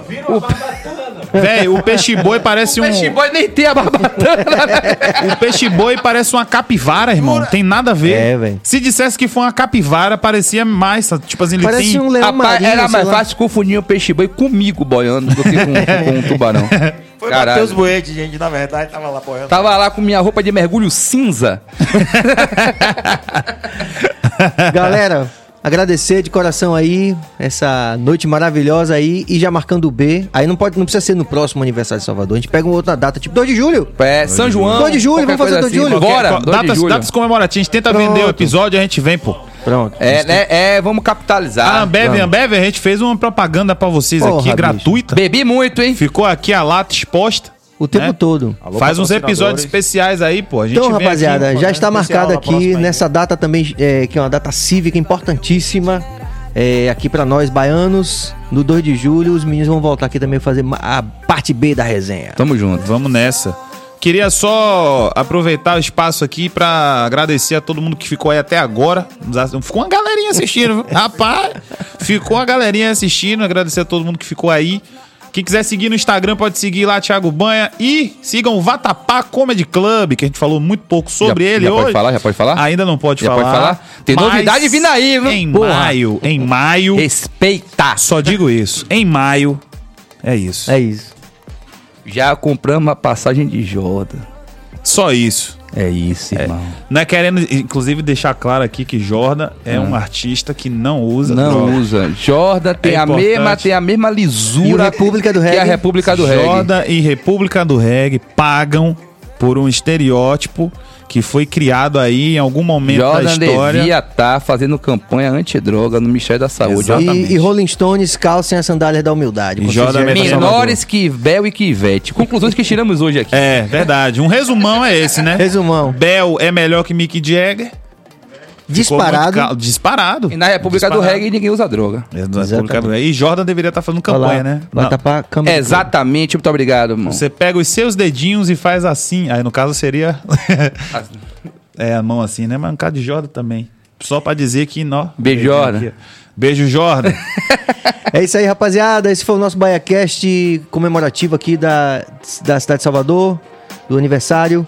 Véi, o peixe-boi parece O um. peixe-boi nem tem a barbatana, né? O peixe-boi parece uma capivara, irmão. Tem nada a ver. É, véi. Se dissesse que foi uma capivara, parecia mais. Tipo assim, ele Parece tem. um leão Rapaz, marinho, era mais lá. fácil confundir o peixe-boi comigo boiando do que com, com um tubarão. [laughs] Foi Caralho. Matheus Boete, gente, na verdade, tava lá boiando. Tava lá com minha roupa de mergulho cinza. [laughs] Galera, agradecer de coração aí essa noite maravilhosa aí e já marcando o B. Aí não pode, não precisa ser no próximo aniversário de Salvador. A gente pega uma outra data, tipo 2 de julho. É, São João. 2 de julho, vamos fazer coisa 2 de julho. Bora, Qualquer- 2 de datas, julho. datas comemorativas. A gente tenta Pronto. vender o episódio, a gente vem, pô. Pronto. É, né? É, vamos capitalizar. A Ambev, vamos. Ambev, a gente fez uma propaganda pra vocês Porra, aqui, bicho. gratuita. Bebi muito, hein? Ficou aqui a lata exposta. O tempo né? todo. Alô, Faz uns episódios especiais aí, pô. A gente Então, aqui, rapaziada, pô, já né? está marcado aqui próxima aí. nessa data também, é, que é uma data cívica importantíssima. é, aqui pra nós, baianos, no 2 de julho, os meninos vão voltar aqui também fazer a parte B da resenha. Tamo junto. Vamos nessa. Queria só aproveitar o espaço aqui pra agradecer a todo mundo que ficou aí até agora. Ficou uma galerinha assistindo, viu? [laughs] rapaz. Ficou uma galerinha assistindo. Agradecer a todo mundo que ficou aí. Quem quiser seguir no Instagram pode seguir lá, Thiago Banha. E sigam o Vatapá Comedy Club, que a gente falou muito pouco sobre Já- ele já hoje. pode falar? Já pode falar? Ainda não pode Já falar. pode falar? Tem novidade vindo aí, viu? Em Porra. maio, em maio. Respeita. Só digo isso. Em maio. É isso. É isso. Já compramos a passagem de Jordan. Só isso. É isso, irmão. Não é querendo, inclusive, deixar claro aqui que Jordan é um artista que não usa Não droga. usa. Jordan tem, É a importante. mesma, tem a mesma lisura E República do que a República do Reggae. Jordan e República do Reggae pagam por um estereótipo que foi criado aí em algum momento da Jordan história. devia estar fazendo campanha antidroga no Ministério da Saúde. E, e Rolling Stones calcem as sandálias da humildade. E Jordan Menores que Bel e que Ivete. Conclusões que tiramos hoje aqui. É, verdade. Um resumão é esse, né? Resumão. Bel é melhor que Mick Jagger. Disparado. cal- Disparado. E na República do Disparado. Reggae ninguém usa droga. É, do Reggae. E Jordan deveria estar fazendo Olha lá, campanha, né? Vai tapar câmera. Exatamente, muito obrigado, irmão. Você pega os seus dedinhos e faz assim. Aí no caso seria. [laughs] é, a mão assim, né? Mas no caso de Jordan também. Só pra dizer que, nó. Beijo, Jordan. Aqui. Beijo, Jordan. [laughs] É isso aí, rapaziada. Esse foi o nosso BaiaCast comemorativo aqui da, da cidade de Salvador, do aniversário.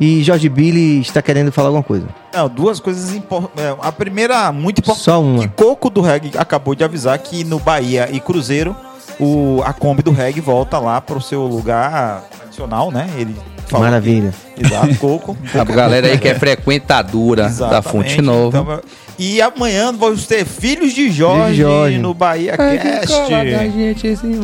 E Jorge Billy está querendo falar alguma coisa. Não, duas coisas importantes. A primeira, muito importante. Só uma. Que Coco do Reg acabou de avisar que no Bahia e Cruzeiro, o, a Kombi do Reg volta lá pro seu lugar tradicional, né? Ele falou Maravilha. que- Exato, Coco. [laughs] A galera aí que é frequentadora da Exatamente. Fonte Nova. Então, e amanhã vamos ter Filhos de Jorge, Filhos de Jorge. no Bahia Cast.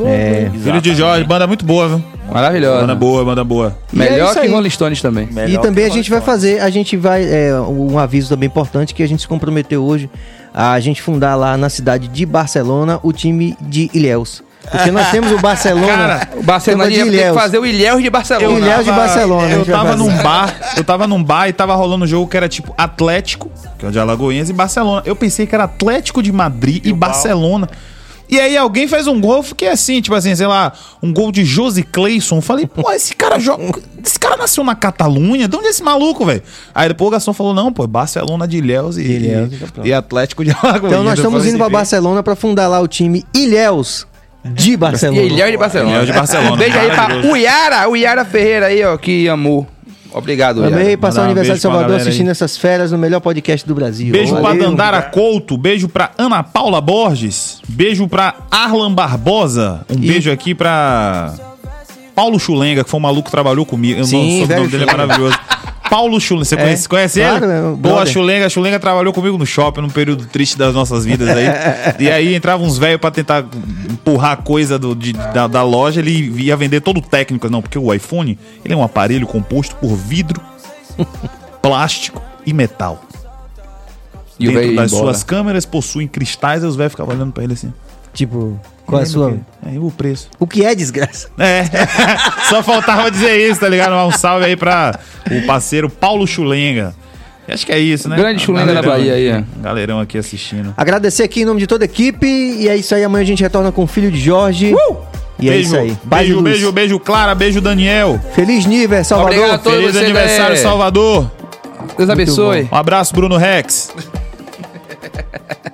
É. Filho de Jorge, banda muito boa, viu? Maravilhosa. Banda boa, banda boa. E é Melhor isso que. Rolling Stones também. Melhor e também a gente vai fazer, a gente vai, é, um aviso também importante que a gente se comprometeu hoje a gente fundar lá na cidade de Barcelona o time de Ilhéus. Porque nós temos o Barcelona. Cara, O Barcelona ter que Ilhéus. fazer o Ilhéus de Barcelona. Ilhéus de Barcelona, Eu tava num bar, eu tava num bar e tava rolando um jogo que era tipo Atlético, que é o de Alagoinhas, e Barcelona. Eu pensei que era Atlético de Madrid e, Bilbao. Barcelona. E aí alguém fez um gol, eu fiquei assim, tipo assim, sei lá, um gol de Josi Clayson. Eu Falei, pô, esse cara joga. Esse cara nasceu na Catalunha? De onde é esse maluco, velho? Aí depois o garçom falou: não, pô, é Barcelona de Ilhéus e, Ilhéus, e- e Atlético de Alagoinhas. Então nós estamos indo para "Vê." Barcelona para fundar lá o time Ilhéus de E Barcelona. Ilhéus de Barcelona. Ilhéus de Barcelona. Beijo aí pra o Yara Ferreira aí, ó, que amou. Obrigado, Também Yara. passar o um aniversário de pra Salvador galera aí. assistindo essas férias no melhor podcast do Brasil. Beijo pra Valeu. Dandara Couto, beijo pra Ana Paula Borges, beijo pra Arlan Barbosa, um E- beijo aqui pra Paulo Chulenga, que foi um maluco que trabalhou comigo. Eu Sim, não- o sobrenome dele é maravilhoso. [laughs] Paulo Chulenga, você É, conhece, conhece claro, ele? é, Boa. Chulenga. Chulenga trabalhou comigo no shopping num período triste das nossas vidas aí. [laughs] e aí entrava uns velhos pra tentar empurrar coisa do, de- da, da loja, ele ia vender todo o técnico. Não, porque o iPhone, ele é um aparelho composto por vidro, [laughs] plástico e metal E dentro das embora. suas câmeras possuem cristais e os velhos ficavam olhando pra ele assim. Tipo, qual é a sua... É, o preço. O que é desgraça? É, [laughs] só faltava dizer isso, tá ligado? Um salve aí pra o parceiro Paulo Chulenga. Acho que é isso, né? Grande Chulenga da Bahia aí, Galerão aqui assistindo. Agradecer aqui em nome de toda a equipe. E é isso aí. Amanhã a gente retorna com o filho de Jorge. E é beijo, isso aí. Paz beijo, luz. beijo, beijo, Clara, beijo, Daniel. Feliz nível, Salvador. Obrigado a todos Feliz aniversário, é. Salvador. Deus abençoe. Um abraço, Bruno Rex. [laughs]